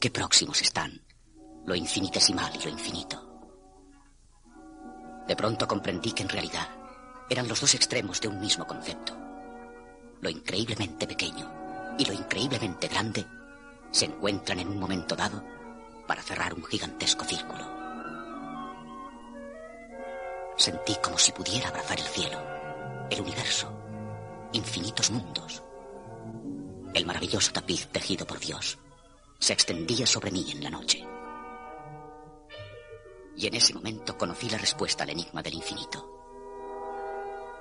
Qué próximos están lo infinitesimal y lo infinito. De pronto comprendí que en realidad eran los dos extremos de un mismo concepto. Lo increíblemente pequeño y lo increíblemente grande se encuentran en un momento dado para cerrar un gigantesco círculo. Sentí como si pudiera abrazar el cielo, el universo, infinitos mundos. El maravilloso tapiz tejido por Dios se extendía sobre mí en la noche. Y en ese momento conocí la respuesta al enigma del infinito.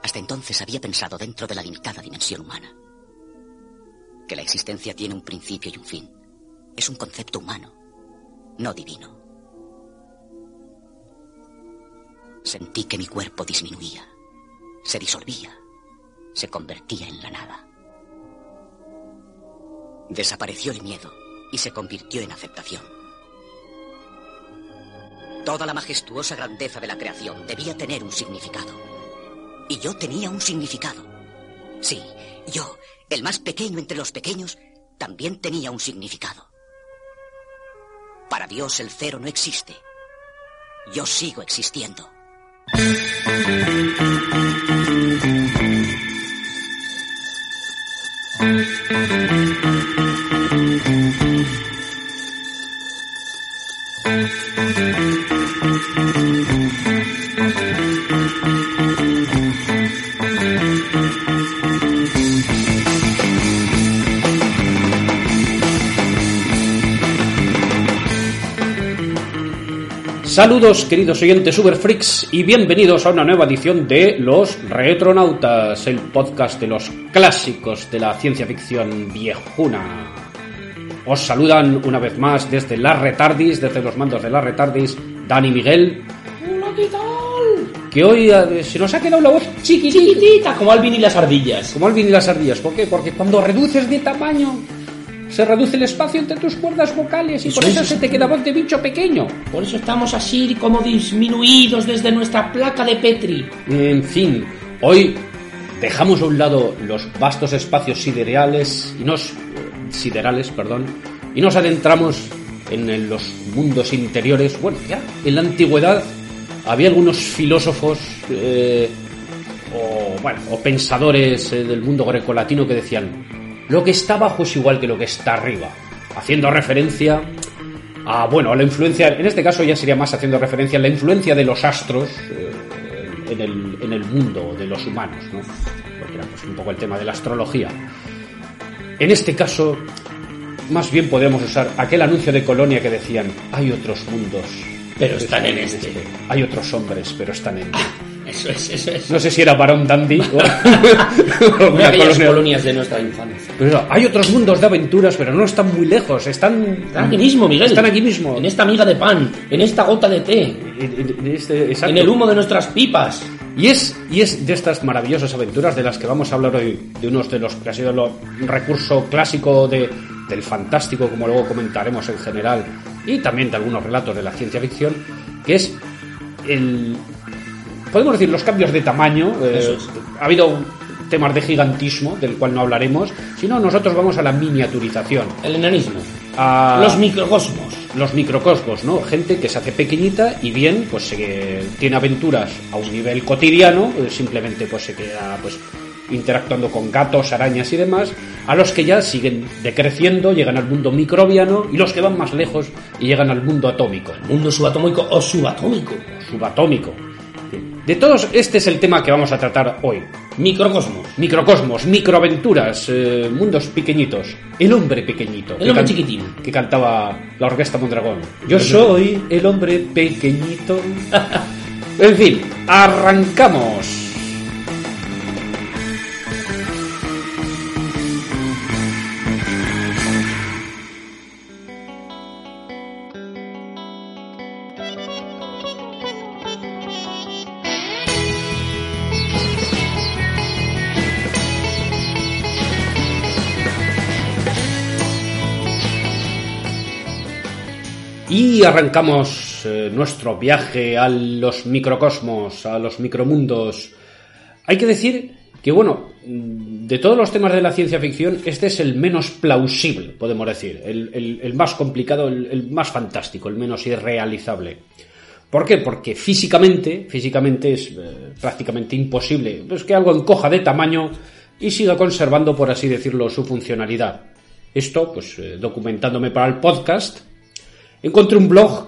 Hasta entonces había pensado dentro de la limitada dimensión humana que la existencia tiene un principio y un fin. Es un concepto humano, no divino. Sentí que mi cuerpo disminuía, se disolvía, se convertía en la nada. Desapareció el miedo y se convirtió en aceptación. Toda la majestuosa grandeza de la creación debía tener un significado. Y yo tenía un significado. Sí, yo, el más pequeño entre los pequeños, también tenía un significado. Para Dios el cero no existe. Yo sigo existiendo. Saludos queridos oyentes Freaks y bienvenidos a una nueva edición de Los Retronautas, el podcast de los clásicos de la ciencia ficción viejuna. Os saludan una vez más desde la Retardis, desde los mandos de la Retardis, Dani Miguel. Hola, ¿qué tal? Que hoy eh, se nos ha quedado la voz chiquitita, Chiquitita, como Alvin y las ardillas. como Alvin y las ardillas. ¿Por qué? Porque cuando reduces de tamaño se reduce el espacio entre tus cuerdas vocales y por Eso eso es. se te queda voz de bicho pequeño. Por eso estamos así como disminuidos desde nuestra placa de Petri. En fin, hoy dejamos a un lado los vastos espacios siderales y nos siderales, perdón, y nos adentramos en los mundos interiores. Bueno, ya en la antigüedad había algunos filósofos eh, o bueno, o pensadores eh, del mundo grecolatino que decían lo que está abajo es igual que lo que está arriba, haciendo referencia a bueno, a la influencia, en este caso ya sería más haciendo referencia a la influencia de los astros eh, en, el, en el mundo de los humanos, ¿no? Porque era pues, un poco el tema de la astrología. En este caso, más bien podemos usar aquel anuncio de Colonia que decían, hay otros mundos. Pero están en este. Hay otros hombres, pero están en este. Eso es, eso es. No sé si era Barón Dandy o, o una colonia. colonias de nuestra infancia. Pero hay otros mundos de aventuras, pero no están muy lejos. Están, Están aquí mismo, Miguel. Están aquí mismo. En esta miga de pan, en esta gota de té, En- este- en el humo de nuestras pipas. Y es, y es de estas maravillosas aventuras de las que vamos a hablar hoy, de unos de los que ha sido un recurso clásico de, del fantástico, como luego comentaremos en general, y también de algunos relatos de la ciencia ficción, que es el. Podemos decir los cambios de tamaño. eh, es. Ha habido temas de gigantismo, del cual no hablaremos, sino nosotros vamos a la miniaturización, El enanismo. a Los microcosmos. los microcosmos, ¿no? Gente que se hace pequeñita y bien, pues se, tiene aventuras a un nivel cotidiano, eh, simplemente pues se queda pues interactuando con gatos, arañas y demás, a los que ya siguen decreciendo, llegan al mundo microbiano y los que van más lejos y llegan al mundo atómico, Mundo subatómico o subatómico. subatómico. De todos, este es el tema que vamos a tratar hoy. Microcosmos. Microcosmos, microaventuras, eh, mundos pequeñitos. El hombre pequeñito. El hombre chiquitín. Que cantaba la orquesta Mondragón. Yo soy el hombre pequeñito. en fin, arrancamos. Y arrancamos eh, nuestro viaje a los microcosmos, a los micromundos. Hay que decir que, bueno, de todos los temas de la ciencia ficción, este es el menos plausible, podemos decir, el, más complicado, el, el más fantástico, el menos irrealizable. ¿Por qué? Porque físicamente, físicamente es eh, prácticamente imposible pues, que algo encoja de tamaño y siga conservando, por así decirlo, su funcionalidad. Esto, pues eh, documentándome para el podcast, encontré un blog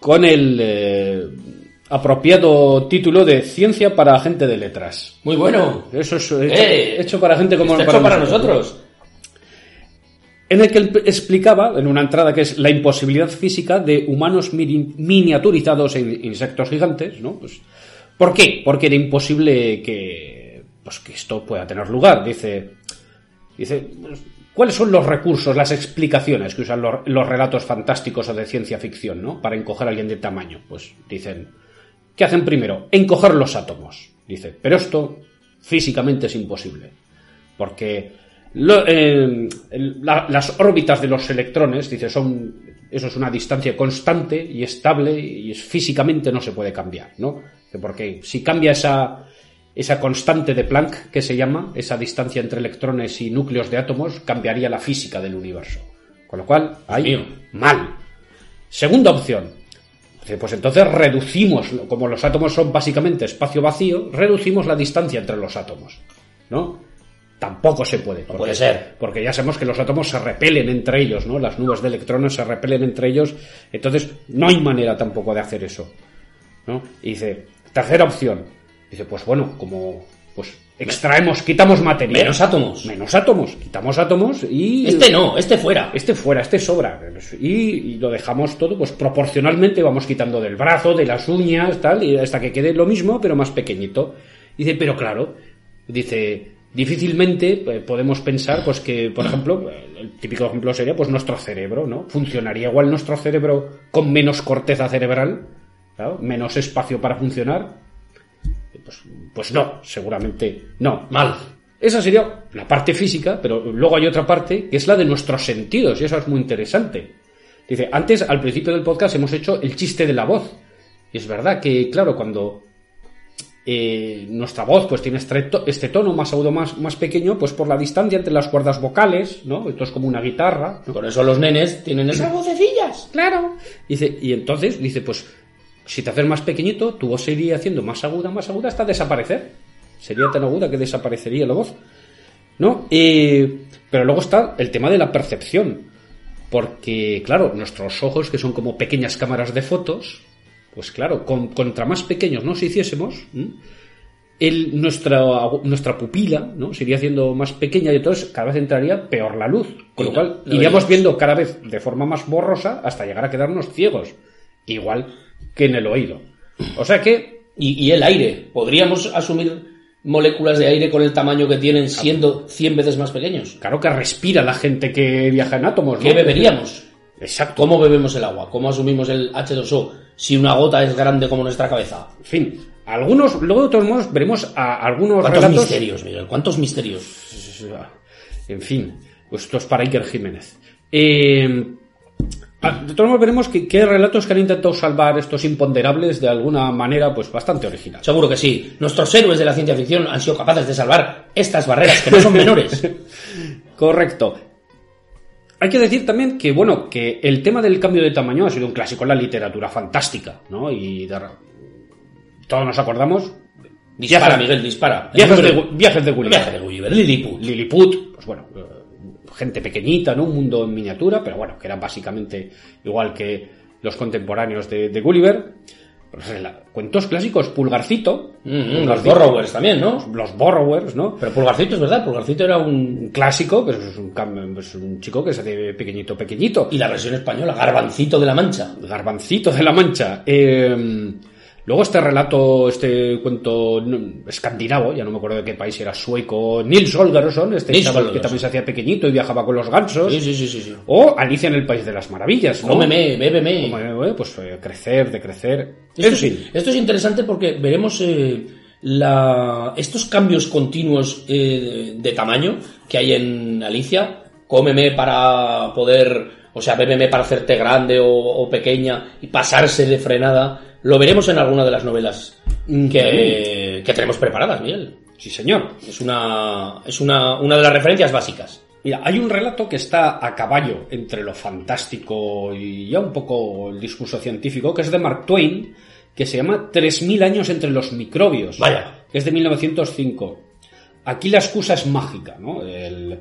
con el eh, apropiado título de Ciencia para gente de letras. Muy bueno. Eso es eh, hecho, Eh, hecho para gente como Está hecho para nosotros. en el que él explicaba, en una entrada que es la imposibilidad física de humanos mini- miniaturizados en insectos gigantes, ¿no? Pues, ¿Por qué? Porque era imposible que, pues, que esto pueda tener lugar. Dice, dice, ¿cuáles son los recursos, las explicaciones que usan los, relatos fantásticos o de ciencia ficción, ¿no? Para encoger a alguien de tamaño. Pues dicen, ¿qué hacen primero? Encoger los átomos. Dice, pero esto físicamente es imposible. Porque eh, las órbitas de los electrones, dice, son. Eso es una distancia constante y estable y es, físicamente no se puede cambiar, ¿no? Porque si cambia esa, esa constante de Planck que se llama, esa distancia entre electrones y núcleos de átomos, cambiaría la física del universo. Con lo cual, ahí, mal. Segunda opción. Pues entonces reducimos, como los átomos son básicamente espacio vacío, reducimos la distancia entre los átomos. ¿No? Tampoco se puede. porque- puede ser. Porque ya sabemos que los átomos se repelen entre ellos, ¿no? Las nubes de electrones se repelen entre ellos. Entonces, no hay manera tampoco de hacer eso. ¿No? Y dice, tercera opción. Dice, pues bueno, como pues extraemos, quitamos materia. Menos átomos. Menos átomos. Quitamos átomos y. Este no, este fuera. Este fuera, este sobra. Y, y lo dejamos todo, pues proporcionalmente vamos quitando del brazo, de las uñas, tal, y hasta que quede lo mismo, pero más pequeñito. Dice, pero claro, dice, difícilmente eh, podemos pensar, pues que, por ejemplo, el típico ejemplo sería, pues nuestro cerebro, ¿no? ¿Funcionaría igual nuestro cerebro con menos corteza cerebral? Menos espacio para funcionar. Pues, pues no, seguramente no. Mal. Esa sería la parte física, pero luego hay otra parte que es la de nuestros sentidos, y eso es muy interesante. Dice, antes, al principio del podcast, hemos hecho el chiste de la voz. Y es verdad que, claro, cuando eh, nuestra voz pues tiene este, este tono más agudo, más, más pequeño, pues por la distancia entre las cuerdas vocales, ¿no? Esto es como una guitarra, ¿no? Por eso los nenes tienen esas vocecillas. Claro. Dice, y entonces, dice, pues, si te haces más pequeñito, tu voz se iría haciendo más aguda, más aguda, hasta desaparecer. Sería tan aguda que desaparecería la voz. ¿No? Eh, pero luego está el tema de la percepción. Porque, claro, nuestros ojos, que son como pequeñas cámaras de fotos, pues claro, con- contra más pequeños nos hiciésemos, nuestra, nuestra pupila ¿no? se iría haciendo más pequeña y entonces cada vez entraría peor la luz. Con lo cual iríamos veríamos. viendo cada vez de forma más borrosa hasta llegar a quedarnos ciegos. Igual que en el oído. O sea que Y, y el aire. ¿Podríamos asumir moléculas de aire con el tamaño que tienen siendo 100 veces más pequeños? Claro que respira la gente que viaja en átomos, ¿no? ¿Qué beberíamos? Exacto. ¿Cómo bebemos el agua? ¿Cómo asumimos el H2O si una gota es grande como nuestra cabeza? En fin, algunos, luego de todos modos veremos a algunos ¿Cuántos relatos. misterios, Miguel? ¿Cuántos misterios? En fin, pues esto es para Iker Jiménez. Eh, de todos modos veremos que, que hay relatos que han intentado salvar estos imponderables de alguna manera, pues bastante original. Seguro que sí. Nuestros héroes de la ciencia ficción han sido capaces de salvar estas barreras que no son menores. Correcto. Hay que decir también que, bueno, que el tema del cambio de tamaño ha sido un clásico en la literatura fantástica, ¿no? Y de- todos nos acordamos. Dispara, Viajes- Miguel, dispara. Viajes de, viajes de Gulliver. Viaje de Gulliver, Lilliput. Lilliput, pues bueno, eh, gente pequeñita, ¿no? Un mundo en miniatura, pero bueno, que eran básicamente igual que los contemporáneos de, de Gulliver. Pues, la- cuentos clásicos, Pulgarcito. Mm, mm, los Borrowers también, ¿no? Los Borrowers, ¿no? Pero Pulgarcito es verdad, Pulgarcito era un... Clásico, pues es un, pues un chico que se hace pequeñito, pequeñito. Y la versión española, Garbancito de la Mancha. Garbancito de la Mancha. Eh, luego este relato, este cuento escandinavo, ya no me acuerdo de qué país era, sueco, Nils Holgersson, este Nils chaval que también se hacía pequeñito y viajaba con los gansos. Sí, sí, sí. O Alicia en el País de las Maravillas, ¿no? Cómeme, bébeme. Eh, Pues eh, crecer, de crecer. Esto, En es, esto es interesante porque veremos eh, la, estos cambios continuos eh, de, de tamaño que hay en Alicia. Cómeme para poder, o sea, bébeme para hacerte grande o, o pequeña y pasarse de frenada. Lo veremos en alguna de las novelas que, que tenemos preparadas, Miguel. Sí, señor. Es una, es una, una de las referencias básicas. Mira, hay un relato que está a caballo entre lo fantástico y ya un poco el discurso científico, que es de Mark Twain, que se llama 3.000 años entre los microbios. Vaya. Que es de 1905. Aquí la excusa es mágica, ¿no? El-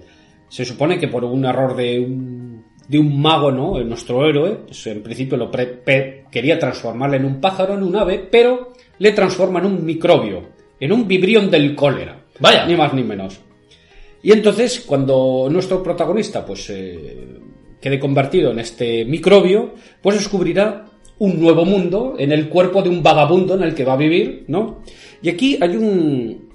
se supone que por un error de un, de un mago, ¿no? Nuestro héroe, pues en principio lo quería transformarle en un pájaro, en un ave, pero le transforma en un microbio, en un vibrión del cólera. Vaya. Ni más ni menos. Y entonces, cuando nuestro protagonista pues eh, quede convertido en este microbio, pues descubrirá un nuevo mundo en el cuerpo de un vagabundo en el que va a vivir, ¿no? Y aquí hay un...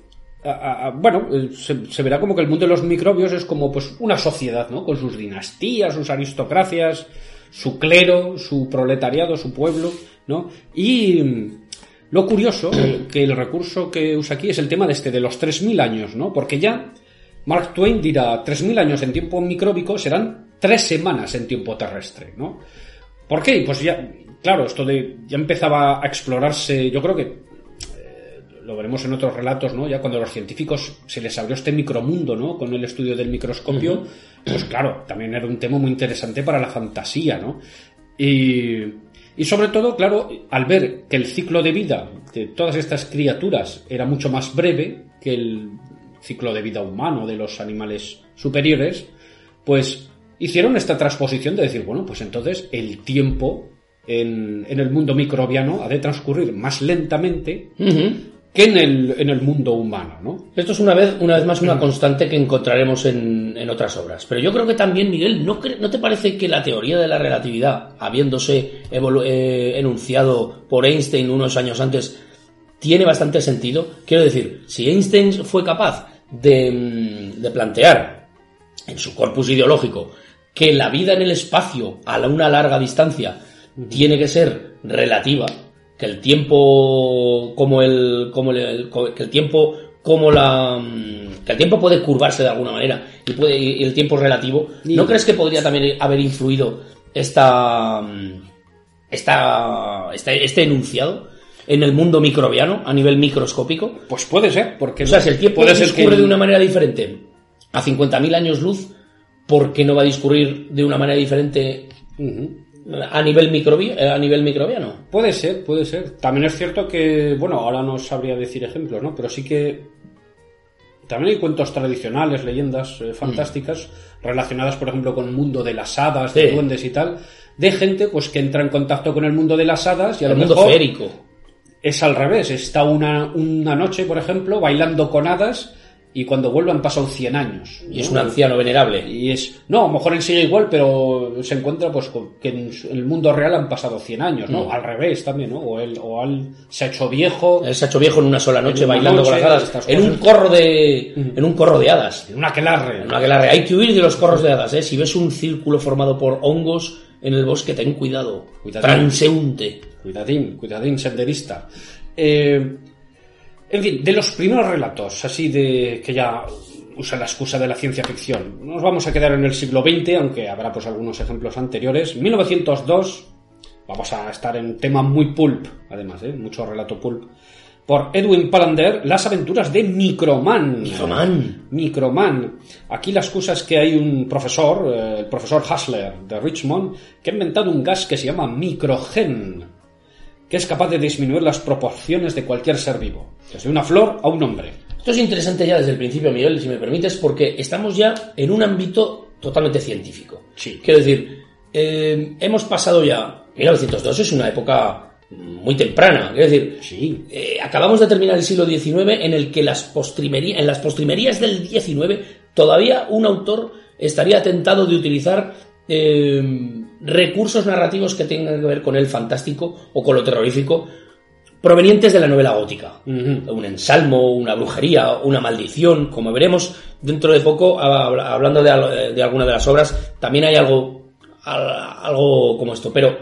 bueno, eh, se, verá como que el mundo de los microbios es como pues una sociedad, ¿no? Con sus dinastías, sus aristocracias, su clero, su proletariado, su pueblo, ¿no? Y mm, lo curioso, eh, que el recurso que usa aquí es el tema de este, de los 3.000 años, ¿no? Porque ya Mark Twain dirá 3.000 años en tiempo micróbico serán tres semanas en tiempo terrestre, ¿no? ¿Por qué? Pues ya, claro, esto de, ya empezaba a explorarse, yo creo que lo veremos en otros relatos, ¿no? Ya cuando a los científicos se les abrió este micromundo, ¿no? Con el estudio del microscopio, pues claro, también era un tema muy interesante para la fantasía, ¿no? Y, y sobre todo, claro, al ver que el ciclo de vida de todas estas criaturas era mucho más breve que el ciclo de vida humano de los animales superiores, pues hicieron esta transposición de decir, bueno, pues entonces el tiempo en, en el mundo microbiano ha de transcurrir más lentamente que en el, en el mundo humano, ¿no? Esto es una vez, una vez más una constante que encontraremos en, en otras obras. Pero yo creo que también, Miguel, ¿no, ¿no te parece que la teoría de la relatividad, habiéndose eh, enunciado por Einstein unos años antes, tiene bastante sentido? Quiero decir, si Einstein fue capaz de, mm, de plantear en su corpus ideológico que la vida en el espacio a una larga distancia tiene que ser relativa, que el tiempo como el como el, el- que el tiempo como la mm, que el tiempo puede curvarse de alguna manera y puede y el tiempo relativo, ¿no crees que podría también haber influido esta mm, esta este, este enunciado en el mundo microbiano a nivel microscópico? Pues puede ser, porque O sea, si el tiempo puede ser que discurre de una manera diferente a 50.000 años luz, ¿por qué no va a discurrir de una manera diferente. A nivel, microbi- eh, a nivel microbiano? Puede ser, puede ser. También es cierto que, bueno, ahora no sabría decir ejemplos, ¿no? Pero sí que también hay cuentos tradicionales, leyendas eh, fantásticas, relacionadas, por ejemplo, con el mundo de las hadas, de duendes y tal, de gente pues que entra en contacto con el mundo de las hadas y a lo el mundo mejor férico. es al revés. Está una, una noche, por ejemplo, bailando con hadas y cuando vuelve han pasado 100 años. Y es un anciano venerable. Y es, no, a lo mejor él sigue igual, pero se encuentra pues con que en el mundo real han pasado 100 años, ¿no? Mm. Al revés también, ¿no? O él, o él se ha hecho viejo Él se ha hecho viejo en una sola noche una bailando con noche, las hadas. En un corro de. En un corro de hadas. en una aquelarre. En una aquelarre. Hay que huir de los corros de hadas, ¿eh? Si ves un círculo formado por hongos en el bosque, ten cuidado. Cuidadín. Transeúnte. Cuidadín, cuidadín, senderista. Eh, en fin, de los primeros relatos, así de que ya usa la excusa de la ciencia ficción. Nos vamos a quedar en el siglo XX, aunque habrá pues algunos ejemplos anteriores. 1902, vamos a estar en tema muy pulp, además, ¿eh? mucho relato pulp. Por Edwin Palander, Las aventuras de Microman. Microman. Microman. Aquí la excusa es que hay un profesor, eh, el profesor Hassler de Richmond, que ha inventado un gas que se llama microgen, que es capaz de disminuir las proporciones de cualquier ser vivo, desde una flor a un hombre. Esto es interesante ya desde el principio, Miguel, si me permites, porque estamos ya en un ámbito totalmente científico. Sí. Quiero decir, eh, hemos pasado ya. 1902 es una época muy temprana. Quiero decir, Sí. eh, acabamos de terminar el siglo XIX en el que las postrimerías, en las postrimerías del XIX todavía un autor estaría tentado de utilizar eh, recursos narrativos que tengan que ver con el fantástico o con lo terrorífico provenientes de la novela gótica. Un ensalmo, una brujería, una maldición, como veremos dentro de poco, hab- hablando de, de alguna de las obras, también hay algo, al- algo como esto, pero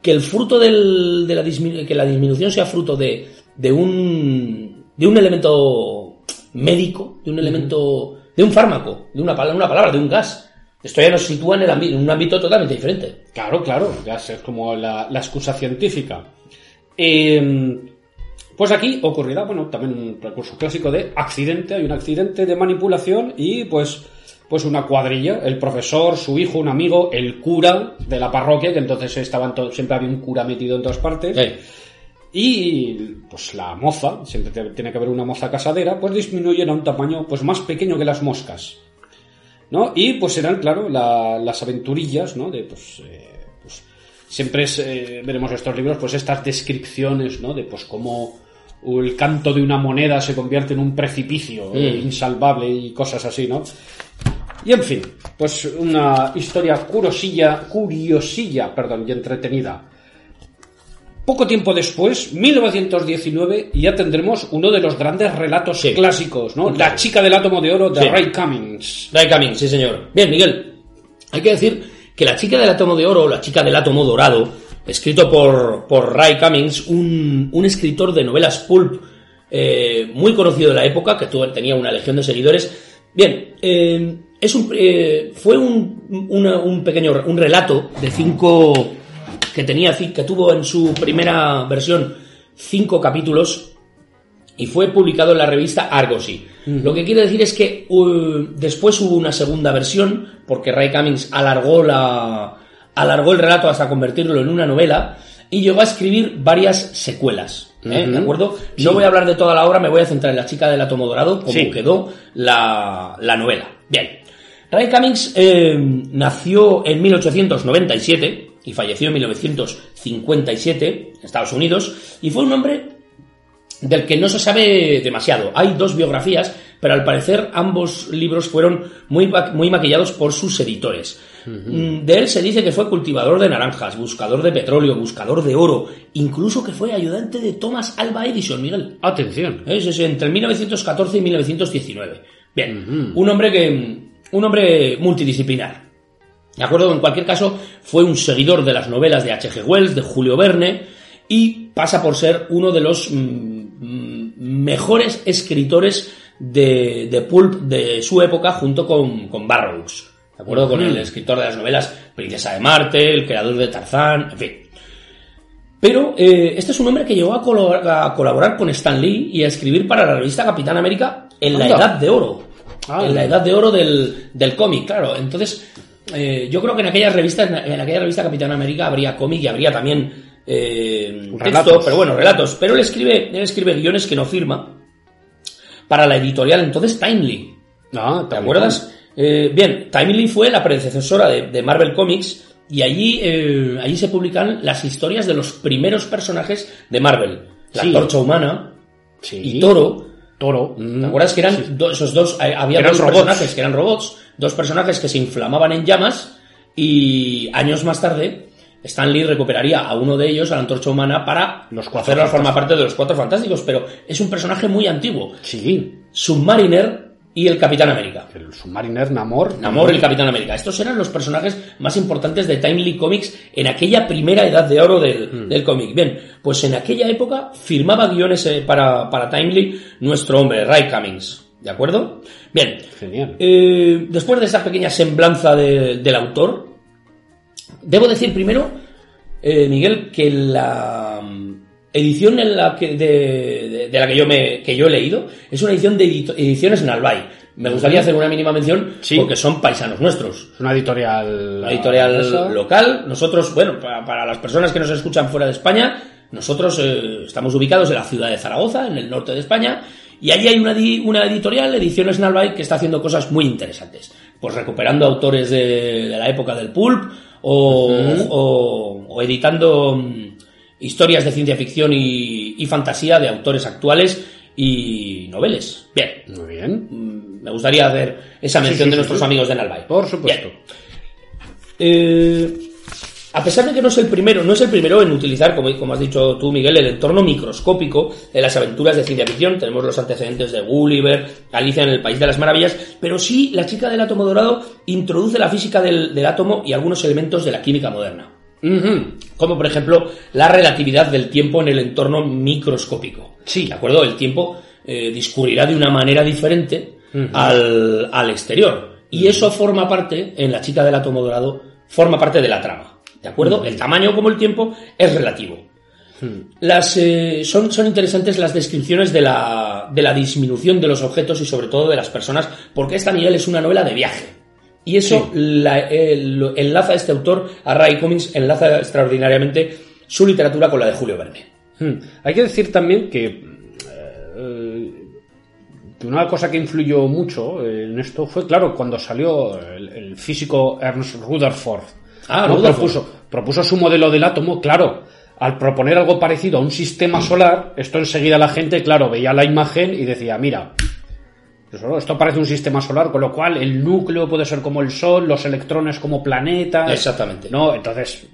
que el fruto del- de la, disminu- que la disminución sea fruto de, de un de un elemento médico, de un elemento, de un fármaco, de una, una palabra, de un gas. Esto ya nos sitúa en, el en un ámbito totalmente diferente. Claro, claro, ya es como la, la excusa científica. Eh, Pues aquí ocurrirá, bueno, también un recurso clásico de accidente, hay un accidente de manipulación y pues pues una cuadrilla, el profesor, su hijo, un amigo, el cura de la parroquia, que entonces estaban todos, siempre había un cura metido en todas partes. Y pues la moza, siempre tiene que haber una moza casadera, pues disminuyen a un tamaño pues más pequeño que las moscas. ¿No? Y pues serán, claro, la- las aventurillas, ¿no? De pues, eh, siempre es, eh, veremos estos libros, pues estas descripciones, ¿no? De pues cómo el canto de una moneda se convierte en un precipicio eh, insalvable y cosas así, ¿no? Y en fin, pues una historia curosilla, curiosilla, perdón, y entretenida. Poco tiempo después, 1919, ya tendremos uno de los grandes relatos Sí. clásicos, ¿no? La chica del átomo de oro de Sí. Ray Cummings. Ray Cummings, sí señor. Bien, Miguel, hay que decir que La chica del átomo de oro, La chica del átomo dorado, escrito por, por Ray Cummings, un, un escritor de novelas pulp eh, muy conocido de la época, que tenía una legión de seguidores. Bien, eh, es un, eh, fue un, un pequeño un relato de cinco que tenía que tuvo en su primera versión cinco capítulos y fue publicado en la revista Argosy. Lo que quiere decir es que uh, después hubo una segunda versión, porque Ray Cummings alargó, la, alargó el relato hasta convertirlo en una novela y llegó a escribir varias secuelas. ¿eh? ¿De acuerdo? No voy a hablar de toda la obra, me voy a centrar en La chica del átomo dorado, como Sí. quedó la, la novela. Bien. Ray Cummings eh, nació en 1897 y falleció en 1957 en Estados Unidos y fue un hombre del que no se sabe demasiado. Hay dos biografías, pero al parecer ambos libros fueron muy, muy maquillados por sus editores. Mm, De él se dice que fue cultivador de naranjas, buscador de petróleo, buscador de oro, incluso que fue ayudante de Thomas Alva Edison, Miguel. Atención. Es, es entre 1914 y 1919. Bien, un hombre que un hombre multidisciplinar. ¿De acuerdo? En cualquier caso, fue un seguidor de las novelas de H.G. Wells, de Julio Verne, y pasa por ser uno de los mm, mejores escritores de, de pulp de su época, junto con, con Burroughs. ¿De acuerdo? Con el escritor de las novelas Princesa de Marte, el creador de Tarzán, en fin. Pero eh, este es un hombre que llegó a, colo- a colaborar con Stan Lee y a escribir para la revista Capitán América en la. Edad de Oro. Ah. en la Edad de Oro del, del cómic, claro. Entonces, eh, yo creo que en aquellas revistas, en aquella revista Capitán América habría cómic y habría también eh, texto, pero bueno, relatos. Pero él escribe, él escribe guiones que no firma para la editorial entonces Timely. Ah, ¿Te acuerdas? Eh, bien, Timely fue la predecesora de, de Marvel Comics y allí, eh, allí se publican las historias de los primeros personajes de Marvel. La Sí. Torcha Humana Sí. y Toro. Toro. ¿Te acuerdas que eran do- esos dos? eh, había Eran dos robots. personajes que eran robots, dos personajes que se inflamaban en llamas y años más tarde Stan Lee recuperaría a uno de ellos, a la Antorcha Humana, para Los Cuatro hacerlo forma Fantásticos. parte de los Cuatro Fantásticos, pero es un personaje muy antiguo. Sí. Submariner y el Capitán América. El Submariner Namor. Namor y el Capitán América. Estos eran los personajes más importantes de Timely Comics en aquella primera edad de oro del, del cómic. Bien, pues en aquella época firmaba guiones eh, para, para Timely nuestro hombre, Ray Cummings. ¿De acuerdo? Bien. Genial. Eh, después de esa pequeña semblanza de- del autor, debo decir primero, eh, Miguel, que la mm, edición en la que de, de- de la que yo me que yo he leído es una edición de edito- ediciones Nalbai. Me gustaría hacer una mínima mención Sí. porque son paisanos nuestros. Es una editorial. Una editorial esa. local. Nosotros, bueno, para, para las personas que nos escuchan fuera de España, nosotros eh, estamos ubicados en la ciudad de Zaragoza, en el norte de España, y allí hay una, una editorial, Ediciones Nalbai, que está haciendo cosas muy interesantes. Pues recuperando autores de, de la época del pulp o, o- o editando mm, historias de ciencia ficción y, y fantasía de autores actuales y noveles. Bien. Muy bien. Mm, Me gustaría hacer esa mención sí, de sí, nuestros amigos de Nalbai. Por supuesto. Bien. Eh, a pesar de que no es el primero, no es el primero en utilizar, como, como has dicho tú, Miguel, el entorno microscópico de las aventuras de ciencia ficción. Tenemos los antecedentes de Gulliver, Alicia en el País de las Maravillas, pero sí, la chica del átomo dorado introduce la física del, del átomo y algunos elementos de la química moderna. Como por ejemplo la relatividad del tiempo en el entorno microscópico. Sí. ¿De acuerdo? El tiempo eh, discurrirá de una manera diferente al, al exterior. Y eso forma parte, en la chica del átomo dorado, forma parte de la trama. ¿De acuerdo? El tamaño como el tiempo es relativo. Las, eh, son, son interesantes las descripciones de la, de la disminución de los objetos y sobre todo de las personas, porque esta Miguel es una novela de viaje. Y eso la- eh, lo- enlaza este autor, a Ray Cummings, enlaza extraordinariamente su literatura con la de Julio Verne. Hmm. Hay que decir también que, eh, que una cosa que influyó mucho en esto fue, claro, cuando salió el, el físico Ernst Rutherford. Ah, ¿no? Propuso, propuso su modelo del átomo, claro. Al proponer algo parecido a un sistema solar, esto enseguida la gente, claro, veía la imagen y decía, mira, esto parece un sistema solar, con lo cual el núcleo puede ser como el Sol, los electrones como planetas. Exactamente. ¿no? Entonces,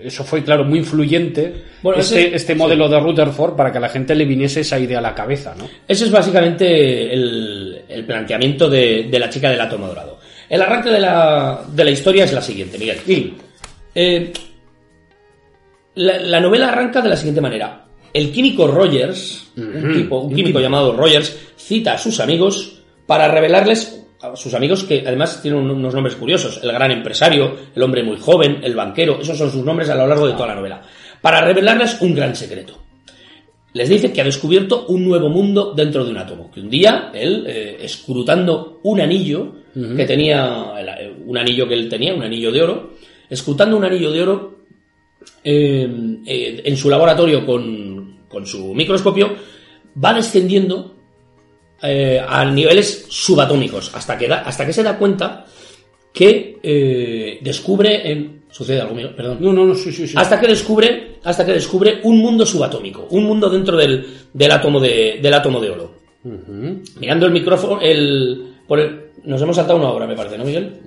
eso fue, claro, muy influyente, Bueno, este, ese- este modelo de Rutherford, para que a la gente le viniese esa idea a la cabeza, ¿no? Ese es básicamente el, el planteamiento de, de la chica del átomo dorado. El arranque de la, de la historia es la siguiente, Miguel. Y, Eh, la, la novela arranca de la siguiente manera. El químico Rogers, un, tipo, un químico llamado Rogers, cita a sus amigos para revelarles a sus amigos que además tienen un- unos nombres curiosos. El gran empresario, el hombre muy joven, el banquero, esos son sus nombres a lo largo de toda la novela. Para revelarles un gran secreto. Les dice que ha descubierto un nuevo mundo dentro de un átomo. Que un día, él, eh, escrutando un anillo que tenía, un anillo que él tenía, un anillo de oro, escrutando un anillo de oro eh, eh, en su laboratorio con, con su microscopio, va descendiendo eh, a niveles subatómicos, hasta que, da- hasta que se da cuenta que descubre en... Sucede algo mío, perdón. no, no, no, sí, sí, sí. Hasta que descubre, hasta que descubre un mundo subatómico, un mundo dentro del, del átomo de, del átomo de oro. Mirando el micrófono, el, por el- nos hemos saltado una hora, me parece, ¿no, Miguel?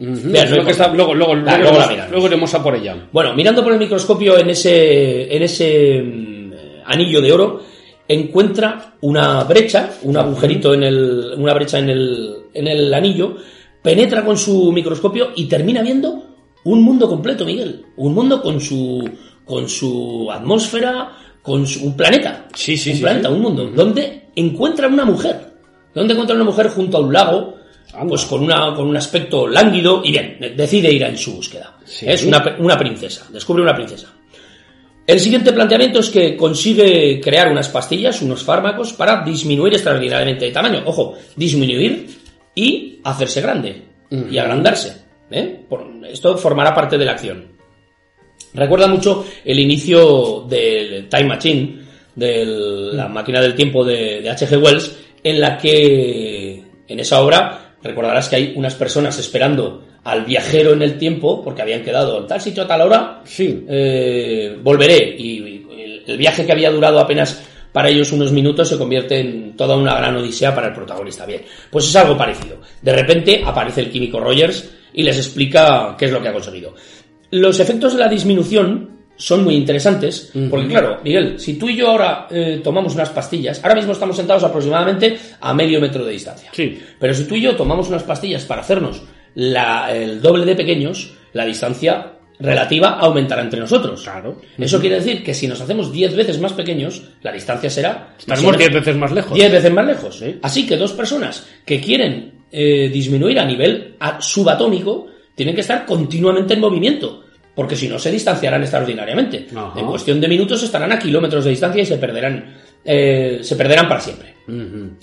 Está- luego, luego, Ah, luego, la iremos, miramos. luego iremos a por ella. Bueno, mirando por el microscopio en ese, en ese mm, anillo de oro, encuentra una brecha, un agujerito en el, una brecha en el, en el anillo, penetra con su microscopio y termina viendo un mundo completo, Miguel. Un mundo con su, con su atmósfera, con su, un planeta. Sí, sí, un sí, planeta, sí. un mundo, donde encuentra una mujer. Donde encuentra una mujer junto a un lago. Pues con, una, con un aspecto lánguido, y bien, decide ir en su búsqueda. Sí. Es una, una princesa, descubre una princesa. El siguiente planteamiento es que consigue crear unas pastillas, unos fármacos, para disminuir extraordinariamente de tamaño. Ojo, disminuir y hacerse grande y agrandarse. ¿eh? Por- esto formará parte de la acción. Recuerda mucho el inicio del Time Machine, de la máquina del tiempo de, de H.G. Wells, en la que en esa obra recordarás que hay unas personas esperando al viajero en el tiempo porque habían quedado en tal sitio a tal hora Sí. eh, volveré y el, el viaje que había durado apenas para ellos unos minutos se convierte en toda una gran odisea para el protagonista. Bien, pues es algo parecido. De repente aparece el químico Rogers y les explica qué es lo que ha conseguido. Los efectos de la disminución son muy interesantes, porque claro, Miguel, si tú y yo ahora eh, tomamos unas pastillas, ahora mismo estamos sentados aproximadamente a medio metro de distancia. Sí. Pero si tú y yo tomamos unas pastillas para hacernos la- el doble de pequeños, la distancia relativa aumentará entre nosotros. Claro. Eso quiere decir que si nos hacemos 10 veces más pequeños, la distancia será... Estaremos 10 veces más lejos. 10 veces más lejos. Así que dos personas que quieren eh, disminuir a nivel subatómico tienen que estar continuamente en movimiento. Porque si no, se distanciarán extraordinariamente. Ajá. En cuestión de minutos estarán a kilómetros de distancia y se perderán, eh, se perderán para siempre.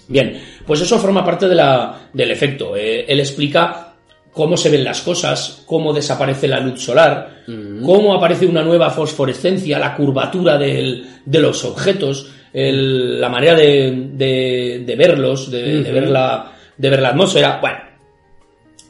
Bien, pues eso forma parte de la- del efecto. Eh, él explica cómo se ven las cosas, cómo desaparece la luz solar, cómo aparece una nueva fosforescencia, la curvatura del- de los objetos, el- la manera de, de- de verlos, de, de ver la, de ver la atmósfera. Bueno,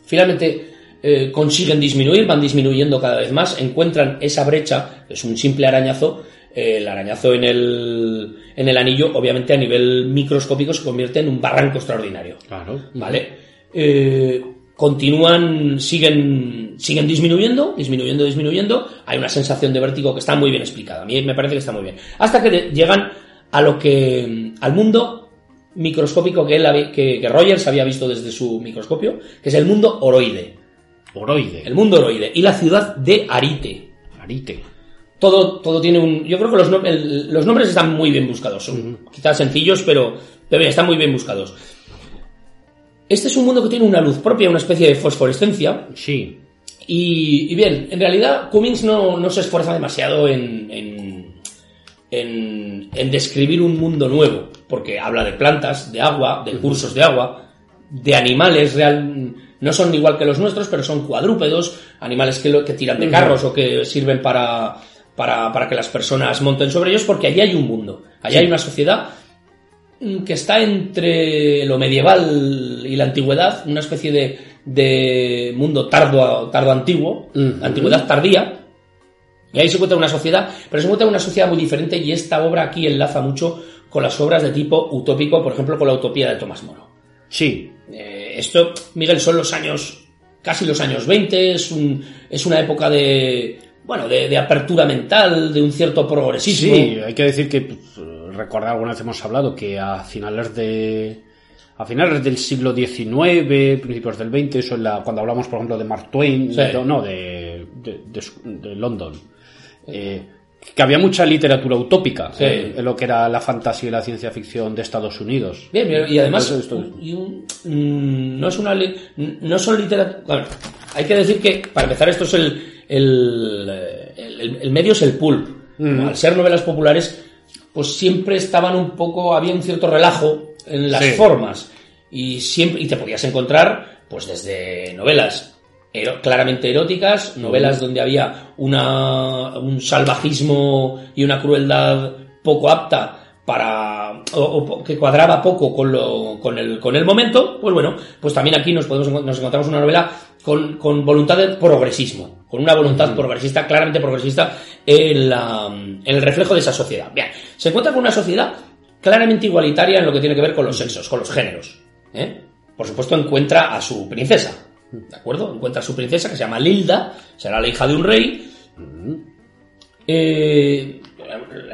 finalmente eh, consiguen disminuir, van disminuyendo cada vez más, encuentran esa brecha, es un simple arañazo, eh, el arañazo en el, en el anillo, obviamente a nivel microscópico se convierte en un barranco extraordinario. Claro. ¿Vale? Eh, continúan, siguen, siguen disminuyendo, disminuyendo, disminuyendo. Hay una sensación de vértigo que está muy bien explicada. A mí me parece que está muy bien. Hasta que de- llegan a lo que, al mundo microscópico que, él que, que Rogers había visto desde su microscopio, que es el mundo oroide. Oroide. El mundo oroide. Y la ciudad de Arite. Arite. Todo, todo tiene un. Yo creo que los, nom- el- los nombres están muy bien buscados. Son quizás sencillos, pero, pero bien, están muy bien buscados. Este es un mundo que tiene una luz propia, una especie de fosforescencia. Sí. Y, y bien, en realidad Cummings no, no se esfuerza demasiado en, en, en, en describir un mundo nuevo, porque habla de plantas, de agua, de cursos de agua, de animales real, no son igual que los nuestros, pero son cuadrúpedos, animales que, lo- que tiran de carros o que sirven para, para, para que las personas monten sobre ellos, porque allí hay un mundo, allí Sí. hay una sociedad mm, que está entre lo medieval y la antigüedad, una especie de, de mundo tardo, tardo antiguo, antigüedad tardía, y ahí se encuentra una sociedad, pero se encuentra una sociedad muy diferente y esta obra aquí enlaza mucho con las obras de tipo utópico, por ejemplo, con la utopía de Tomás Moro. Sí, Eh, esto, Miguel, son los años, casi los años 20, es, un, es una época de, bueno, de, de apertura mental, de un cierto progresismo. Sí, hay que decir que pues, recordar alguna vez hemos hablado que a finales de a finales del siglo XIX, principios del XX, eso es la, cuando hablamos por ejemplo de Mark Twain, Sí. de- no, de, de, de London, eh, que había mucha literatura utópica Sí. en lo que era la fantasía y la ciencia ficción de Estados Unidos. Bien, bien, y además un- y un- mm, no es una no son literatura bueno, hay que decir que para empezar esto es el el, el- el- el medio es el pulp Mm. al ser novelas populares pues siempre estaban un poco había un cierto relajo en las Sí. formas y siempre y te podías encontrar pues desde novelas ero- claramente eróticas, novelas donde había una, un salvajismo y una crueldad poco apta para o, que cuadraba poco con lo con el con el momento pues bueno pues también aquí nos podemos nos encontramos una novela con, con voluntad de progresismo con una voluntad progresista claramente progresista en, la- en el reflejo de esa sociedad. Bien se encuentra con una sociedad claramente igualitaria en lo que tiene que ver con los sexos con los géneros ¿eh? por supuesto encuentra a su princesa de acuerdo encuentra a su princesa que se llama Lilda será la hija de un rey eh,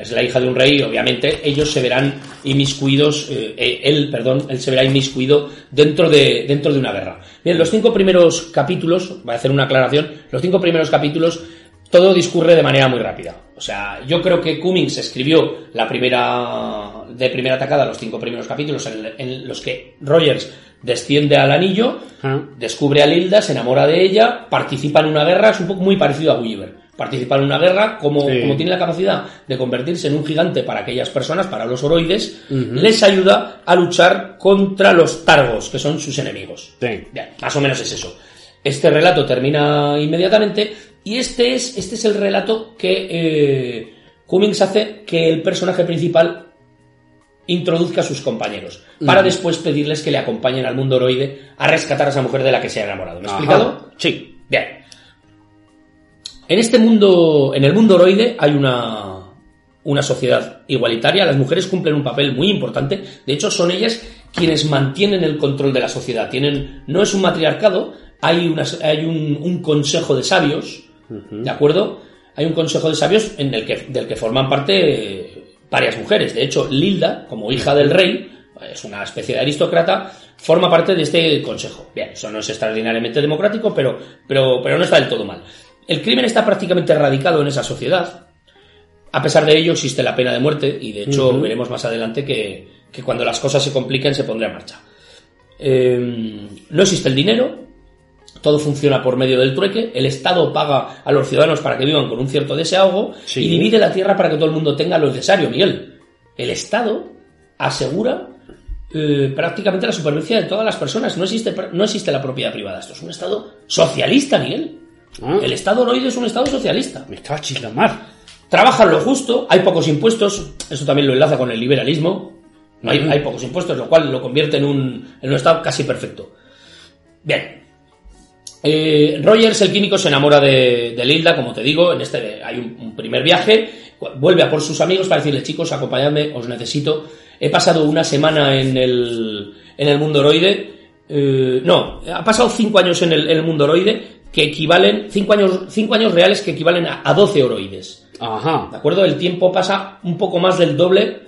es la hija de un rey, obviamente, ellos se verán inmiscuidos, eh, eh, él, perdón, él se verá inmiscuido dentro de, dentro de una guerra. Bien, los cinco primeros capítulos, voy a hacer una aclaración, los cinco primeros capítulos, todo discurre de manera muy rápida. O sea, yo creo que Cummings escribió la primera, de primera atacada, los cinco primeros capítulos en, en los que Rogers desciende al anillo, Ah. descubre a Lilda, se enamora de ella, participa en una guerra, es un poco muy parecido a Gulliver. Participa en una guerra, como, Sí. como tiene la capacidad de convertirse en un gigante para aquellas personas, para los oroides, les ayuda a luchar contra los targos, que son sus enemigos. Sí. Bien, más o menos es eso. Este relato termina inmediatamente y este es, este es el relato que eh, Cummings hace que el personaje principal introduzca a sus compañeros para después pedirles que le acompañen al mundo oroide a rescatar a esa mujer de la que se ha enamorado. ¿Me he Ajá. explicado? Sí. Bien. En este mundo, en el mundo oroide hay una, una sociedad igualitaria. Las mujeres cumplen un papel muy importante. De hecho, son ellas quienes mantienen el control de la sociedad. Tienen, no es un matriarcado, hay, unas- hay un, un consejo de sabios, ¿de acuerdo? Hay un consejo de sabios en el que, del que forman parte varias mujeres. De hecho, Lilda, como hija del rey, es una especie de aristócrata, forma parte de este consejo. Bien, eso no es extraordinariamente democrático, pero, pero, pero no está del todo mal. El crimen está prácticamente erradicado en esa sociedad. A pesar de ello, existe la pena de muerte, y de hecho veremos más adelante que, que cuando las cosas se compliquen se pondrá en marcha. Eh, no existe el dinero, todo funciona por medio del trueque, el Estado paga a los ciudadanos para que vivan con un cierto desahogo Sí. y divide la tierra para que todo el mundo tenga lo necesario, Miguel. El Estado asegura eh, prácticamente la supervivencia de todas las personas, no existe, no existe la propiedad privada, esto es un Estado socialista, Miguel. Ah, El Estado oroide es un Estado socialista. me estaba la mar. Trabajan lo justo, hay pocos impuestos, eso también lo enlaza con el liberalismo. No hay, hay pocos impuestos, lo cual lo convierte en un, en un estado casi perfecto. Bien. Eh, Rogers, el químico, se enamora de, de Lilda, como te digo, en este hay un, un primer viaje, vuelve a por sus amigos para decirles, chicos, acompañadme, os necesito. He pasado una semana en el, en el mundo oroide, eh, no, ha pasado cinco años en el, en el mundo oroide, que equivalen, cinco años, cinco años reales que equivalen a, a 12 oroides. ¿De Ajá. acuerdo? El tiempo pasa un poco más del doble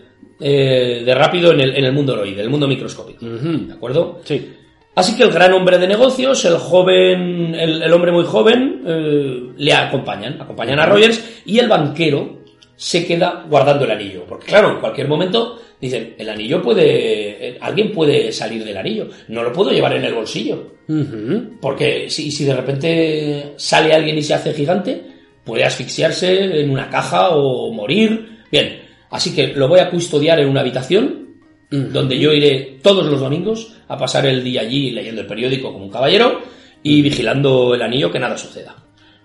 eh, de rápido en el, en el mundo oroide, el mundo microscópico. ¿De acuerdo? Sí. Así que el gran hombre de negocios, el joven, el, el hombre muy joven, eh, le acompañan, acompañan a Rogers y el banquero se queda guardando el anillo. Porque claro, en cualquier momento dicen, el anillo puede, eh, alguien puede salir del anillo, no lo puedo llevar en el bolsillo. Porque si, si de repente sale alguien y se hace gigante, puede asfixiarse en una caja o morir. Bien, Así que lo voy a custodiar en una habitación donde yo iré todos los domingos a pasar el día allí leyendo el periódico como un caballero y vigilando el anillo que nada suceda.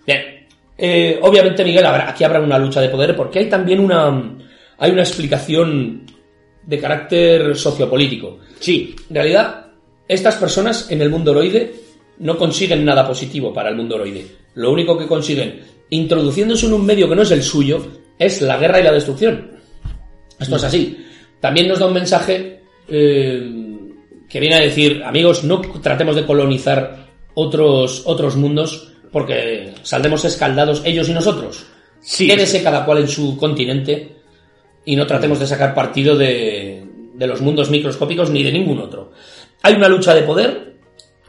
Bien, eh, obviamente Miguel, habrá- aquí habrá una lucha de poder porque hay también una, hay una explicación de carácter sociopolítico. Sí, En realidad, estas personas en el mundo oroide no consiguen nada positivo para el mundo oroide. Lo único que consiguen, introduciéndose en un medio que no es el suyo, es la guerra y la destrucción. Esto es así. También nos da un mensaje eh, que viene a decir, amigos, no tratemos de colonizar otros, otros mundos porque saldremos escaldados ellos y nosotros. Sí, Quédese cada cual en su continente y no tratemos de sacar partido de, de los mundos microscópicos ni de ningún otro. Hay una lucha de poder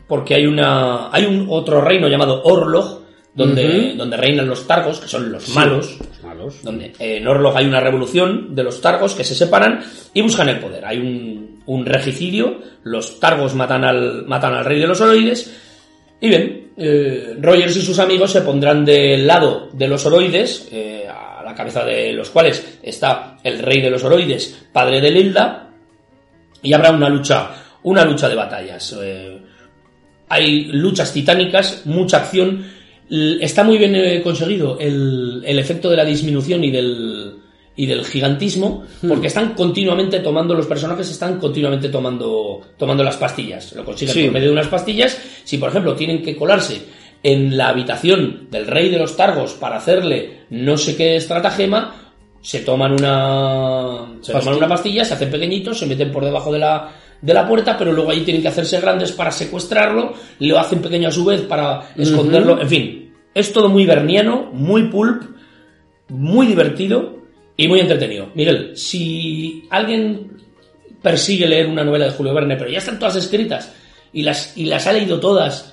porque hay una hay un otro reino llamado Orlog donde, donde reinan los Targos, que son los malos, los malos. donde eh, en Orlog hay una revolución de los Targos que se separan y buscan el poder. Hay un, un regicidio, los Targos matan al, matan al rey de los oroides y bien, eh, Rogers y sus amigos se pondrán del lado de los oroides, eh, a la cabeza de los cuales está el rey de los oroides, padre de Lilda, y habrá una lucha, una lucha de batallas. Hay luchas titánicas, mucha acción. Está muy bien eh, conseguido el, el efecto de la disminución y del, y del gigantismo, porque están continuamente tomando, los personajes están continuamente tomando, tomando las pastillas. Lo consiguen Sí. por medio de unas pastillas. Si, por ejemplo, tienen que colarse en la habitación del rey de los Targos para hacerle no sé qué estratagema, se toman una, se toman una pastilla, se hacen pequeñitos, se meten por debajo de la, de la puerta, pero luego ahí tienen que hacerse grandes para secuestrarlo, lo hacen pequeño a su vez para esconderlo, en fin, es todo muy berniano, muy pulp, muy divertido y muy entretenido. Miguel, si alguien persigue leer una novela de Julio Verne, pero ya están todas escritas y las, y las ha leído todas,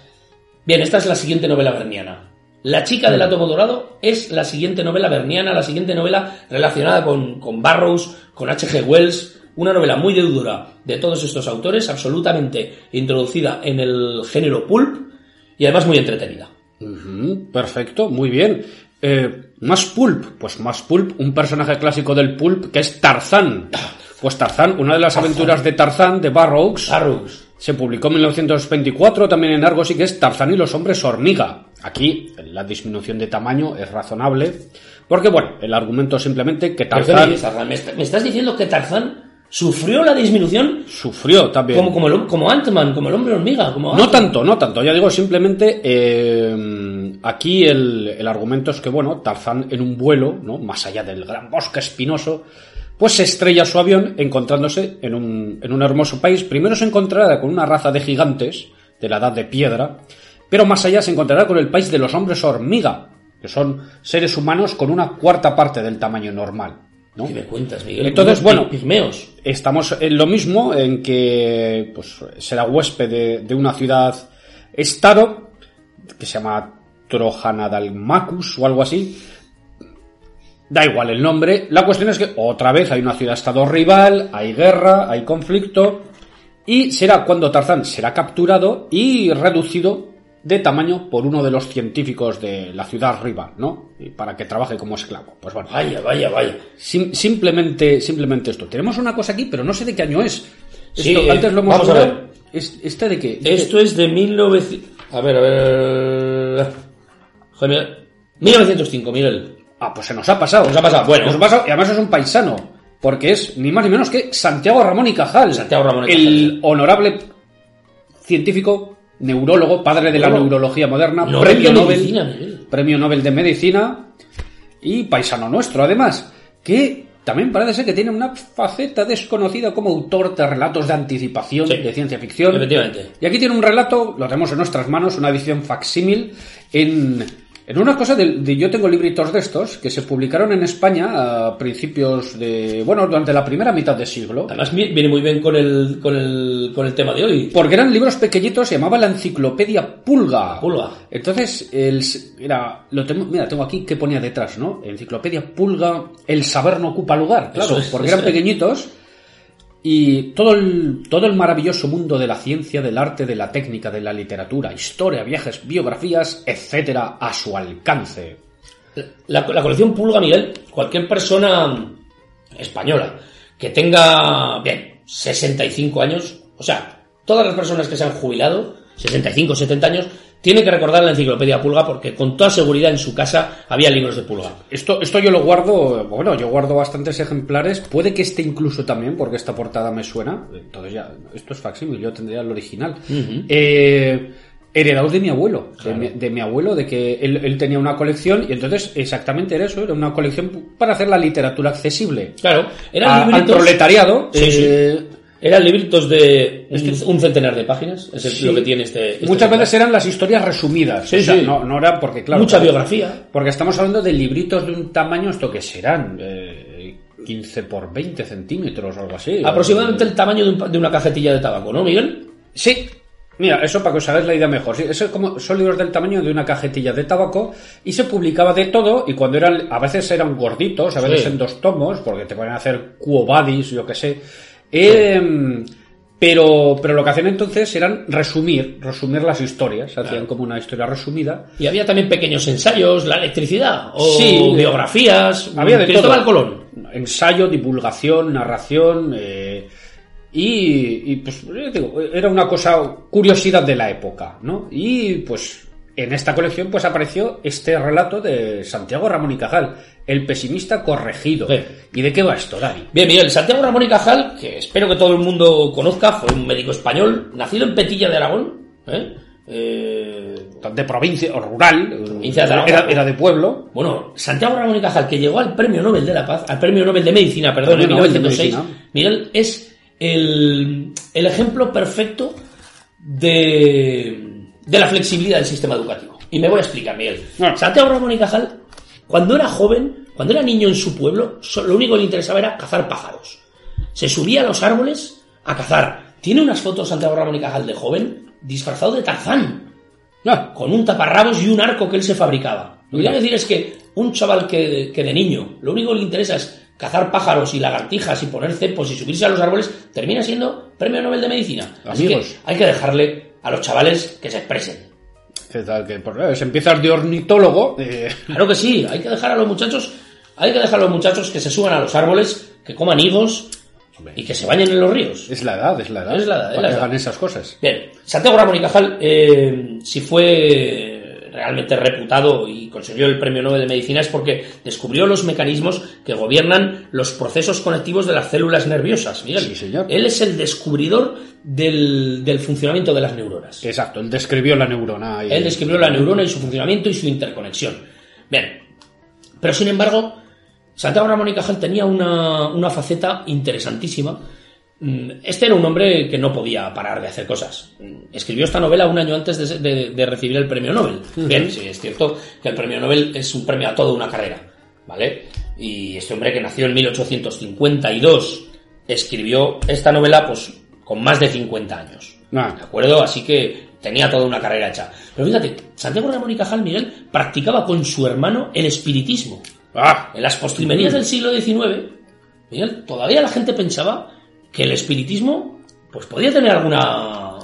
bien, esta es la siguiente novela verniana. La chica del átomo dorado es la siguiente novela verniana, la siguiente novela relacionada con, con Barrows, con H.G. Wells, una novela muy deudora de todos estos autores, absolutamente introducida en el género pulp y además muy entretenida. Perfecto, muy bien. Eh, más pulp, pues más pulp, un personaje clásico del pulp que es Tarzán. Pues Tarzán, una de las aventuras de Tarzán de Barrows, Barrows. se publicó en 1924 también en Argos y que es Tarzán y los hombres hormiga. Aquí la disminución de tamaño es razonable, porque bueno, el argumento es simplemente que Pero, ¿qué me Tarzán? ¿Me, está- me estás diciendo que Tarzán sufrió la disminución sufrió también. como, como, el, como Ant-Man, como el hombre hormiga? Como No tanto, no tanto. Ya digo, simplemente eh, aquí el, el argumento es que, bueno, Tarzán en un vuelo, ¿no? Más allá del gran bosque espinoso, pues se estrella su avión encontrándose en un, en un hermoso país. Primero se encontrará con una raza de gigantes de la edad de piedra, pero más allá se encontrará con el país de los hombres hormiga, que son seres humanos con una cuarta parte del tamaño normal. ¿no? ¿Qué me cuentas, Miguel? Entonces, bueno, pi- pigmeos. Estamos en lo mismo, en que pues será huésped de, de una ciudad estado que se llama Trojanadalmacus o algo así. Da igual el nombre. La cuestión es que otra vez hay una ciudad estado rival, hay guerra, hay conflicto y será cuando Tarzán será capturado y reducido de tamaño por uno de los científicos de la ciudad rival, ¿no? Para que trabaje como esclavo. Pues bueno, Vaya, vaya, vaya. Sim- simplemente, simplemente esto. Tenemos una cosa aquí, pero no sé de qué año es. Sí, Esto, eh, antes lo hemos vamos a ver. Es- ¿Este de qué? Esto es de 1900... A ver, a ver... Joder, 1905, Miguel. Ah, pues se nos ha pasado. Nos ha pasado, bueno. Nos ha pasado, y además es un paisano. Porque es ni más ni menos que Santiago Ramón y Cajal. Santiago Ramón y El honorable científico, neurólogo, padre de la neurología moderna, premio Nobel. medicina. Premio Nobel de Medicina y paisano nuestro, además, que también parece ser que tiene una faceta desconocida como autor de relatos de anticipación Sí. de ciencia ficción. Efectivamente. Y aquí tiene un relato, lo tenemos en nuestras manos, una edición facsímil, en, en una cosa de, de- Yo tengo libritos de estos que se publicaron en España a principios de. Bueno, durante la primera mitad de siglo. Además vi- viene muy bien con el, con el, con el tema de hoy. Porque eran libros pequeñitos, se llamaba la enciclopedia Pulga. Pulga. Entonces, el, era, lo tengo, mira, tengo aquí que ponía detrás, ¿no? Enciclopedia Pulga, el saber no ocupa lugar, claro, es, porque eran es. pequeñitos. Y todo el, todo el maravilloso mundo de la ciencia, del arte, de la técnica, de la literatura, historia, viajes, biografías, etcétera, a su alcance. La, la colección Pulga, Miguel, cualquier persona española, que tenga, bien, 65 años, o sea, todas las personas que se han jubilado, 65, 70 años, tiene que recordar la enciclopedia Pulga porque con toda seguridad en su casa había libros de Pulga. Esto, esto yo lo guardo, bueno, yo guardo bastantes ejemplares, puede que este incluso también, porque esta portada me suena, entonces ya, esto es facsímil, yo tendría el original. eh, heredados de mi abuelo, de, mi, de, mi, abuelo, de que él, él, tenía una colección y entonces exactamente era eso, era una colección para hacer la literatura accesible. Claro, eran a, al proletariado. Sí, eh, sí. Eran libritos de un, un, centenar de páginas, es sí. lo que tiene este. este Muchas veces eran las historias resumidas. Sí, o sea, sí. No, no era porque, claro. Mucha biografía. Porque estamos hablando de libritos de un tamaño, esto que serán. Eh, 15 por 20 centímetros o algo así. Aproximadamente el tamaño de, un, de, una cajetilla de tabaco, ¿no, Miguel? Sí. Mira, eso para que os hagáis la idea mejor. Eso es como, son libros del tamaño de una cajetilla de tabaco y se publicaba de todo y cuando eran, a veces eran gorditos, a veces sí. en dos tomos, porque te pueden hacer cuobadis, yo que sé. Eh, pero, pero lo que hacían entonces eran resumir, resumir las historias, hacían claro. como una historia resumida. Y había también pequeños ensayos, la electricidad, o sí, biografías, había de Cristóbal todo. Colón. Ensayo, divulgación, narración, eh, y, y, pues digo, era una cosa, curiosidad de la época, ¿no? Y pues en esta colección pues apareció este relato de Santiago Ramón y Cajal, el pesimista corregido. ¿Y de qué va esto, Dari? Bien, Miguel, Santiago Ramón y Cajal, que espero que todo el mundo conozca, fue un médico español, nacido en Petilla de Aragón, ¿eh? Eh, de provincia o rural, provincia de Aragón, era, era, de pueblo. Bueno, Santiago Ramón y Cajal, que llegó al Premio Nobel de la Paz, al Premio Nobel de Medicina, perdón, en 1906, Miguel, es el, el ejemplo perfecto de, de, la flexibilidad del sistema educativo. Y me voy a explicar, Miguel. No. Santiago Ramón y Cajal, cuando era joven, cuando era niño en su pueblo, lo único que le interesaba era cazar pájaros. Se subía a los árboles a cazar. Tiene unas fotos Santiago Ramón y Cajal de joven disfrazado de Tarzán. No. Con un taparrabos y un arco que él se fabricaba. Lo que quiero decir es que un chaval que, que de niño lo único que le interesa es cazar pájaros y lagartijas y poner cepos y subirse a los árboles, termina siendo premio Nobel de Medicina. Así Amigos. que hay que dejarle a los chavales que se expresen. ¿Qué tal? Que por, se empieza de ornitólogo. Eh. Claro que sí, hay que dejar a los muchachos, hay que dejar a los muchachos que se suban a los árboles, que coman higos y que se bañen en los ríos. Es la edad, es la edad. Es la edad, es la que edad. hagan esas cosas. Bien, Santiago Ramón y Cajal, eh, si fue realmente reputado y consiguió el premio Nobel de Medicina es porque descubrió los mecanismos que gobiernan los procesos conectivos de las células nerviosas. Miguel, sí, señor. Él es el descubridor del, del, funcionamiento de las neuronas. Exacto, él describió la neurona. Y... Él describió la neurona y su funcionamiento y su interconexión. Bien, pero sin embargo, Santiago Ramón y Cajal tenía una, una faceta interesantísima este era un hombre que no podía parar de hacer cosas. Escribió esta novela un año antes de, de, de recibir el premio Nobel. Bien, sí, es cierto que el premio Nobel es un premio a toda una carrera, ¿vale? Y este hombre que nació en 1852 escribió esta novela, pues, con más de 50 años. Ah. ¿De acuerdo? Así que tenía toda una carrera hecha. Pero fíjate, Santiago Ramón y Cajal Miguel practicaba con su hermano el espiritismo. Ah. En las postrimerías del siglo XIX, Miguel, todavía la gente pensaba que el espiritismo pues podía tener alguna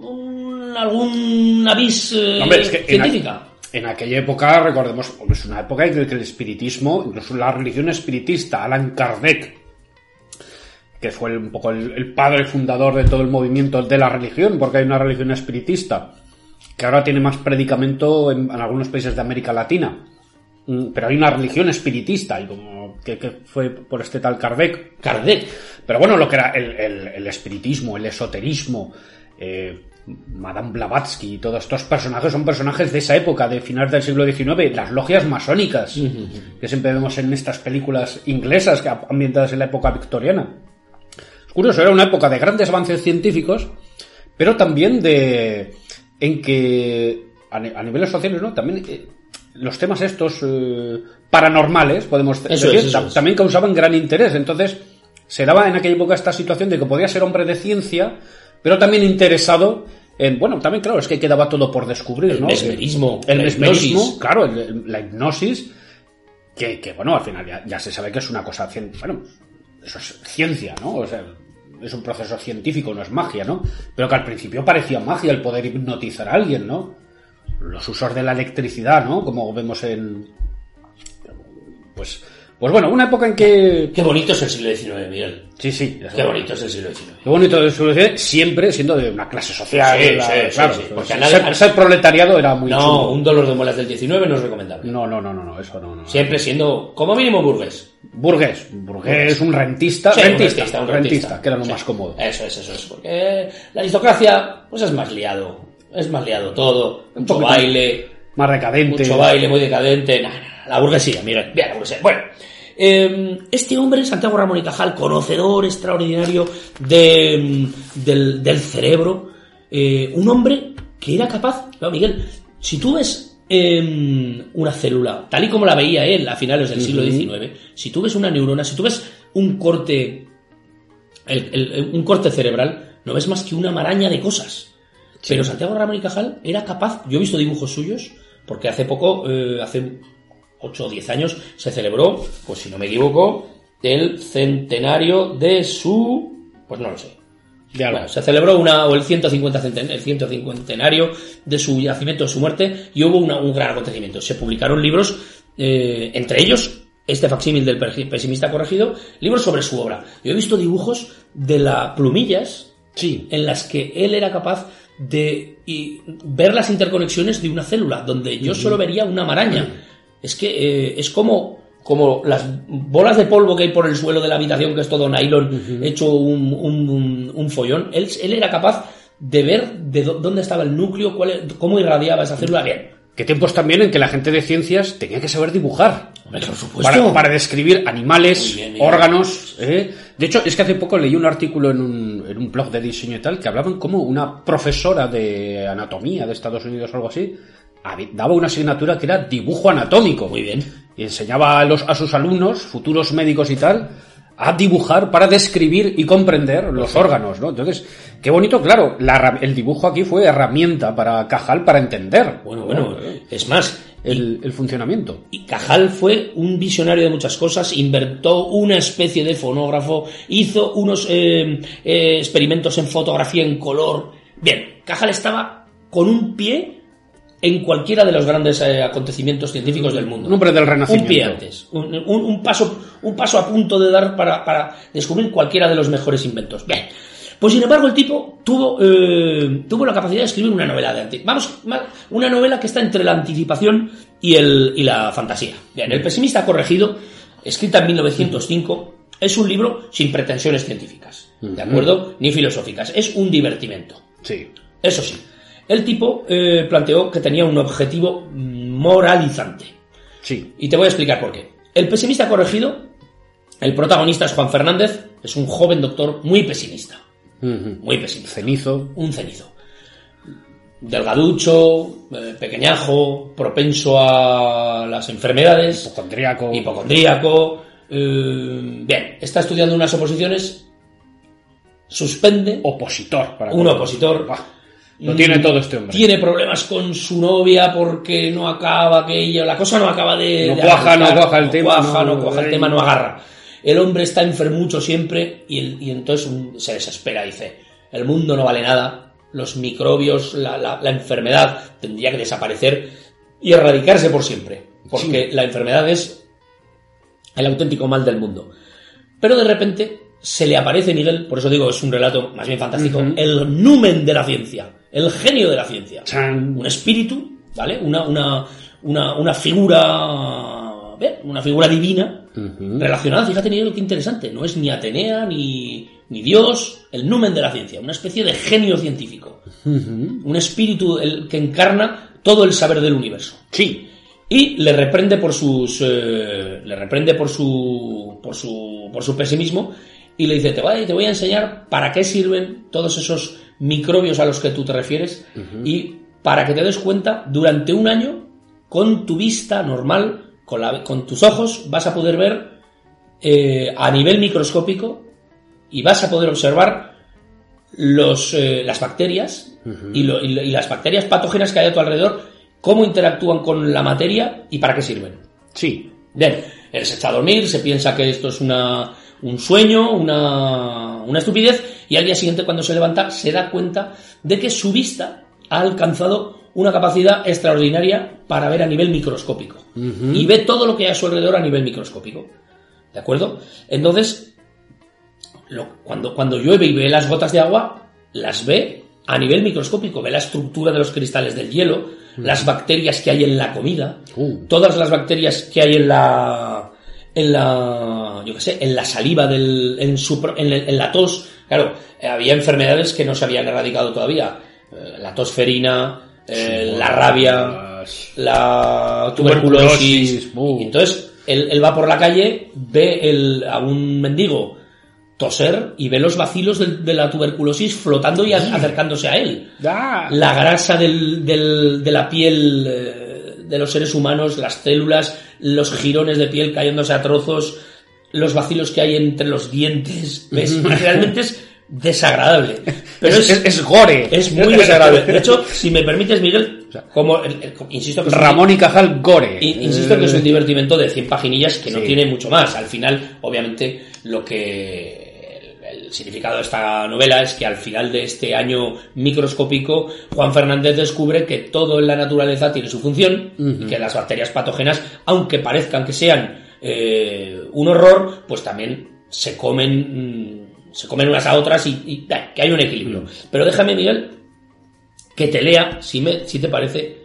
un, algún avis eh, Hombre, es que científica. En, en, aquella época, recordemos, es una época en que el espiritismo, incluso la religión espiritista, Alan Kardec, que fue un poco el, el, padre fundador de todo el movimiento de la religión, porque hay una religión espiritista, que ahora tiene más predicamento en, en algunos países de América Latina. Mm, Pero hay una religión espiritista, y como que, que fue por este tal Kardec. Kardec. Pero bueno, lo que era el, el, el espiritismo, el esoterismo, eh, Madame Blavatsky y todos estos personajes son personajes de esa época, de finales del siglo XIX, las logias masónicas, uh -huh. que siempre vemos en estas películas inglesas ambientadas en la época victoriana. Es curioso, era una época de grandes avances científicos, pero también de en que a, a niveles sociales, ¿no? También eh, los temas estos eh, paranormales, podemos eso decir, es, eso es. también causaban gran interés. Entonces, se daba en aquella época esta situación de que podía ser hombre de ciencia, pero también interesado en, bueno, también claro, es que quedaba todo por descubrir, el ¿no? Mesmerismo, el mesmerismo, claro, el, la hipnosis, que, que, bueno, al final ya, ya, se sabe que es una cosa, bueno, eso es ciencia, ¿no? O sea, es un proceso científico, no es magia, ¿no? Pero que al principio parecía magia el poder hipnotizar a alguien, ¿no? Los usos de la electricidad, ¿no? Como vemos en, pues, Pues bueno, una época en que... Qué bonito es el siglo XIX, Miguel. Sí, sí. Qué bonito es el siglo XIX. Qué bonito es el siglo XIX, siempre siendo de una clase social. Sí, la- sí, claro, sí, porque ser, a nadie- ser proletariado era muy No, chulo. un dolor de muelas del XIX no es recomendable. No, no, no, no, no, eso no, no. Siempre siendo, como mínimo, burgués. Burgués. Burgués, un rentista. Sí, un rentista, rentista, un rentista, rentista. que era lo más cómodo. Eso es, eso es. Porque la aristocracia, pues es más liado. Es más liado todo. Mucho poquito baile, Más decadente. mucho baile, muy decadente. Nah, la burguesía, mira, mira la burguesía. Bueno, eh, este hombre, Santiago Ramón y Cajal, conocedor extraordinario de, mm, del, del cerebro, eh, un hombre que era capaz, claro, Miguel, si tú ves eh, una célula, tal y como la veía él a finales del siglo XIX, si tú ves una neurona, si tú ves un corte, el- el- un corte cerebral, no ves más que una maraña de cosas. Pero Santiago Ramón y Cajal era capaz, yo he visto dibujos suyos, porque hace poco, eh, hace 8 o 10 años, se celebró, pues si no me equivoco, el centenario de su... pues no lo sé. De algo. Bueno, se celebró una, o el 150 centen- el 150 de su nacimiento, de su muerte, y hubo una- un gran acontecimiento. Se publicaron libros, eh, entre ellos este facsímil del pesimista corregido, libros sobre su obra. Yo he visto dibujos de las plumillas Sí. en las que él era capaz de y, ver las interconexiones de una célula, donde yo solo vería una maraña. Es que eh, es como, como las bolas de polvo que hay por el suelo de la habitación, que es todo nylon, hecho un, un- follón. Él, él era capaz de ver de dó- dónde estaba el núcleo, cuál, cómo irradiaba esa célula. Bien. Que tiempos también en que la gente de ciencias tenía que saber dibujar. Hombre, por supuesto. Para, para describir animales, bien, órganos. ¿eh? De hecho, es que hace poco leí un artículo en un, en un blog de diseño y tal que hablaban como una profesora de anatomía de Estados Unidos o algo así daba una asignatura que era dibujo anatómico. Muy bien. Y enseñaba a, los, a sus alumnos, futuros médicos y tal, a dibujar para describir y comprender los órganos, ¿no? Entonces, qué bonito, claro, la el dibujo aquí fue herramienta para Cajal para entender Bueno, bueno, es más, el, el funcionamiento. Y Cajal fue un visionario de muchas cosas, inventó una especie de fonógrafo, hizo unos eh, eh, experimentos en fotografía en color. Bien, Cajal estaba con un pie en cualquiera de los grandes eh, acontecimientos científicos del mundo. Un hombre del Un Renacimiento. pie antes, un, un- un paso, un paso a punto de dar para, para descubrir cualquiera de los mejores inventos. Bien. Pues sin embargo el tipo tuvo, eh, tuvo la capacidad de escribir una novela de anti- Vamos, una novela que está entre la anticipación y, el, y la fantasía. Bien, El pesimista corregido, escrita en 1905, es un libro sin pretensiones científicas, ¿de acuerdo? Ni filosóficas. Es un divertimento. Sí. Eso sí, el tipo eh, planteó que tenía un objetivo moralizante. Sí. Y te voy a explicar por qué. El pesimista corregido, el protagonista es Juan Fernández, es un joven doctor muy pesimista. Ujú. Muy pesimista. Cenizo. Un cenizo. Delgaducho, eh, pequeñajo, propenso a las enfermedades, Hipocondríaco. hipocondríaco. eh, bien, está estudiando unas oposiciones, suspende, Opositor. Para un opositor. Lo tiene todo este hombre. Tiene problemas con su novia porque no acaba aquello, la cosa no acaba de. No de cuaja, arrancar, no cuaja el tema, cuaja, no- no cuaja el tema, no agarra. El hombre está enfermucho siempre y, el- y entonces un- se desespera, dice: El mundo no vale nada, los microbios, la, la- la enfermedad tendría que desaparecer y erradicarse por siempre. Porque la enfermedad es el auténtico mal del mundo. Pero de repente se le aparece Miguel, por eso digo, es un relato más bien fantástico, el numen de la ciencia, el genio de la ciencia. Un espíritu, ¿vale? Una, una, una, una figura, una figura divina relacionada, fíjate Miguel, qué interesante, no es ni Atenea ni, ni Dios, el numen de la ciencia, una especie de genio científico, un espíritu el que encarna todo el saber del universo. Sí. y le reprende por sus eh, le reprende por su por su por su pesimismo y le dice te voy, a- te voy a enseñar para qué sirven todos esos microbios a los que tú te refieres y para que te des cuenta durante un año con tu vista normal con, la- con tus ojos vas a poder ver eh, a nivel microscópico y vas a poder observar los, eh, las bacterias y, lo- y lo- y las bacterias patógenas que hay a tu alrededor, cómo interactúan con la materia y para qué sirven. Sí. Bien, él se echa a dormir, se piensa que esto es una, un sueño, una, una estupidez, y al día siguiente cuando se levanta se da cuenta de que su vista ha alcanzado una capacidad extraordinaria para ver a nivel microscópico. Y ve todo lo que hay a su alrededor a nivel microscópico. ¿De acuerdo? Entonces, lo- cuando, cuando llueve y ve las gotas de agua, las ve a nivel microscópico, ve la estructura de los cristales del hielo, las bacterias que hay en la comida, Uh. todas las bacterias que hay en la en la yo qué sé en la saliva del en su en, el- en la tos claro eh, había enfermedades que no se habían erradicado todavía. Eh, la tos ferina eh, la rabia la Tuberculosis, uh. Y entonces él, él va por la calle ve el, a un mendigo toser y ve los vacilos de, la tuberculosis flotando y a- acercándose a él. La grasa del, del- de la piel de los seres humanos, las células, los jirones de piel cayéndose a trozos, los vacilos que hay entre los dientes. ¿Ves? Realmente es desagradable. Pero es, es, gore. es muy desagradable. De hecho, si me permites, Miguel, como insisto que Ramón y Cajal gore. in- Insisto que es un divertimento de 100 paginillas que no tiene mucho más. Al final, obviamente, lo que el, el significado de esta novela es que al final de este año microscópico, Juan Fernández descubre que todo en la naturaleza tiene su función y que las bacterias patógenas, aunque parezcan que sean eh, un horror, pues también se comen mm, se comen unas a otras y, y, que hay un equilibrio. Pero déjame, Miguel, que te lea, si, me, si te parece,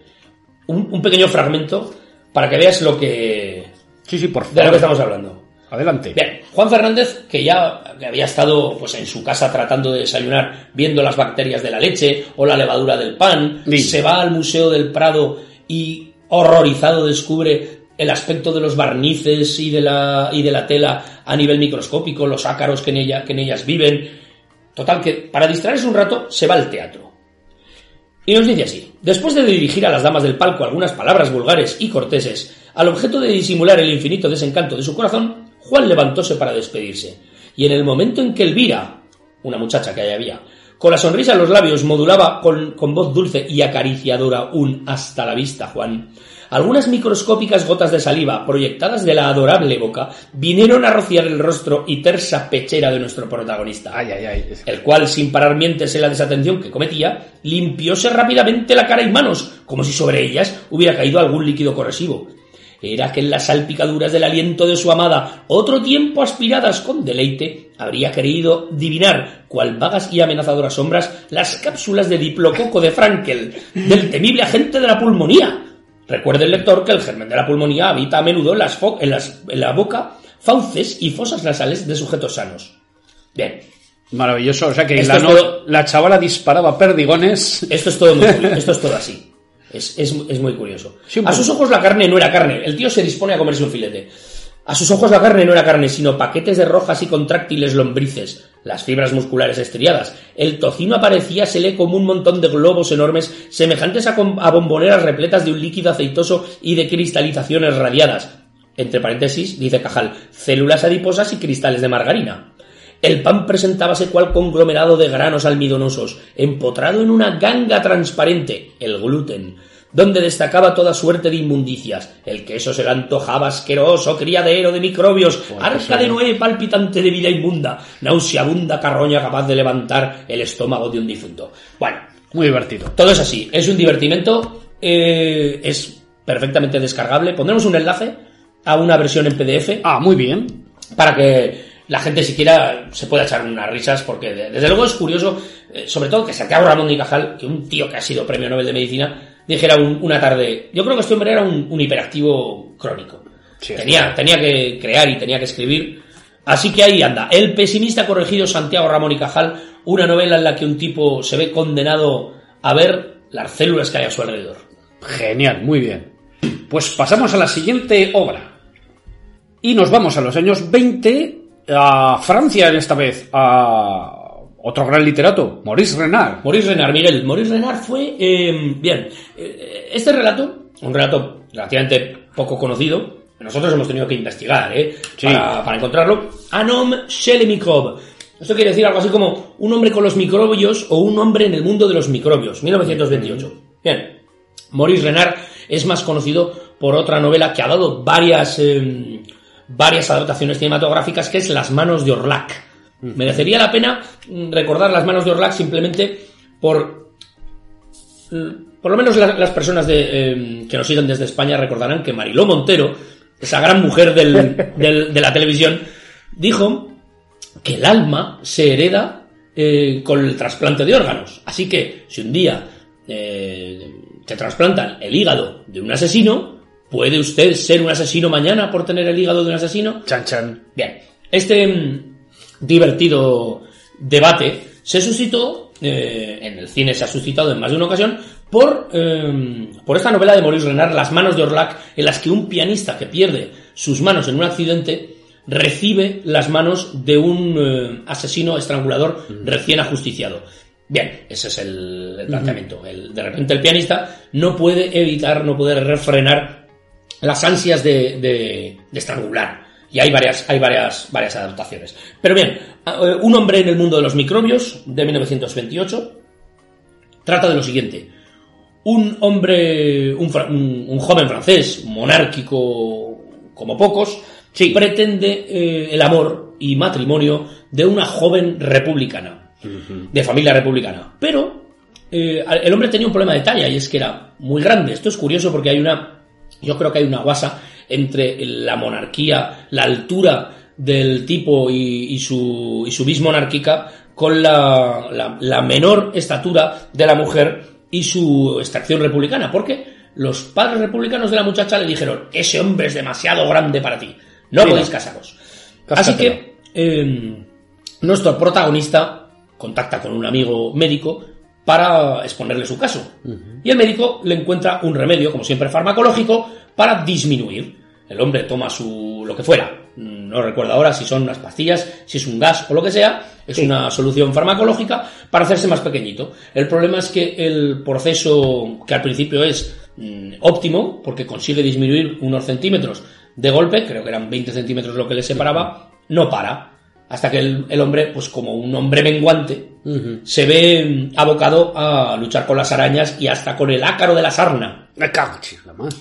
un, un pequeño fragmento para que veas lo que Sí, sí, por de lo que estamos hablando. Adelante. Bien, Juan Fernández, que ya había estado pues, en su casa tratando de desayunar, viendo las bacterias de la leche o la levadura del pan, Sí. se va al Museo del Prado y horrorizado descubre el aspecto de los barnices y de la, y de la tela a nivel microscópico, los ácaros que en, ella, que en ellas viven. Total, que para distraerse un rato se va al teatro. Y nos dice así, después de dirigir a las damas del palco algunas palabras vulgares y corteses, al objeto de disimular el infinito desencanto de su corazón, Juan levantóse para despedirse. Y en el momento en que Elvira, una muchacha que ahí había, con la sonrisa en los labios modulaba con, con voz dulce y acariciadora un hasta la vista, Juan, algunas microscópicas gotas de saliva proyectadas de la adorable boca vinieron a rociar el rostro y tersa pechera de nuestro protagonista Ay, ay, ay. el cual, sin parar mientes en la desatención que cometía, limpióse rápidamente la cara y manos, como si sobre ellas hubiera caído algún líquido corrosivo. Era que en las salpicaduras del aliento de su amada, otro tiempo aspiradas con deleite, habría querido divinar, cual vagas y amenazadoras sombras, las cápsulas de diplococo de Frankel, del temible agente de la pulmonía. Recuerde el lector que el germen de la pulmonía habita a menudo en, las en las- en la boca, fauces y fosas nasales de sujetos sanos. Bien, Maravilloso. O sea que la, es no- todo- la chavala disparaba perdigones. Esto es todo muy curioso, esto es todo así. Es, es- es muy curioso. Sí, a sus ojos la carne no era carne. El tío se dispone a comerse un filete. A sus ojos la carne no era carne, sino paquetes de rojas y contráctiles lombrices, las fibras musculares estriadas. El tocino aparecíasele como un montón de globos enormes, semejantes a, a bomboneras repletas de un líquido aceitoso y de cristalizaciones radiadas. Entre paréntesis, dice Cajal, células adiposas y cristales de margarina. El pan presentábase cual conglomerado de granos almidonosos, empotrado en una ganga transparente, el gluten, donde destacaba toda suerte de inmundicias. El queso se le antojaba asqueroso, criadero de microbios, arca de Noé palpitante de vida inmunda, nauseabunda carroña capaz de levantar el estómago de un difunto. Bueno, Muy divertido. todo es así, es un divertimento, eh, es perfectamente descargable. Pondremos un enlace a una versión en PDF Ah, muy bien. para que la gente siquiera se pueda echar unas risas, porque de- desde luego es curioso, eh, sobre todo que Santiago Ramón y Cajal, que un tío que ha sido premio Nobel de Medicina, dijera un- una tarde, yo creo que este hombre era un, un hiperactivo crónico. Sí, tenía, tenía que crear y tenía que escribir. Así que ahí anda, El pesimista corregido Santiago Ramón y Cajal, una novela en la que un tipo se ve condenado a ver las células que hay a su alrededor. Genial, muy bien. Pues pasamos a la siguiente obra. Y nos vamos a los años 20, a Francia en esta vez, a otro gran literato, Maurice Renard. Maurice Renard, Miguel. Maurice Renard fue, eh, bien, eh, este relato, un relato relativamente poco conocido, nosotros hemos tenido que investigar, ¿eh? Sí. Para, para encontrarlo. Les microbes. Esto quiere decir algo así como un hombre con los microbios o un hombre en el mundo de los microbios, 1928. Bien, Maurice Renard es más conocido por otra novela que ha dado varias, eh, varias adaptaciones cinematográficas, que es Las manos de Orlac. Merecería la pena mm, recordar Las manos de Orlac simplemente por... mm, Por lo menos la- las personas de, eh, que nos siguen desde España recordarán que Mariló Montero esa gran mujer del- del- de la televisión, dijo que el alma se hereda eh, con el trasplante de órganos. Así que si un día eh, te trasplantan el hígado de un asesino, ¿puede usted ser un asesino mañana por tener el hígado de un asesino? Chan chan. Bien, este mm, divertido debate se suscitó, eh, en el cine se ha suscitado en más de una ocasión, por, eh, por esta novela de Maurice Renard, Las manos de Orlac, en las que un pianista que pierde sus manos en un accidente recibe las manos de un eh, asesino estrangulador recién ajusticiado. Bien, ese es el, el planteamiento. El- de repente el pianista no puede evitar, no puede refrenar las ansias de, de- de estrangular. Y hay varias, hay varias, varias adaptaciones. Pero bien, eh, un hombre en el mundo de los microbios, de 1928, trata de lo siguiente. Un hombre, un, un- un joven francés, monárquico como pocos, pretende eh, el amor y matrimonio de una joven republicana, de familia republicana. Pero eh, el hombre tenía un problema de talla y es que era muy grande. Esto es curioso porque hay una, yo creo que hay una guasa entre la monarquía, la altura del tipo y, y su, y su monárquica con la, la- la menor estatura de la mujer y su extracción republicana. Porque los padres republicanos de la muchacha le dijeron, ese hombre es demasiado grande para ti, no Mira. podéis casaros. Así que eh, nuestro protagonista contacta con un amigo médico para exponerle su caso. Y el médico le encuentra un remedio, como siempre farmacológico, para disminuir. El hombre toma su lo que fuera. Mm, No recuerdo ahora si son unas pastillas, si es un gas o lo que sea. Es una solución farmacológica para hacerse más pequeñito. El problema es que el proceso, que al principio es mm, óptimo, porque consigue disminuir unos centímetros de golpe, creo que eran 20 centímetros lo que le separaba, no para. Hasta que el, el hombre, pues como un hombre menguante, se ve mm, abocado a luchar con las arañas y hasta con el ácaro de la sarna. Me cago, chico, la más.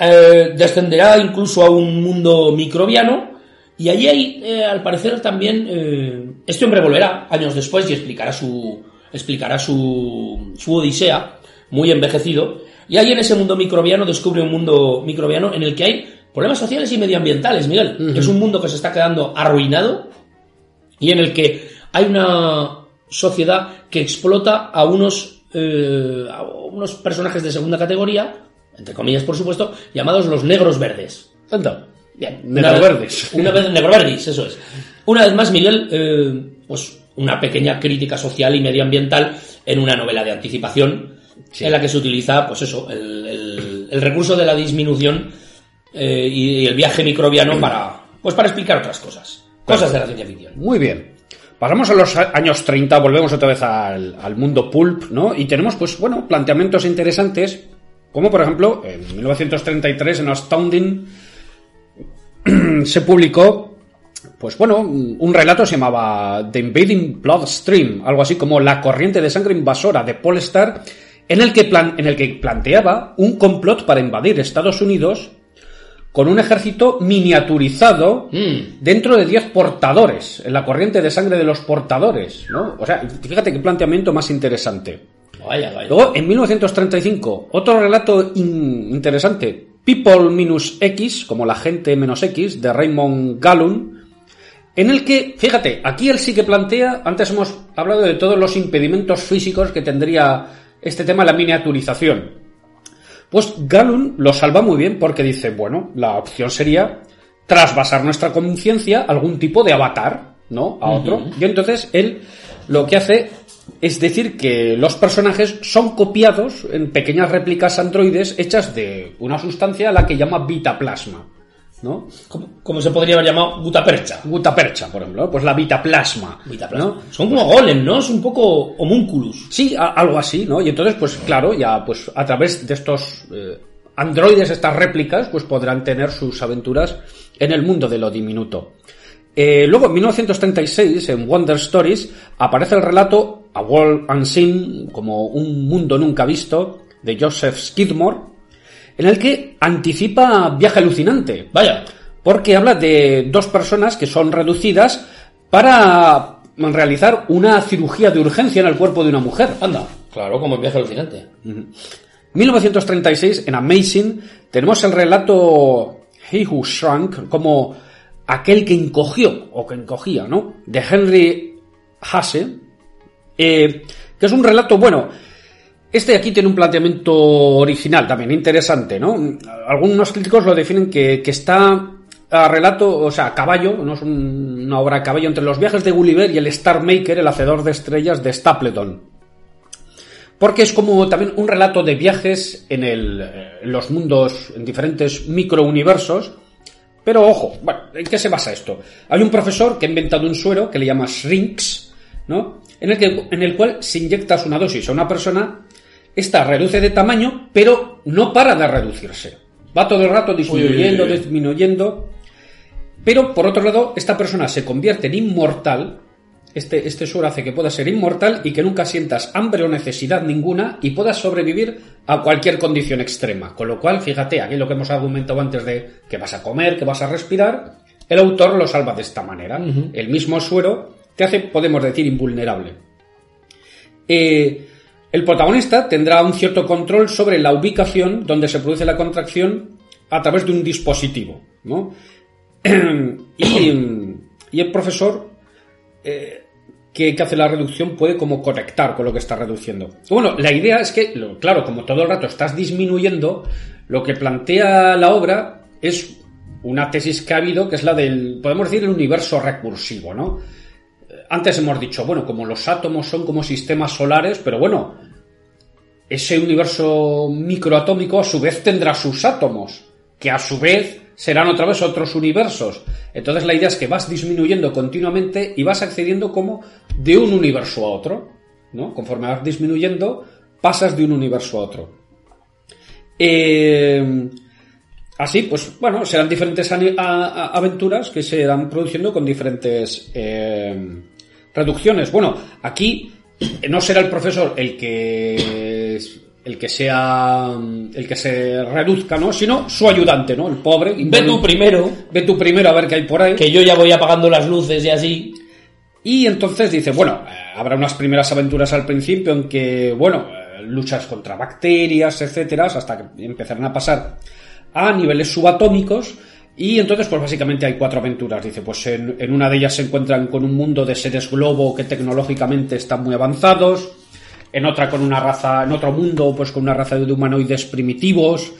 Eh, descenderá incluso a un mundo microbiano y allí hay, eh, al parecer también, eh, este hombre volverá años después y explicará su, explicará su, su odisea, muy envejecido, y ahí en ese mundo microbiano descubre un mundo microbiano en el que hay problemas sociales y medioambientales, Miguel. Es un mundo que se está quedando arruinado y en el que hay una sociedad que explota a unos, eh, a unos personajes de segunda categoría, entre comillas por supuesto, llamados los negros verdes. Anda. Bien, Negroverdes. Una vez negroverdis, eso es. Una vez más, Miguel, eh, pues una pequeña crítica social y medioambiental en una novela de anticipación en la que se utiliza, pues eso, el, el- el recurso de la disminución eh, y el viaje microbiano para, pues para explicar otras cosas. Cosas de la ciencia ficción. Muy bien. Pasamos a los años 30, volvemos otra vez al, al mundo pulp, ¿no? Y tenemos, pues, bueno, planteamientos interesantes, como por ejemplo, en 1933 en Astounding se publicó, pues bueno, un relato se llamaba The Invading Bloodstream, algo así como La corriente de sangre invasora de Paul Starr, en el que, plan- en el que planteaba un complot para invadir Estados Unidos con un ejército miniaturizado Mm. dentro de 10 portadores, en la corriente de sangre de los portadores, ¿no? O sea, fíjate qué planteamiento más interesante. Vaya, vaya. Luego, en 1935, otro relato in- interesante, People-X, como la gente menos X, de Raymond Gallun, en el que, fíjate, aquí él sí que plantea, antes hemos hablado de todos los impedimentos físicos que tendría este tema, la miniaturización. Pues Gallun lo salva muy bien porque dice, bueno, la opción sería trasvasar nuestra conciencia algún tipo de avatar, ¿no? A otro. Y entonces él lo que hace es decir que los personajes son copiados en pequeñas réplicas androides hechas de una sustancia a la que llama vitaplasma, ¿no? Como, como se podría haber llamado gutapercha. Gutapercha, por ejemplo, pues la vitaplasma. Vitaplasma. ¿no? Son como golem, ¿no? Es un poco homúnculus. Sí, a- algo así, ¿no? Y entonces, pues claro, ya pues a través de estos eh, androides, estas réplicas, pues podrán tener sus aventuras en el mundo de lo diminuto. Eh, luego, en 1936, en Wonder Stories, aparece el relato A World Unseen, como un mundo nunca visto, de Joseph Skidmore, en el que anticipa Viaje Alucinante. Vaya. Porque habla de dos personas que son reducidas para realizar una cirugía de urgencia en el cuerpo de una mujer. Anda. Claro, como en viaje alucinante. 1936, en Amazing, tenemos el relato He Who Shrunk, como aquel que encogió, o que encogía, ¿no? De Henry Hase, eh, que es un relato, bueno, este aquí tiene un planteamiento original también, interesante, ¿no? Algunos críticos lo definen que, está a relato, o sea, a caballo, no es una obra a caballo entre los viajes de Gulliver y el Star Maker, el hacedor de estrellas de Stapleton. Porque es como también un relato de viajes en, el, en los mundos, en diferentes microuniversos. Pero ojo, bueno, ¿en qué se basa esto? Hay un profesor que ha inventado un suero que le llama Shrinks, ¿no? En el, que, en el cual se inyectas una dosis a una persona, esta reduce de tamaño, pero no para de reducirse. Va todo el rato disminuyendo, Uy, uy, uy. disminuyendo. Pero por otro lado, esta persona se convierte en inmortal. Este, este suero hace que pueda ser inmortal y que nunca sientas hambre o necesidad ninguna y puedas sobrevivir a cualquier condición extrema. Con lo cual, fíjate, aquí lo que hemos argumentado antes de que vas a comer, que vas a respirar, el autor lo salva de esta manera. El mismo suero te hace, podemos decir, invulnerable. Eh, el protagonista tendrá un cierto control sobre la ubicación donde se produce la contracción a través de un dispositivo, ¿no? y, el profesor eh, que, hace la reducción puede como conectar con lo que está reduciendo. Bueno, la idea es que, claro, como todo el rato estás disminuyendo, lo que plantea la obra es una tesis que ha habido, que es la del, podemos decir, el universo recursivo, ¿no? Antes hemos dicho, bueno, como los átomos son como sistemas solares, pero bueno, ese universo microatómico a su vez tendrá sus átomos, que a su vez serán otra vez otros universos. Entonces la idea es que vas disminuyendo continuamente y vas accediendo como de un universo a otro, ¿no? Conforme vas disminuyendo, pasas de un universo a otro. Eh, así, pues bueno, serán diferentes aventuras que se irán produciendo con diferentes eh, reducciones. Bueno, aquí no será el profesor el que el que sea el que se reduzca, ¿no? Sino su ayudante, ¿no? El pobre. Ve tú primero, Ve tú primero a ver qué hay por ahí. que yo ya voy apagando las luces y así. Y entonces dice, bueno, eh, habrá unas primeras aventuras al principio en que, bueno, eh, luchas contra bacterias, etcétera, hasta que empezarán a pasar a niveles subatómicos. Y entonces, pues básicamente hay cuatro aventuras. Dice, pues en, una de ellas se encuentran con un mundo de seres globo que tecnológicamente están muy avanzados. En otra con una raza, en otro mundo, pues con una raza de humanoides primitivos.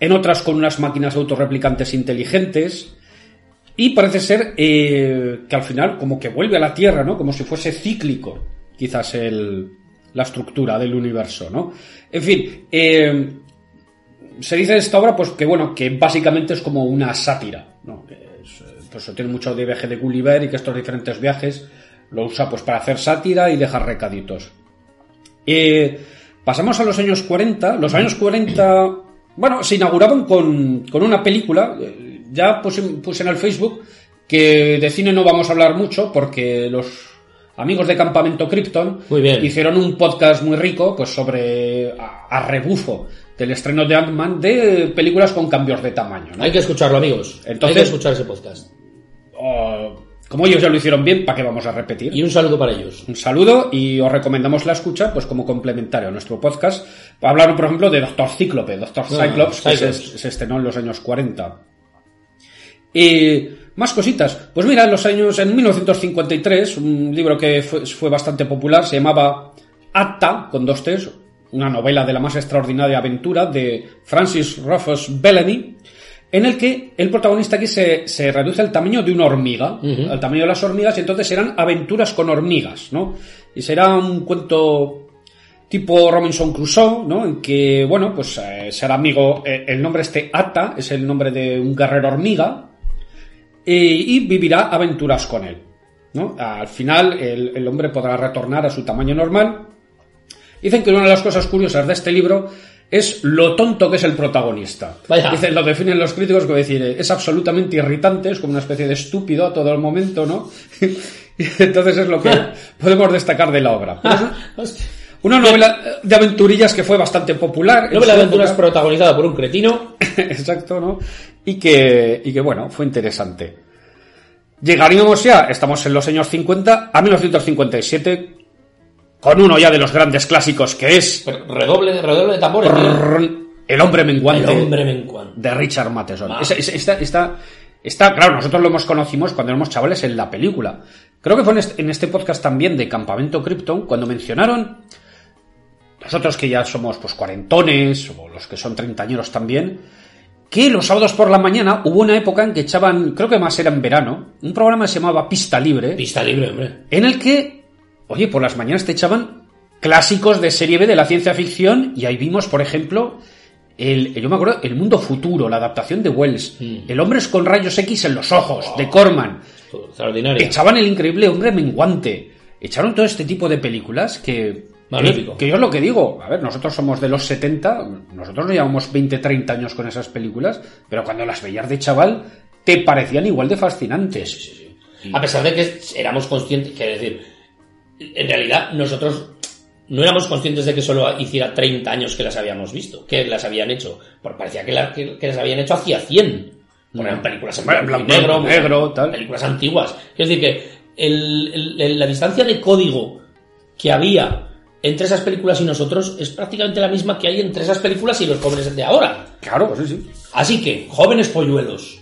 En otras con unas máquinas autorreplicantes inteligentes. Y parece ser eh, que al final como que vuelve a la Tierra, ¿no? Como si fuese cíclico, quizás el, la estructura del universo, ¿no? En fin, eh, se dice de esta obra pues que bueno, que básicamente es como una sátira, ¿no? Que es, eh, pues tiene mucho de viaje de Gulliver y que estos diferentes viajes lo usa pues para hacer sátira y dejar recaditos. Eh, pasamos a los años 40. Los años 40, bueno, se inauguraban con, con una película. eh, Ya puse, puse en el Facebook que de cine no vamos a hablar mucho porque los amigos de Campamento Krypton Muy bien. hicieron un podcast muy rico pues sobre a, a rebufo del estreno de Ant-Man de películas con cambios de tamaño. ¿no? Hay que escucharlo, amigos. Entonces- Hay que escuchar ese podcast. O- como ellos ya lo hicieron bien, ¿para qué vamos a repetir? Y un saludo para ellos. Un saludo y os recomendamos la escucha pues como complementario a nuestro podcast. Hablaron, por ejemplo, de Doctor Cíclope, Doctor Ah, Cyclops, que se, estrenó en los años 40. Y más cositas. Pues mira, en los años, en 1953, un libro que fue, fue bastante popular, se llamaba Atta, con dos T's, una novela de la más extraordinaria aventura de Francis Rufus Bellamy, en el que el protagonista aquí se, se reduce al tamaño de una hormiga, al tamaño de las hormigas, y entonces serán aventuras con hormigas, ¿no? Y será un cuento tipo Robinson Crusoe, ¿no? En que, bueno, pues eh, será amigo, eh, el nombre este Atta es el nombre de un guerrero hormiga, eh, y vivirá aventuras con él, ¿no? Al final el, el hombre podrá retornar a su tamaño normal. Dicen que una de las cosas curiosas de este libro es lo tonto que es el protagonista. Vaya. Dicen, lo definen los críticos como decir, es absolutamente irritante, es como una especie de estúpido a todo el momento, ¿no? y entonces es lo que podemos destacar de la obra. Una- novela de aventurillas que fue bastante popular. Novela de aventuras época. protagonizada por un cretino. Exacto, ¿no? Y que, y que, bueno, fue interesante. Llegaríamos ya, estamos en los años 50, a 1957, con uno ya de los grandes clásicos que es Pero redoble, redoble de tambores. El hombre menguante. El hombre menguante. De Richard Matheson. Ah. Está, está, claro, nosotros lo hemos conocimos cuando éramos chavales en la película. Creo que fue en este, en este podcast también de Campamento Krypton, cuando mencionaron, nosotros que ya somos pues cuarentones, o los que son treintañeros también, que los sábados por la mañana hubo una época en que echaban, creo que más era en verano, un programa que se llamaba Pista Libre, Pista libre, hombre. en el que, oye, por las mañanas te echaban clásicos de serie B de la ciencia ficción y ahí vimos, por ejemplo, el, yo me acuerdo, El Mundo Futuro, la adaptación de Wells, Mm. El Hombre con rayos X en los ojos, de Corman, Extraordinario. echaban El Increíble Hombre Menguante, echaron todo este tipo de películas que... Magnífico. Que, que yo es lo que digo, a ver, nosotros somos de los 70, nosotros no llevamos 20, 30 años con esas películas, pero cuando las veías de chaval te parecían igual de fascinantes. A pesar de que éramos conscientes, quiero decir, en realidad nosotros no éramos conscientes de que solo hiciera 30 años que las habíamos visto, que las habían hecho. Porque parecía que, la- que- que las habían hecho hacía 100. Porque eran películas en blanco y negro, negro, tal. películas antiguas. Es decir, que el- el- el- la distancia de código que había entre esas películas y nosotros es prácticamente la misma que hay entre esas películas y los jóvenes de ahora. Claro, sí, sí. Así que, jóvenes polluelos,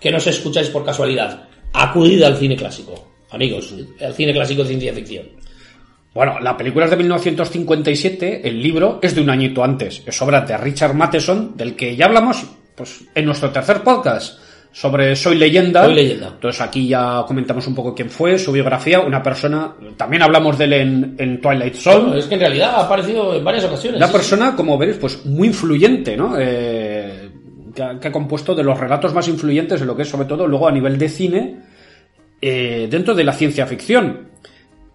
que nos escucháis por casualidad, acudid al cine clásico. Amigos, al cine clásico de ciencia ficción. Bueno, la película es de 1957, el libro es de un añito antes. Es obra de Richard Matheson, del que ya hablamos pues, en nuestro tercer podcast sobre Soy Leyenda. Soy Leyenda. Entonces aquí ya comentamos un poco quién fue, su biografía, una persona, también hablamos de él en, en Twilight Zone. Bueno, es que en realidad ha aparecido en varias ocasiones. Una sí, persona, como veréis, pues muy influyente, ¿no? Eh, que, ha, que ha compuesto de los relatos más influyentes en lo que es, sobre todo, luego a nivel de cine, eh, dentro de la ciencia ficción.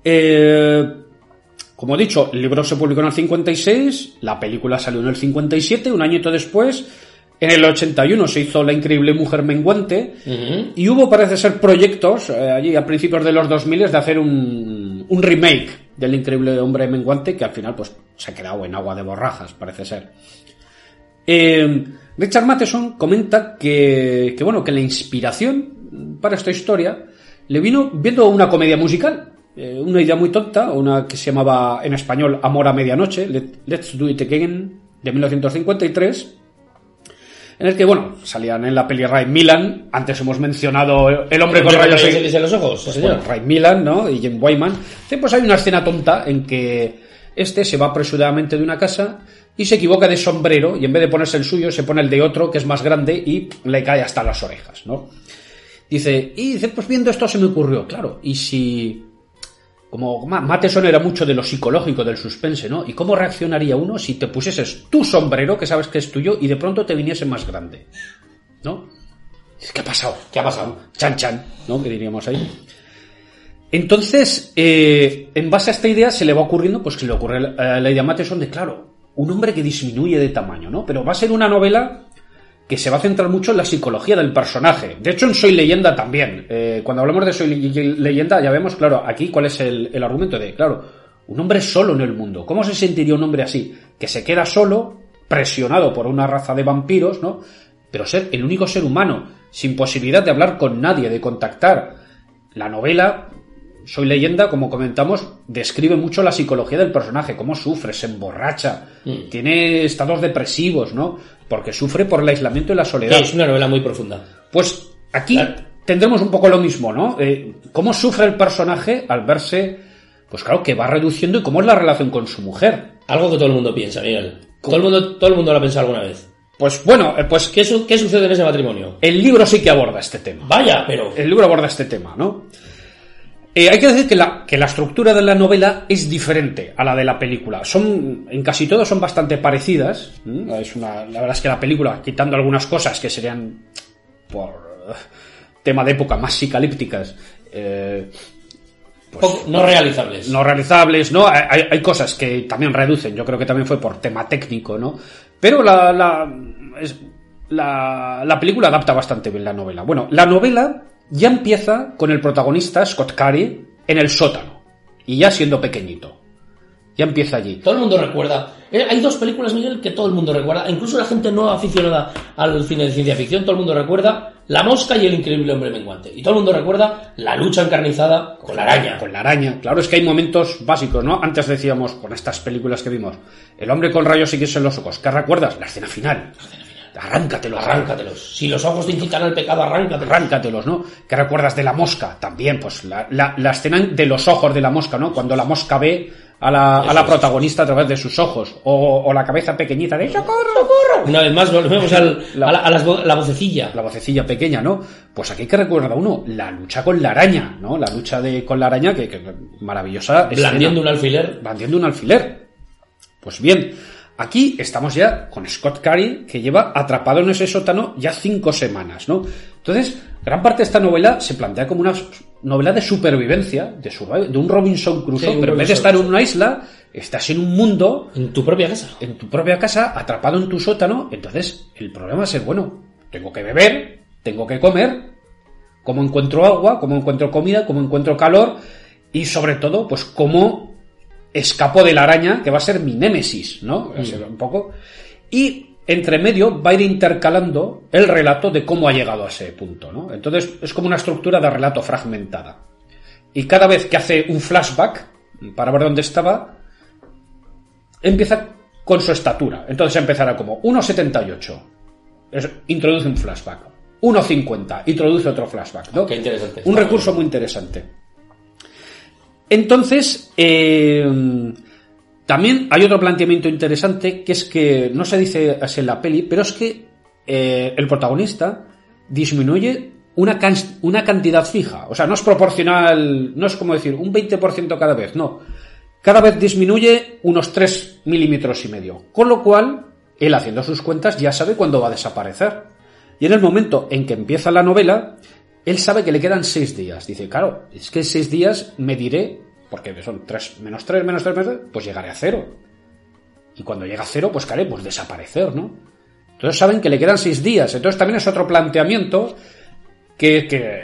Eh, como he dicho, el libro se publicó en el 56, la película salió en el 57, un añito después. En el 81 se hizo La increíble mujer menguante. Y hubo, parece ser, proyectos eh, allí a principios de los 2000 de hacer un, un remake del increíble hombre menguante que al final pues se ha quedado en agua de borrajas, parece ser. Eh, Richard Matheson comenta que, que, bueno, que la inspiración para esta historia le vino viendo una comedia musical. eh, una idea muy tonta, una que se llamaba en español Amor a Medianoche, Let- Let's Do It Again, de 1953 en el que, bueno, salían en la peli Ray Milan, antes hemos mencionado El hombre con rayos en los ojos, señor. bueno, Ray Milan, ¿no? Y Jim Wyman. Pues hay una escena tonta en que este se va apresuradamente de una casa y se equivoca de sombrero y en vez de ponerse el suyo se pone el de otro que es más grande y le cae hasta las orejas, ¿no? Dice, y dice, pues viendo esto se me ocurrió, claro, y si... Como Ma- Matheson era mucho de lo psicológico, del suspense, ¿no? ¿Y cómo reaccionaría uno si te pusieses tu sombrero, que sabes que es tuyo, y de pronto te viniese más grande? ¿No? ¿Qué ha pasado? ¿Qué ha pasado? Chan chan, ¿no? Que diríamos ahí. Entonces, eh, en base a esta idea se le va ocurriendo, pues que le ocurre la idea a Matheson de, claro, un hombre que disminuye de tamaño, ¿no? Pero va a ser una novela que se va a centrar mucho en la psicología del personaje. De hecho, en Soy Leyenda también. Eh, cuando hablamos de Soy Le- Leyenda, ya vemos, claro, aquí cuál es el argumento de, claro, un hombre solo en el mundo. ¿Cómo se sentiría un hombre así? Que se queda solo, presionado por una raza de vampiros, ¿no? Pero ser el único ser humano, sin posibilidad de hablar con nadie, de contactar. La novela, Soy leyenda, como comentamos, describe mucho la psicología del personaje, cómo sufre, se emborracha, tiene estados depresivos, ¿no? Porque sufre por el aislamiento y la soledad. Es una novela muy profunda. Pues aquí Claro. tendremos un poco lo mismo, ¿no? Eh, cómo sufre el personaje al verse, pues claro, que va reduciendo y cómo es la relación con su mujer. Algo que todo el mundo piensa, Miguel. Todo el mundo, todo el mundo lo ha pensado alguna vez. Pues bueno, eh, pues ¿Qué, su- qué sucede en ese matrimonio? el libro sí que aborda este tema. Vaya, pero... El libro aborda este tema, ¿no? Eh, hay que decir que la, que la estructura de la novela es diferente a la de la película. Son, en casi todo son bastante parecidas. ¿m? Es una, la verdad es que la película, quitando algunas cosas que serían por eh, tema de época más psicalípticas, eh, poco- no realizables. no realizables, ¿no? Hay, hay cosas que también reducen, yo creo que también fue por tema técnico, ¿no? Pero la, la, es- la, la película adapta bastante bien la novela. Bueno, la novela ya empieza con el protagonista, Scott Carey, en el sótano, y ya siendo pequeñito. Ya empieza allí. Todo el mundo recuerda. Eh, Hay dos películas, Miguel, que todo el mundo recuerda. Incluso la gente no aficionada al cine de ciencia ficción, todo el mundo recuerda La Mosca y el Increíble Hombre Menguante. Y todo el mundo recuerda la lucha encarnizada con la araña. Con la araña. Claro, es que hay momentos básicos, ¿no? Antes decíamos, con estas películas que vimos, el hombre con rayos X en los ojos. ¿Qué recuerdas? La escena final. Arráncatelos, Arráncatelos. Si los ojos te incitan al pecado, arráncatelos. Arráncatelos, ¿no? ¿Qué recuerdas de la mosca? También, pues la, la- la escena de los ojos de la mosca, ¿no? Cuando la mosca ve a la, a la protagonista a través de sus ojos. O, o la cabeza pequeñita de ¡Socorro, socorro! Una vez más volvemos al- La- a, la, a las la vocecilla. La vocecilla pequeña, ¿no? Pues aquí que recuerda uno la lucha con la araña, ¿no? La lucha de, con la araña, que, que maravillosa. escena. Blandiendo un alfiler. blandiendo un alfiler. Pues bien, aquí estamos ya con Scott Carey, que lleva atrapado en ese sótano ya cinco semanas, ¿no? Entonces, gran parte de esta novela se plantea como una novela de supervivencia, de, un Robinson Crusoe, Sí, pero en vez de estar en una isla, estás en un mundo, En tu propia casa. en tu propia casa, atrapado en tu sótano, entonces el problema va a ser, bueno, tengo que beber, tengo que comer, cómo encuentro agua, cómo encuentro comida, cómo encuentro calor y sobre todo, pues cómo escapo de la araña, que va a ser mi némesis, ¿no? Ser un poco. Y entre medio va a ir intercalando el relato de cómo ha llegado a ese punto, ¿no? Entonces es como una estructura de relato fragmentada. Y cada vez que hace un flashback para ver dónde estaba, empieza con su estatura. Entonces empezará como 1,78. Es- Introduce un flashback. 1,50. Introduce otro flashback. ¿no? Qué interesante. Un recurso muy interesante. Entonces, eh, también hay otro planteamiento interesante que es que no se dice así en la peli, pero es que eh, el protagonista disminuye una, una cantidad fija. O sea, no es proporcional, no es como decir un 20% cada vez, no. Cada vez disminuye unos 3 milímetros y medio. Con lo cual, él haciendo sus cuentas ya sabe cuándo va a desaparecer. Y en el momento en que empieza la novela, él sabe que le quedan 6 días. Dice, claro, es que 6 días me diré, porque son 3 menos 3 menos 3 menos 3, pues llegaré a cero. Y cuando llega a cero, pues ¿qué haré? Pues desaparecer, ¿no? Entonces saben que le quedan 6 días. Entonces también es otro planteamiento que, que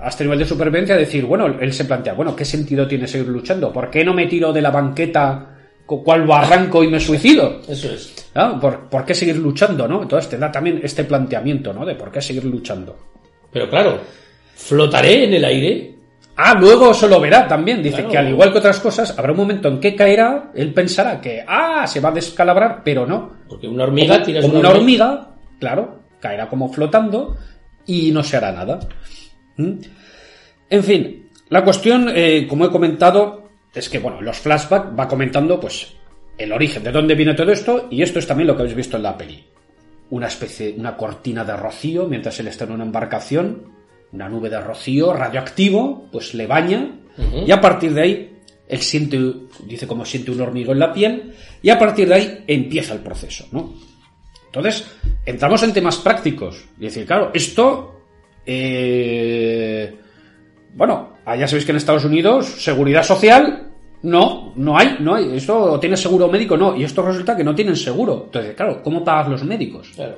a este nivel de supervivencia decir, bueno, él se plantea, bueno, ¿qué sentido tiene seguir luchando? ¿Por qué no me tiro de la banqueta con cual barranco y me suicido? Eso es. ¿Ah? ¿Por, por qué seguir luchando, no? Entonces te da también este planteamiento, ¿no? De por qué seguir luchando. Pero claro, flotaré en el aire. Ah, luego se lo verá también. Dice Claro. que al igual que otras cosas, habrá un momento en que caerá, él pensará que, ah, se va a descalabrar, pero no. Porque una hormiga como, tiras como una una hormiga, claro, caerá como flotando y no se hará nada. ¿Mm? En fin, la cuestión, eh, como he comentado, es que, bueno, los flashbacks va comentando, pues, el origen, de dónde viene todo esto, y esto es también lo que habéis visto en la peli. Una especie, una cortina de rocío mientras él está en una embarcación, una nube de rocío radioactivo, pues le baña, y a partir de ahí, él siente, dice como siente un hormigón en la piel, y a partir de ahí empieza el proceso, ¿no? Entonces, entramos en temas prácticos. Y decir, claro, esto. eh, bueno, allá sabéis que en Estados Unidos, seguridad social, no, no hay, no hay. Esto tiene seguro médico, no. Y esto resulta que no tienen seguro. Entonces, claro, ¿cómo pagas los médicos? Claro.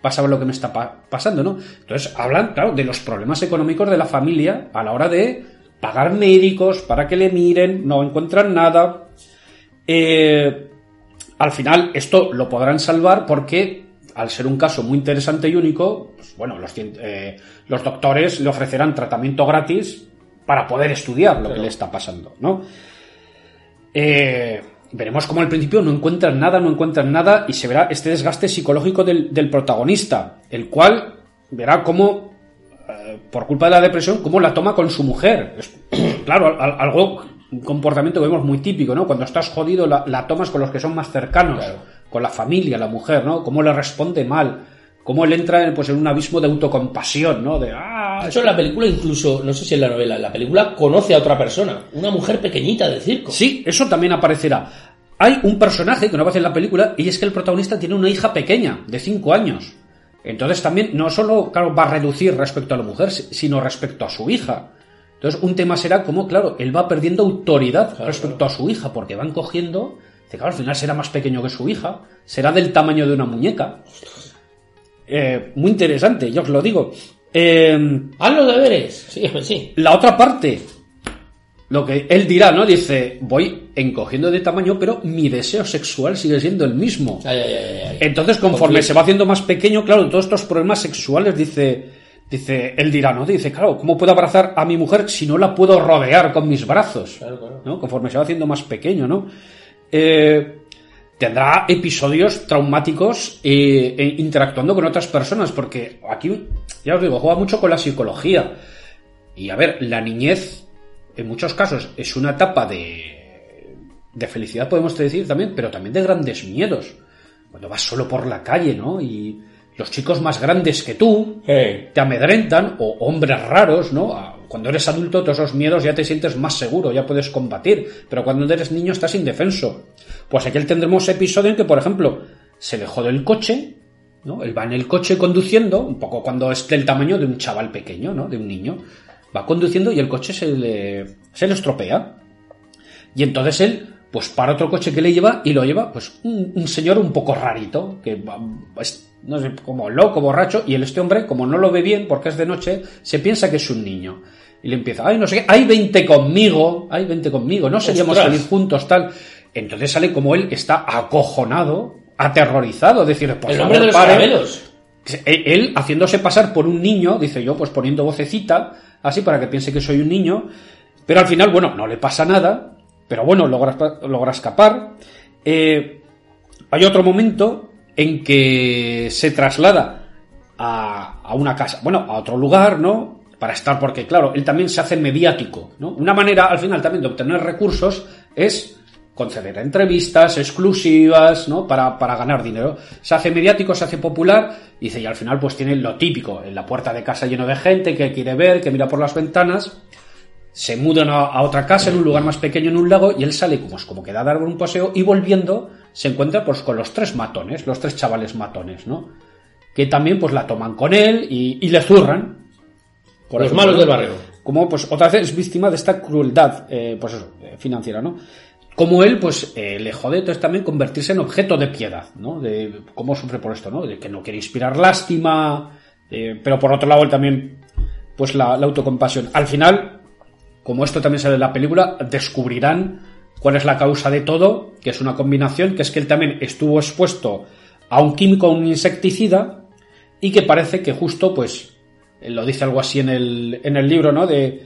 Para saber lo que me está pa- pasando, ¿no? Entonces, hablan, claro, de los problemas económicos de la familia a la hora de pagar médicos para que le miren, no encuentran nada. Eh, al final esto lo podrán salvar porque al ser un caso muy interesante y único, pues, bueno, los, eh, los doctores le ofrecerán tratamiento gratis para poder estudiar lo que le está pasando, ¿no? Eh, veremos cómo al principio no encuentran nada, no encuentran nada y se verá este desgaste psicológico del, del protagonista, el cual verá cómo eh, por culpa de la depresión, cómo la toma con su mujer. Es- claro, al- algo, un comportamiento que vemos muy típico, ¿no? Cuando estás jodido, la, la tomas con los que son más cercanos, Claro. con la familia, la mujer, ¿no? Cómo le responde mal, cómo él entra en, pues, en un abismo de autocompasión, ¿no? De, ah, De hecho, en la película, incluso, no sé si en la novela, en la película conoce a otra persona, una mujer pequeñita del circo. Sí, eso también aparecerá. Hay un personaje que no aparece en la película y es que el protagonista tiene una hija pequeña, de 5 años. Entonces también no solo claro, va a reducir respecto a la mujer, si- sino respecto a su hija. Entonces un tema será como, claro, él va perdiendo autoridad Claro, respecto a su hija, porque van cogiendo, claro, al final será más pequeño que su hija, será del tamaño de una muñeca. Eh, muy interesante, yo os lo digo. Eh, Haz los deberes. Sí, pues sí. la otra parte, lo que él dirá, ¿no? Dice, voy encogiendo de tamaño, pero mi deseo sexual sigue siendo el mismo. Ay, ay, ay, ay. Entonces, conforme se va haciendo más pequeño, claro, todos estos problemas sexuales, dice, dice, él dirá, ¿no? Dice, claro, ¿cómo puedo abrazar a mi mujer si no la puedo rodear con mis brazos? Claro, claro. ¿no? Conforme se va haciendo más pequeño, ¿no? Eh, tendrá episodios traumáticos eh, eh, interactuando con otras personas, porque aquí, ya os digo, juega mucho con la psicología. Y a ver, la niñez, en muchos casos, es una etapa de, de felicidad, podemos decir también, pero también de grandes miedos. Cuando vas solo por la calle, ¿no? Y los chicos más grandes que tú te amedrentan, o hombres raros, ¿no? A- Cuando eres adulto, todos esos miedos ya te sientes más seguro, ya puedes combatir, pero cuando eres niño estás indefenso. Pues aquí tendremos episodio en que, por ejemplo, se le jode el coche, ¿no? Él va en el coche conduciendo, un poco cuando es del tamaño de un chaval pequeño, ¿no? De un niño. Va conduciendo y el coche se le, se le estropea. Y entonces él, pues para otro coche que le lleva y lo lleva, pues un, señor un poco rarito, que es, no sé, como loco, borracho, y el este hombre, como no lo ve bien porque es de noche, se piensa que es un niño. Y le empieza, ay, no sé qué, hay 20 conmigo, hay 20 conmigo, no seríamos salir juntos, tal. Entonces sale como él está acojonado, aterrorizado, decir, por el nombre favor, de los caramelos. Él, él, haciéndose pasar por un niño, dice yo, pues poniendo vocecita, así para que piense que soy un niño, pero al final, bueno, no le pasa nada, pero bueno, logra, logra escapar. Eh, hay otro momento en que se traslada a, a una casa, bueno, a otro lugar, ¿no? Para estar, porque claro, él también se hace mediático, ¿no? Una manera, al final, también de obtener recursos es conceder entrevistas exclusivas, ¿no? Para, para ganar dinero. Se hace mediático, se hace popular, dice, y al final, pues tiene lo típico, en la puerta de casa lleno de gente que quiere ver, que mira por las ventanas, se mudan a, a otra casa en un lugar más pequeño en un lago y él sale como, como que da a dar un paseo y volviendo se encuentra pues con los tres matones, los tres chavales matones, ¿no? Que también pues la toman con él y, y le zurran. Por Los malos del barrio. Como pues otra vez es víctima de esta crueldad, eh, pues eso, eh, financiera, ¿no? Como él, pues eh, le jode entonces también convertirse en objeto de piedad, ¿no? De cómo sufre por esto, ¿no? De que no quiere inspirar lástima, eh, pero por otro lado él también, pues la, la autocompasión. Al final, como esto también sale en la película, descubrirán cuál es la causa de todo, que es una combinación, que es que él también estuvo expuesto a un químico, a un insecticida, y que parece que justo, pues, lo dice algo así en el, en el libro, ¿no? De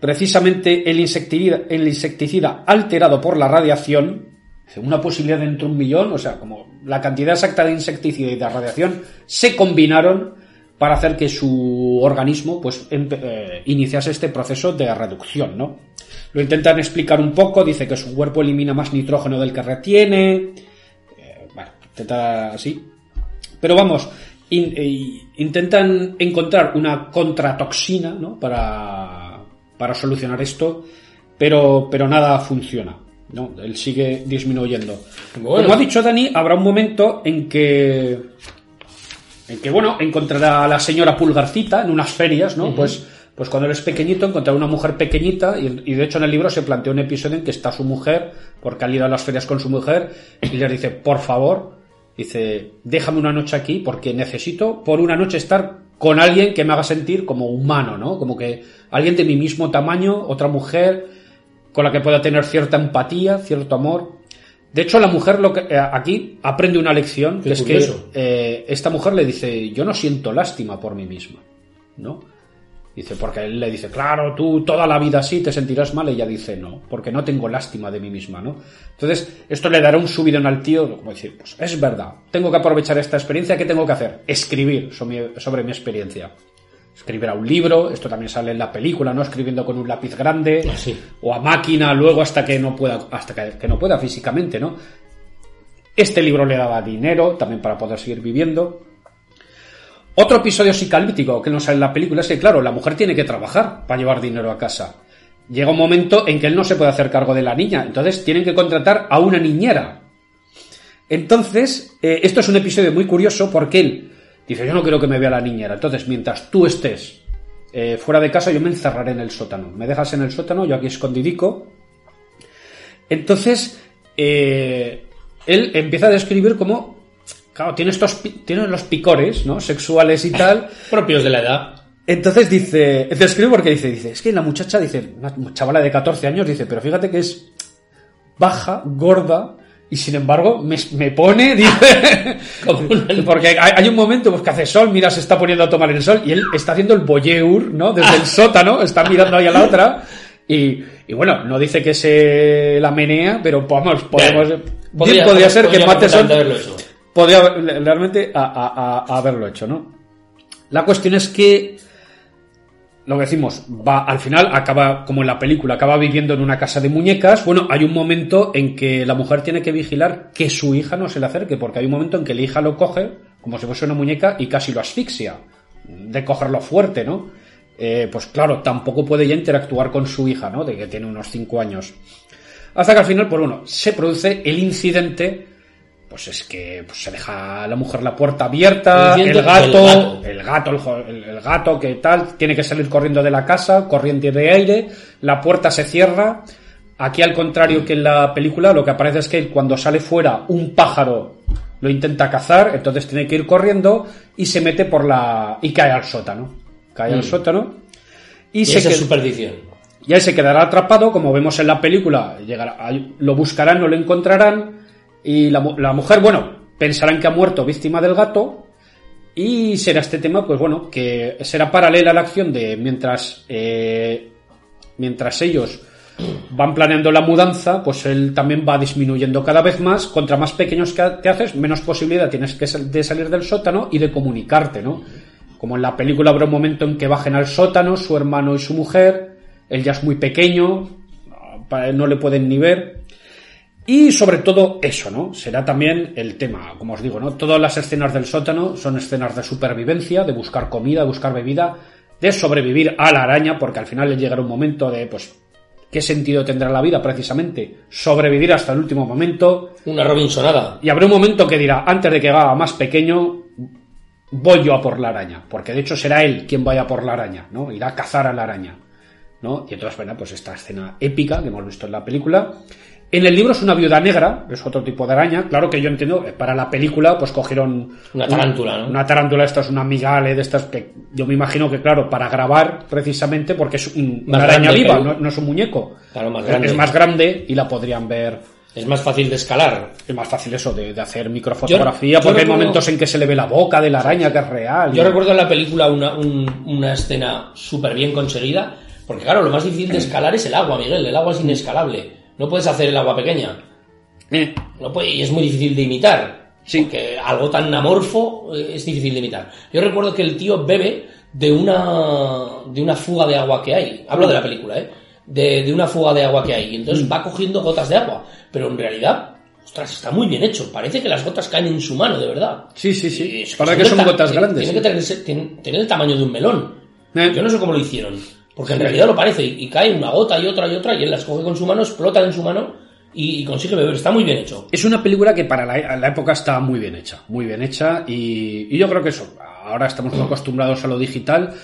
precisamente el insecticida, el insecticida alterado por la radiación, una posibilidad de entre un millón, o sea, como la cantidad exacta de insecticida y de radiación se combinaron para hacer que su organismo pues eh, iniciase este proceso de reducción, ¿no? Lo intentan explicar un poco, dice que su cuerpo elimina más nitrógeno del que retiene, eh, bueno, intenta así. Pero vamos, in- eh, intentan encontrar una contratoxina, ¿no? Para, para solucionar esto, pero, pero nada funciona, ¿no? Él sigue disminuyendo. Bueno. Como ha dicho Dani, habrá un momento en que en que bueno, encontrará a la señora Pulgarcita en unas ferias, ¿no? Pues, pues cuando él es pequeñito encontrará una mujer pequeñita y, y de hecho en el libro se plantea un episodio en que está su mujer, porque ha ido a las ferias con su mujer y le dice, por favor, dice, déjame una noche aquí porque necesito por una noche estar con alguien que me haga sentir como humano, ¿no? Como que alguien de mi mismo tamaño, otra mujer con la que pueda tener cierta empatía, cierto amor. De hecho, la mujer lo que, eh, aquí aprende una lección, Qué que es que eh, esta mujer le dice, yo no siento lástima por mí misma, ¿no? Dice, porque él le dice, claro, tú toda la vida así te sentirás mal. Ella dice, no, porque no tengo lástima de mí misma, ¿no? Entonces, esto le dará un subidón al tío, como decir, pues es verdad, tengo que aprovechar esta experiencia, ¿qué tengo que hacer? Escribir sobre mi, experiencia. Escribirá un libro, esto también sale en la película, ¿no? Escribiendo con un lápiz grande, Ah, o a máquina, luego hasta que no pueda, hasta que, que no pueda físicamente, ¿no? Este libro le daba dinero también para poder seguir viviendo. Otro episodio psicalíptico que no sale en la película es que, claro, la mujer tiene que trabajar para llevar dinero a casa. Llega un momento en que él no se puede hacer cargo de la niña, entonces tienen que contratar a una niñera. Entonces, eh, esto es un episodio muy curioso porque él dice, yo no quiero que me vea la niñera, entonces mientras tú estés eh, fuera de casa yo me encerraré en el sótano. Me dejas en el sótano, yo aquí escondidico. Entonces, eh, él empieza a describir cómo, claro, tiene, estos, tiene los picores, ¿no? Sexuales y tal. Propios de la edad. Entonces dice, te escribo porque dice, dice, es que la muchacha dice, una chavala de 14 años dice, pero fíjate que es baja, gorda, y sin embargo me, me pone, dice, porque hay, hay un momento pues, que hace sol, mira, se está poniendo a tomar el sol, y él está haciendo el boyeur, ¿no? Desde el sótano, está mirando ahí a la otra, y, y bueno, no dice que se la menea, pero vamos, podemos, Podría- podría, ser que podría haberlo hecho. Podría realmente haberlo hecho, ¿no? La cuestión es que lo que decimos, va al final acaba como en la película, acaba viviendo en una casa de muñecas. Bueno, hay un momento en que la mujer tiene que vigilar que su hija no se le acerque, porque hay un momento en que la hija lo coge como si fuese una muñeca y casi lo asfixia, de cogerlo fuerte, ¿no? Eh, pues claro, tampoco puede ya interactuar con su hija, ¿no? De que tiene unos 5 años. Hasta que al final, pues bueno, se produce el incidente. Pues es que pues, se deja a la mujer la puerta abierta, El el gato, del gato. el gato, el, el- el gato que tal, tiene que salir corriendo de la casa, corriente de aire, la puerta se cierra. Aquí, al contrario que en la película, lo que aparece es que cuando sale fuera un pájaro lo intenta cazar, entonces tiene que ir corriendo y se mete por la. y cae al sótano. Cae al Mm. sótano y, Y se esa perdición. y ahí se quedará atrapado, como vemos en la película, llegará, lo buscarán, no lo encontrarán, y la, la mujer, bueno, pensarán que ha muerto víctima del gato, y será este tema, pues bueno, que será paralela a la acción de mientras, eh, mientras ellos van planeando la mudanza, pues él también va disminuyendo cada vez más, contra más pequeños que te haces, menos posibilidad tienes que de salir del sótano y de comunicarte, ¿no? Como en la película habrá un momento en que bajen al sótano su hermano y su mujer, él ya es muy pequeño, no le pueden ni ver. Y sobre todo eso, ¿no? Será también el tema, como os digo, ¿no? Todas las escenas del sótano son escenas de supervivencia, de buscar comida, de buscar bebida, de sobrevivir a la araña, porque al final le llegará un momento de, pues, ¿qué sentido tendrá la vida precisamente? Sobrevivir hasta el último momento. Una Robinsonada. Y habrá un momento que dirá, antes de que haga más pequeño, voy yo a por la araña, porque de hecho será él quien vaya por la araña, ¿no? Irá a cazar a la araña, ¿no? Y entonces, bueno, pues esta escena épica que hemos visto en la película. En el libro es una viuda negra, es otro tipo de araña. Claro que yo entiendo, eh, para la película, pues cogieron. Una tarántula, ¿no? Una tarántula, esta es una migale de estas que yo me imagino que, claro, para grabar precisamente, porque es un- una araña viva, no, no es un muñeco. Claro, más grande. Es más grande y la podrían ver Es más fácil de escalar. es más fácil eso de, de hacer microfotografía, Yo- yo porque hay momentos en que se le ve la boca de la araña, que es real. Yo y- recuerdo en la película una, un- una escena súper bien conseguida, porque claro, lo más difícil de escalar es el agua, Miguel. El agua es inescalable. No puedes hacer el agua pequeña. Eh, No puede- y es muy difícil de imitar. Sí. Porque algo tan amorfo eh, es difícil de imitar. Yo recuerdo que el tío bebe de una, de una fuga de agua que hay. Hablo de la película, ¿eh? De, de una fuga de agua que hay. Y entonces va cogiendo gotas de agua. Pero en realidad, ostras, está muy bien hecho. Parece que las gotas caen en su mano, de verdad. sí, sí, sí. Es Para que son gotas grandes. Tiene que tener el tamaño de un melón. Eh. Yo no sé cómo lo hicieron. Porque en realidad lo parece. Y, y cae una gota y otra y otra. Y él las coge con su mano, explotan en su mano y, y consigue beber. Está muy bien hecho. Es una película que para la, la época está muy bien hecha, muy bien hecha y, y yo creo que eso, ahora estamos muy acostumbrados a lo digital,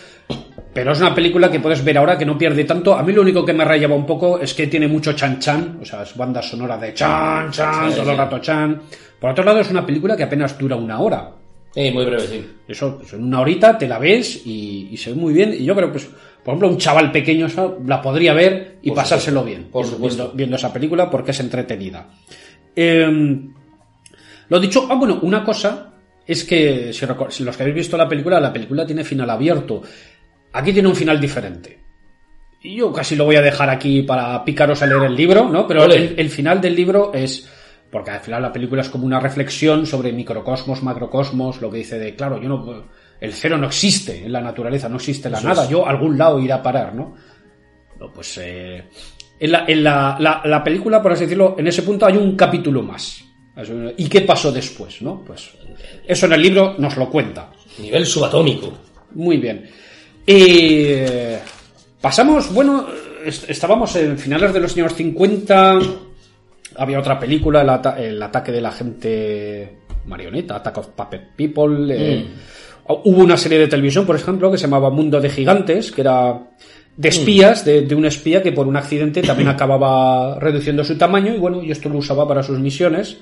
pero es una película que puedes ver ahora que no pierde tanto. A mí lo único que me rayaba un poco es que tiene mucho chan chan, o sea, es banda sonora de chan chan, Sí, todo el sí. rato chan. Por otro lado es una película que apenas dura una hora. Eh, muy breve, sí. Eso, pues en una horita te la ves y, y se ve muy bien. Y yo creo, pues, por ejemplo, un chaval pequeño eso, la podría ver y Por pasárselo supuesto, bien por viendo-. Viendo, esa película porque es entretenida. Eh, lo dicho, ah, bueno, una cosa es que si, los que habéis visto la película, la película tiene final abierto. Aquí tiene un final diferente. Y yo casi lo voy a dejar aquí para picaros a leer el libro, ¿no? Pero el, el final del libro es. Porque al final la película es como una reflexión sobre microcosmos, macrocosmos, lo que dice de, claro, yo no. El cero no existe en la naturaleza, no existe la Eso nada, es. yo a algún lado iré a parar, ¿no? No, pues. eh, en la, en la, la- la película, por así decirlo, en ese punto hay un capítulo más. ¿Y qué pasó después, no? Pues. Eso en el libro nos lo cuenta. Nivel subatómico. Muy bien. Eh, pasamos, bueno, est- estábamos en finales de los años 50. Había otra película, el, ata- el ataque de la gente marioneta, Attack of Puppet People. eh, Hubo una serie de televisión, por ejemplo, que se llamaba Mundo de Gigantes, que era de espías, de, de un espía que por un accidente también acababa reduciendo su tamaño y bueno, y esto lo usaba para sus misiones.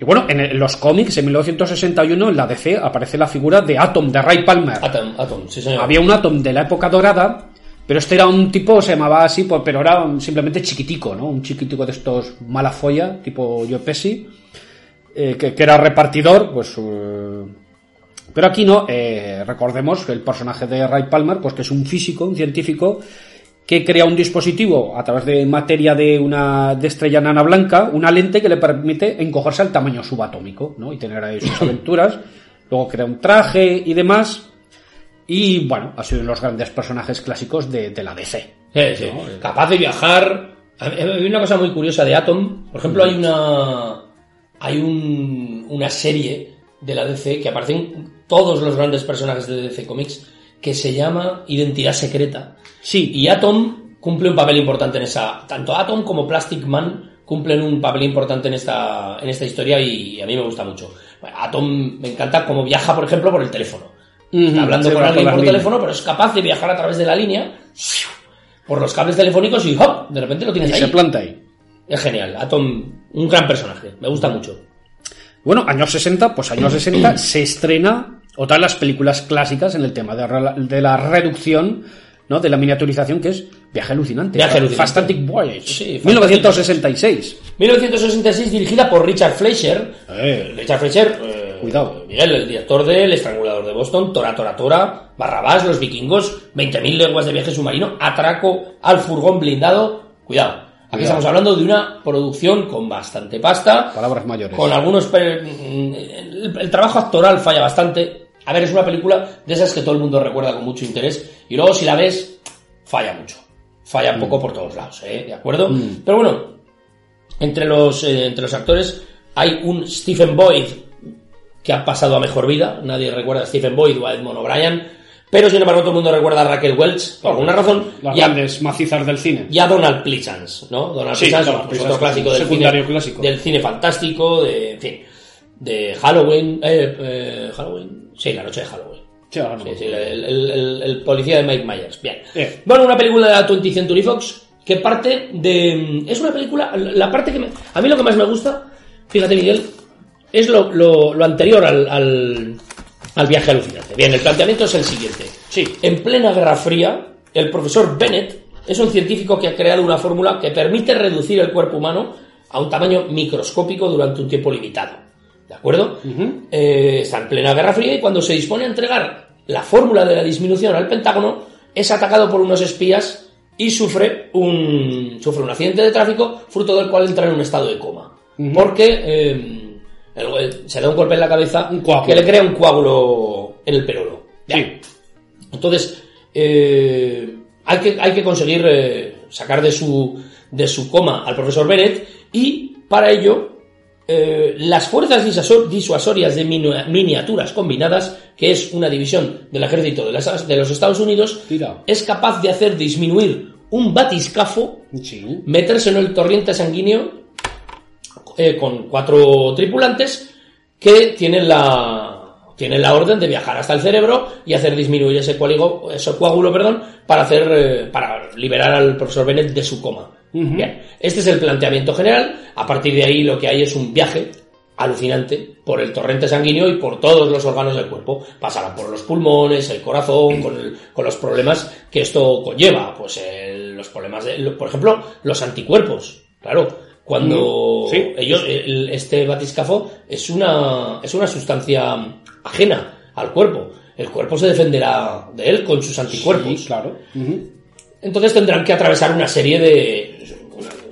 Y bueno, en el- los cómics, en 1961, en la DC, aparece la figura de Atom, de Ray Palmer. Atom, Atom, sí señor. Había un Atom de la época dorada, pero este era un tipo, se llamaba así, pues, pero era un- simplemente chiquitico, ¿no? Un chiquitico de estos mala folla, tipo Joe Pesci, eh, que, que era repartidor, pues... eh, pero aquí no, eh, recordemos que el personaje de Ray Palmer, pues que es un físico, un científico, que crea un dispositivo a través de materia de una de estrella nana blanca, una lente que le permite encogerse al tamaño subatómico, ¿no? Y tener ahí sus aventuras. Luego crea un traje y demás. Y bueno, ha sido uno de los grandes personajes clásicos de, de la DC. Sí, sí. Capaz de viajar. Hay una cosa muy curiosa de Atom. Por ejemplo, hay una. Hay un- una serie de la DC que aparecen todos los grandes personajes de DC Comics que se llama Identidad Secreta. Sí, Y Atom cumple un papel importante en esa. Tanto Atom como Plastic Man cumplen un papel importante en esta, en esta historia y a mí me gusta mucho. Bueno, Atom me encanta como viaja, por ejemplo, por el teléfono. Está hablando con alguien por las teléfono, pero es capaz de viajar a través de la línea por los cables telefónicos y ¡hop! De repente lo tienes y ahí. se planta ahí. Es genial. Atom, un gran personaje. Me gusta mucho. Bueno, años 60, pues años 60 se estrena otra de las películas clásicas en el tema de, la- de la reducción, ¿no? De la miniaturización, que es Viaje Alucinante. Viaje Alucinante. Fantastic Voyage. Sí, Fantastic 1966. 1966, dirigida por Richard Fleischer. Eh. Richard Fleischer, eh, Cuidado. Miguel, el director de El Estrangulador de Boston, Tora Tora Tora, Barrabás, Los Vikingos, 20.000 leguas de viaje submarino, Atraco al furgón blindado. Cuidado. Aquí Cuidado. estamos hablando de una producción con bastante pasta. Palabras mayores. Con algunos. per- El, el trabajo actoral falla bastante. A ver, es una película de esas que todo el mundo recuerda con mucho interés. Y luego, si la ves, falla mucho. Falla un poco por todos lados, ¿eh? ¿De acuerdo? Pero bueno, entre los, eh, entre los actores hay un Stephen Boyd que ha pasado a mejor vida. Nadie recuerda a Stephen Boyd o a Edmond O'Brien. Pero sin embargo, todo el mundo recuerda a Raquel Welch, por alguna razón. Las y a- grandes macizas del cine. y a Donald Pleasance, ¿no? Donald Sí, Pleasance, otro clásico del cine, clásico. del cine fantástico, de, en fin, de Halloween, eh, eh, Halloween, sí, la noche de Halloween. Sí, ahora no. Sí, sí, el, el- el- el policía de Mike Myers, bien. Eh. Bueno, una película de la 20th Century Fox que parte de... Es una película, la parte que me, a mí lo que más me gusta, fíjate Miguel, es lo, lo- lo anterior al, al, al viaje alucinante. Bien, el planteamiento es el siguiente. Sí. En plena Guerra Fría, el profesor Bennett es un científico que ha creado una fórmula que permite reducir el cuerpo humano a un tamaño microscópico durante un tiempo limitado. ¿De acuerdo? Eh, está en plena Guerra Fría y cuando se dispone a entregar la fórmula de la disminución al Pentágono, es atacado por unos espías y sufre un, sufre un accidente de tráfico, fruto del cual entra en un estado de coma. Porque eh, el- se da un golpe en la cabeza Un que le crea un coágulo en el perolo. Bien. Entonces, eh, hay, que, hay que conseguir eh, sacar de su, de su coma al profesor Bennett y para ello eh, las fuerzas disuaso- disuasorias de miniaturas combinadas, que es una división del ejército de, las- de los Estados Unidos, Tira. es capaz de hacer disminuir un batiscafo, Sí. meterse en el torrente sanguíneo eh, con cuatro tripulantes que tienen la tienen la orden de viajar hasta el cerebro y hacer disminuir ese coágulo, ese coágulo perdón, para hacer eh, para liberar al profesor Bennett de su coma. Bien, este es el planteamiento general. A partir de ahí lo que hay es un viaje alucinante por el torrente sanguíneo y por todos los órganos del cuerpo. Pasará por los pulmones, el corazón, con, el- con los problemas que esto conlleva. Pues el- los problemas, de, por ejemplo, los anticuerpos. Claro, cuando sí. ellos, el- este batiscafo es una, es una sustancia ajena al cuerpo. El cuerpo se defenderá de él con sus anticuerpos. Sí, claro. Entonces tendrán que atravesar una serie de.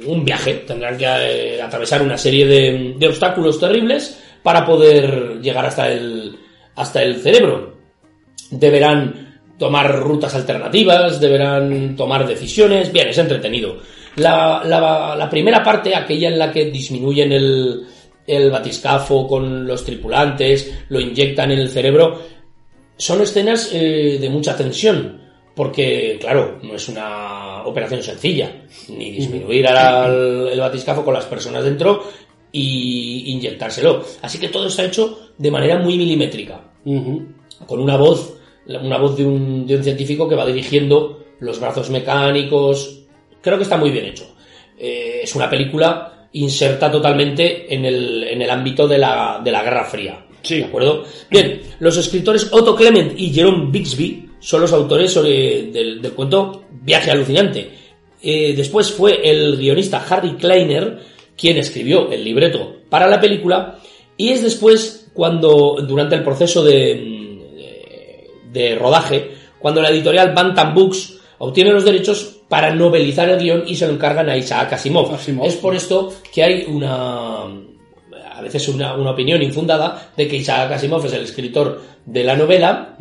un viaje, tendrán que eh, atravesar una serie de, de obstáculos terribles para poder llegar hasta el, hasta el cerebro. Deberán tomar rutas alternativas, deberán tomar decisiones. Bien, es entretenido. La, la- la primera parte, aquella en la que disminuyen el, el batiscafo con los tripulantes, lo inyectan en el cerebro, son escenas eh, de mucha tensión, porque, claro, no es una operación sencilla, ni disminuir al, el batiscafo con las personas dentro y inyectárselo. Así que todo está hecho de manera muy milimétrica, con una voz, una voz de un, de un científico que va dirigiendo los brazos mecánicos. Creo que está muy bien hecho. Eh, es una película inserta totalmente en el, en el ámbito de la, de la Guerra Fría. Sí. ¿De acuerdo? Bien, los escritores Otto Clement y Jerome Bixby son los autores sobre- del, del cuento Viaje Alucinante. Eh, después fue el guionista Harry Kleiner quien escribió el libreto para la película y es después cuando, durante el proceso de, de, de rodaje, cuando la editorial Bantam Books obtiene los derechos para novelizar el guion y se lo encargan a Isaac Asimov. Asimov. Es por esto que hay una a veces una, una opinión infundada de que Isaac Asimov es el escritor de la novela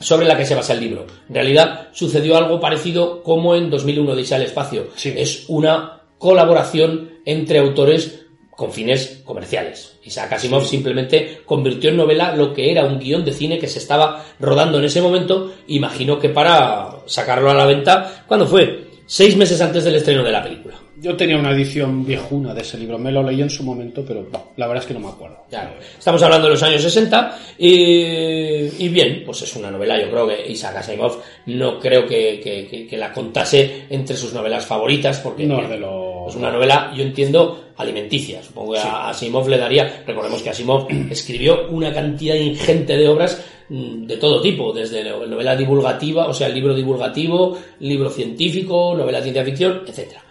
sobre la que se basa el libro. En realidad sucedió algo parecido como en 2001 Odisea al espacio. Sí. Es una colaboración entre autores con fines comerciales. Isaac Asimov simplemente convirtió en novela lo que era un guion de cine que se estaba rodando en ese momento, imagino que para sacarlo a la venta, ¿cuándo fue? Seis meses antes del estreno de la película. Yo tenía una edición viejuna de ese libro, me lo leí en su momento, pero no, la verdad es que no me acuerdo. Claro. Estamos hablando de los años 60 y, y bien, pues es una novela, yo creo que Isaac Asimov no creo que, que- que- que la contase entre sus novelas favoritas porque No, bien, de lo- es una novela, yo entiendo, alimenticia. Supongo que a Asimov le daría, recordemos que Asimov escribió una cantidad ingente de obras mm, de todo tipo, desde la novela divulgativa, o sea, libro divulgativo, libro científico, novela de ciencia ficción, etcétera.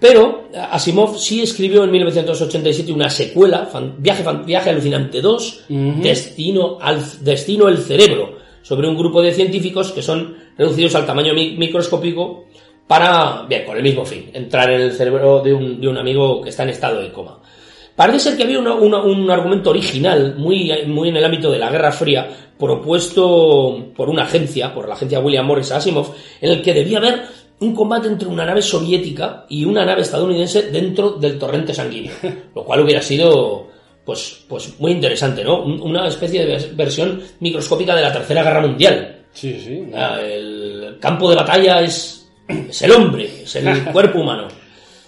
Pero Asimov sí escribió en 1987 una secuela, Fan- Viaje, Fan- Viaje Alucinante 2, Destino, al, Destino el Cerebro, sobre un grupo de científicos que son reducidos al tamaño mi- microscópico para, bien, con el mismo fin, entrar en el cerebro de un, de un amigo que está en estado de coma. Parece ser que había una- una- un argumento original, muy, muy en el ámbito de la Guerra Fría, propuesto por una agencia, por la agencia William Morris Asimov, en el que debía haber un combate entre una nave soviética y una nave estadounidense dentro del torrente sanguíneo, lo cual hubiera sido pues, pues muy interesante, ¿no? Un- Una especie de vers- versión microscópica de la Tercera Guerra Mundial. Sí, sí. Ah, El campo de batalla es, es el hombre, es el cuerpo humano.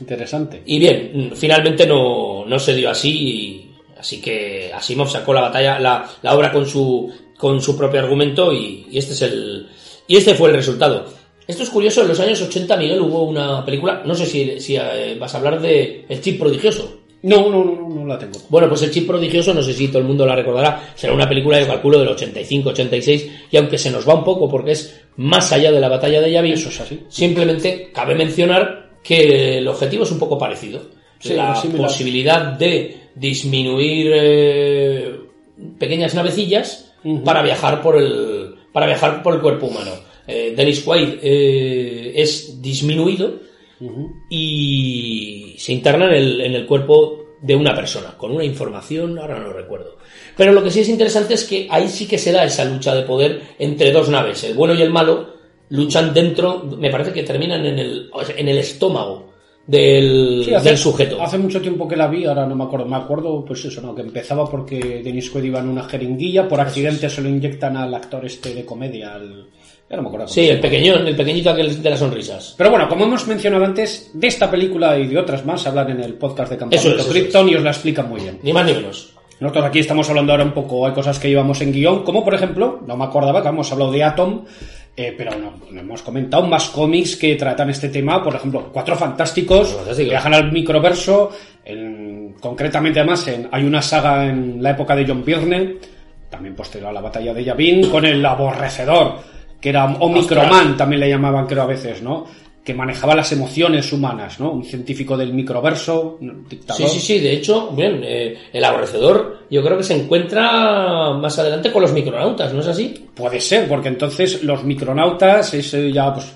Interesante. Y bien, finalmente no, no se dio así, así que Asimov sacó la batalla, la, la obra con su, con su propio argumento y, y este es el, y este fue el resultado. Esto es curioso, en los años 80, Miguel, hubo una película, no sé si, si eh, vas a hablar de El Chip Prodigioso. No, no, no, no la tengo. Bueno, pues El Chip Prodigioso, no sé si todo el mundo la recordará, será una película, yo calculo, del 85-86, y aunque se nos va un poco porque es más allá de la batalla de Yavin, Eso es así. Simplemente cabe mencionar que el objetivo es un poco parecido. Sí, la similar. posibilidad de disminuir eh, pequeñas navecillas para viajar por el para viajar por el cuerpo humano. Eh, Dennis Quaid eh, es disminuido y se interna en el, en el cuerpo de una persona, con una información, ahora no recuerdo. Pero lo que sí es interesante es que ahí sí que se da esa lucha de poder entre dos naves, el bueno y el malo, luchan dentro, me parece que terminan en el, en el estómago del, Sí, hace, del sujeto. Hace mucho tiempo que la vi, ahora no me acuerdo. Me acuerdo, pues eso, ¿no? Que empezaba porque Denis Quaid iba en una jeringuilla, por accidente se lo inyectan al actor este de comedia, al... Ya no me acuerdo. cómo Sí, el pequeñón, el pequeñito aquel de las sonrisas. Pero bueno, como hemos mencionado antes, de esta película y de otras más hablan en el podcast de Campamento Eso es, Krypton y os la explican muy bien. Ni más ni menos. Nosotros aquí estamos hablando ahora un poco, hay cosas que llevamos en guion, como por ejemplo, no me acordaba que hemos hablado de Atom, eh, pero no, no hemos comentado más cómics que tratan este tema, por ejemplo, Cuatro Fantásticos, Fantásticos. viajan al microverso, en- concretamente además en- hay una saga en la época de John Byrne, también posterior a la batalla de Yavin, con el aborrecedor, que era Omicroman, también le llamaban creo a veces, ¿no? que manejaba las emociones humanas, ¿no? Un científico del microverso, un dictador. Sí, sí, sí. De hecho, bien, eh, el aborrecedor yo creo que se encuentra más adelante con los micronautas, ¿no es así? Puede ser, porque entonces los micronautas es eh, ya pues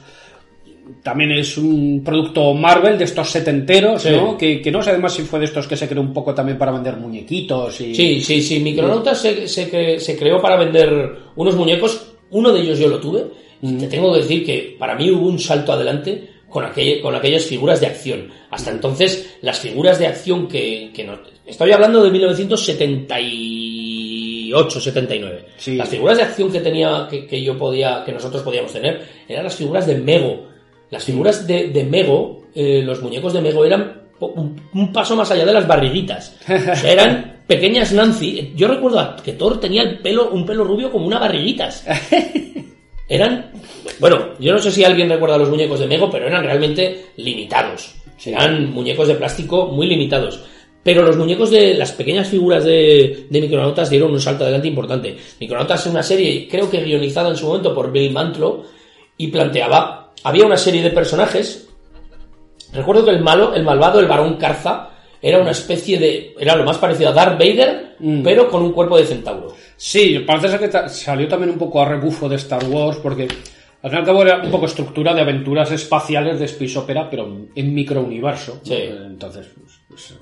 también es un producto Marvel de estos setenteros, Sí. ¿no? Que, que no sé además si fue de estos que se creó un poco también para vender muñequitos y Sí, sí, sí. Micronautas se, se, se creó para vender unos muñecos. Uno de ellos yo lo tuve. Y te tengo que decir que para mí hubo un salto adelante con, con aquellas figuras de acción. Hasta entonces, las figuras de acción que, que no... Estoy hablando de 1978, 79. Sí. Las figuras de acción que tenía, que, que yo podía, que nosotros podíamos tener, eran las figuras de Mego. Las figuras de, de Mego, eh, los muñecos de Mego eran un, un paso más allá de las barriguitas. O sea, eran pequeñas Nancy. Yo recuerdo que Thor tenía el pelo, un pelo rubio como una barriguitas. Eran, bueno, yo no sé si alguien recuerda los muñecos de Mego, pero eran realmente limitados. Eran muñecos de plástico muy limitados. Pero los muñecos de las pequeñas figuras de, de Micronautas dieron un salto adelante importante. Micronautas es una serie, creo que guionizada en su momento por Bill Mantlo, y planteaba, había una serie de personajes. Recuerdo que el malo, el malvado, el varón Carza, era una especie de. Era lo más parecido a Darth Vader, Mm. pero con un cuerpo de centauro. Sí, parece ser que ta- salió también un poco a rebufo de Star Wars, porque al fin y al cabo era un poco estructura de aventuras espaciales de Space Opera, pero en microuniverso. Sí. Entonces, pues, pues,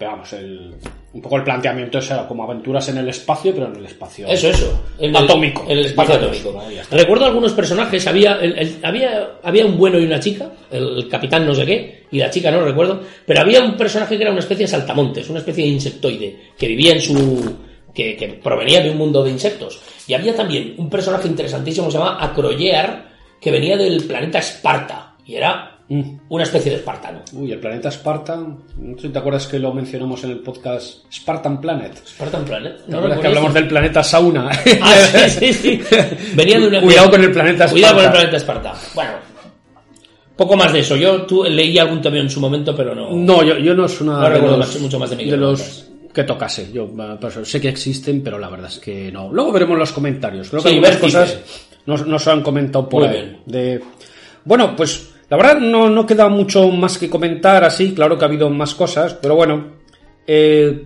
pero vamos, el, un poco el planteamiento es era como aventuras en el espacio, pero en el espacio. Eso, eso. En Atómico. El, en el espacio Digamos, atómico. Recuerdo algunos personajes, había, el- el- había, había un bueno y una chica, el capitán no sé qué, y la chica no recuerdo, pero había un personaje que era una especie de saltamontes, una especie de insectoide, que vivía en su... que, que provenía de un mundo de insectos. Y había también un personaje interesantísimo que se llama Acroyear, que venía del planeta Esparta, y era. Una especie de espartano. Uy, el planeta Esparta. No sé si te acuerdas que lo mencionamos en el podcast Spartan Planet. Spartan Planet. ¿Te No acuerdas que hablamos del planeta Sauna? Ah, sí, sí, sí. Venía de una... Cuidado con el planeta Cuidado con el planeta Esparta. Bueno, poco más de eso. Yo tú, leí algún también en su momento, pero no. No, yo, yo no es una No de recuerdo los, más- mucho más de de micronautas. los que tocase. Yo eso, sé que existen, pero la verdad es que no. Luego veremos los comentarios. Creo que Sí, algunas cosas nos, nos han comentado por Muy ahí. bien. De... Bueno, pues la verdad no, no queda mucho más que comentar así. Claro que ha habido más cosas, pero bueno. eh,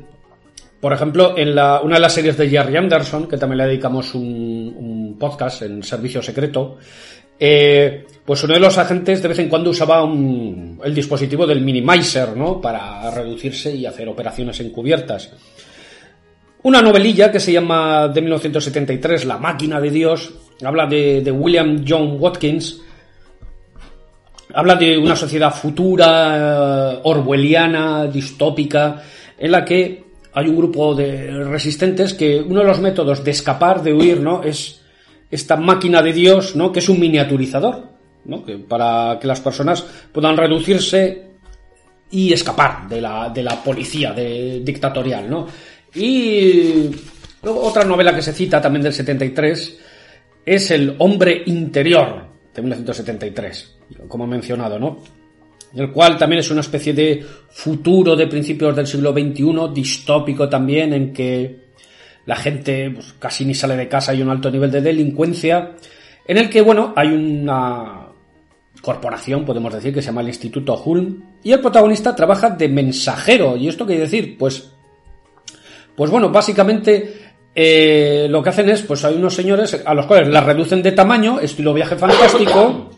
por ejemplo, en la, una de las series de Jerry Anderson, que también le dedicamos un, podcast en Servicio Secreto, eh, pues uno de los agentes de vez en cuando usaba un- el dispositivo del Minimizer, ¿no? Para reducirse y hacer operaciones encubiertas. Una novelilla que se llama de 1973, La máquina de Dios, habla de William John Watkins, habla de una sociedad futura, eh, orwelliana, distópica, en la que hay un grupo de resistentes que uno de los métodos de escapar, de huir, ¿no? Es esta máquina de Dios, ¿no? Que es un miniaturizador, ¿no? Que para que las personas puedan reducirse y escapar de la, de la policía de- dictatorial, ¿no? Y otra novela que se cita también del 73 es El hombre interior de 1973, como he mencionado, ¿no? El cual también es una especie de futuro de principios del siglo XXI, distópico también, en que la gente pues, casi ni sale de casa, hay un alto nivel de delincuencia, en el que, bueno, hay una corporación, podemos decir, que se llama el Instituto Hulm, y el protagonista trabaja de mensajero. ¿Y esto qué quiere decir? Pues, pues bueno, básicamente eh, lo que hacen es, pues hay unos señores a los cuales la reducen de tamaño, estilo viaje fantástico,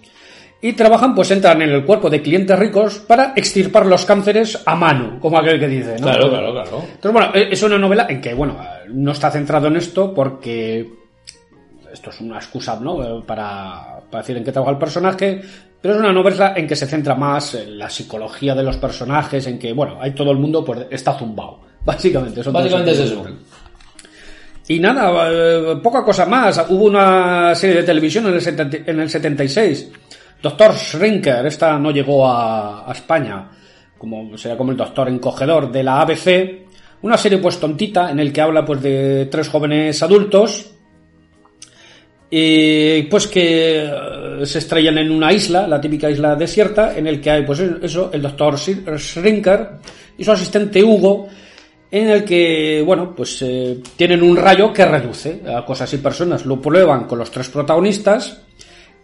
y trabajan, pues entran en el cuerpo de clientes ricos para extirpar los cánceres a mano, como aquel que dice, ¿no? Claro, claro, claro. Entonces, bueno, e- es una novela en que, bueno, no está centrado en esto porque esto es una excusa, ¿no? Eh, Para, para decir en qué trabaja el personaje, pero es una novela en que se centra más en la psicología de los personajes, en que, bueno, hay todo el mundo, pues está zumbado. Básicamente, son Básicamente es eso. Y nada, eh, poca cosa más. Hubo una serie de televisión en el, 70 en el 76. Doctor Shrinker, esta no llegó a, España, como sería como el doctor encogedor de la ABC. Una serie pues tontita en el que habla pues de tres jóvenes adultos y pues que eh, se estrellan en una isla, la típica isla desierta, en el que hay pues eso, el doctor Shrinker y su asistente Hugo, en el que, bueno, pues eh, tienen un rayo que reduce a cosas y personas. Lo prueban con los tres protagonistas,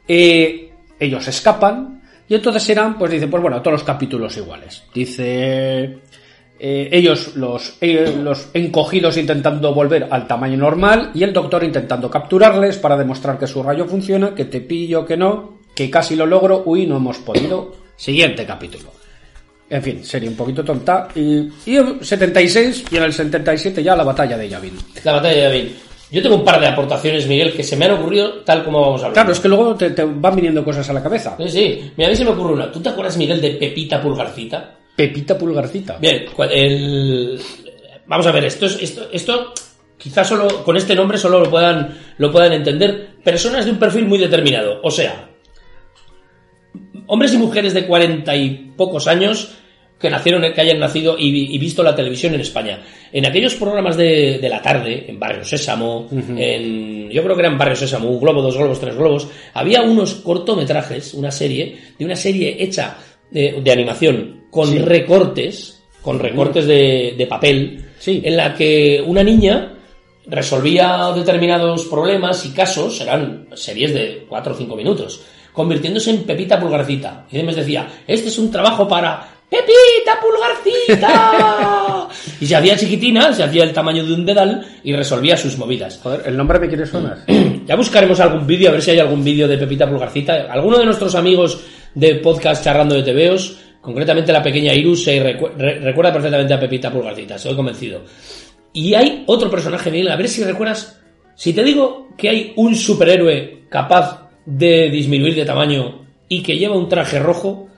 eh, ellos escapan, y entonces serán, pues dice, pues bueno, todos los capítulos iguales. Dice, eh, ellos, los, eh, los encogidos intentando volver al tamaño normal, y el doctor intentando capturarles para demostrar que su rayo funciona, que te pillo, que no, que casi lo logro, uy, no hemos podido. Siguiente capítulo. En fin, sería un poquito tonta. Y, y en 76 y en el 77 ya la batalla de Yavin. La batalla de David. Yo tengo un par de aportaciones, Miguel, que se me han ocurrido tal como vamos a hablar. Claro, es que luego te, te van viniendo cosas a la cabeza. Sí, sí. Mira, a mí se me ocurre una. ¿Tú te acuerdas, Miguel, de Pepita Pulgarcita? Pepita Pulgarcita. Bien, el... vamos a ver, esto es, esto, esto quizás solo con este nombre solo lo puedan, lo puedan entender personas de un perfil muy determinado. O sea, hombres y mujeres de cuarenta y pocos años que nacieron, que hayan nacido y, vi- y visto la televisión en España. En aquellos programas de, de la tarde, en Barrio Sésamo, en, yo creo que era en Barrio Sésamo, un globo, dos globos, tres globos, había unos cortometrajes, una serie, de una serie hecha eh, de animación con Sí. recortes, con recortes de, de papel, Sí. en la que una niña resolvía determinados problemas y casos, eran series de 4 o 5 minutos, convirtiéndose en Pepita Pulgarcita. Y además decía, este es un trabajo para Pepita Pulgarcita. y se hacía chiquitina, se hacía el tamaño de un dedal y resolvía sus movidas. Joder, el nombre me quiere sonar. Ya buscaremos algún vídeo, a ver si hay algún vídeo de Pepita Pulgarcita. Alguno de nuestros amigos de podcast charrando de TVOs, concretamente la pequeña Iru, se recu- re- recuerda perfectamente a Pepita Pulgarcita, estoy convencido. Y hay otro personaje, Miguel, a ver si recuerdas. Si te digo que hay un superhéroe capaz de disminuir de tamaño y que lleva un traje rojo,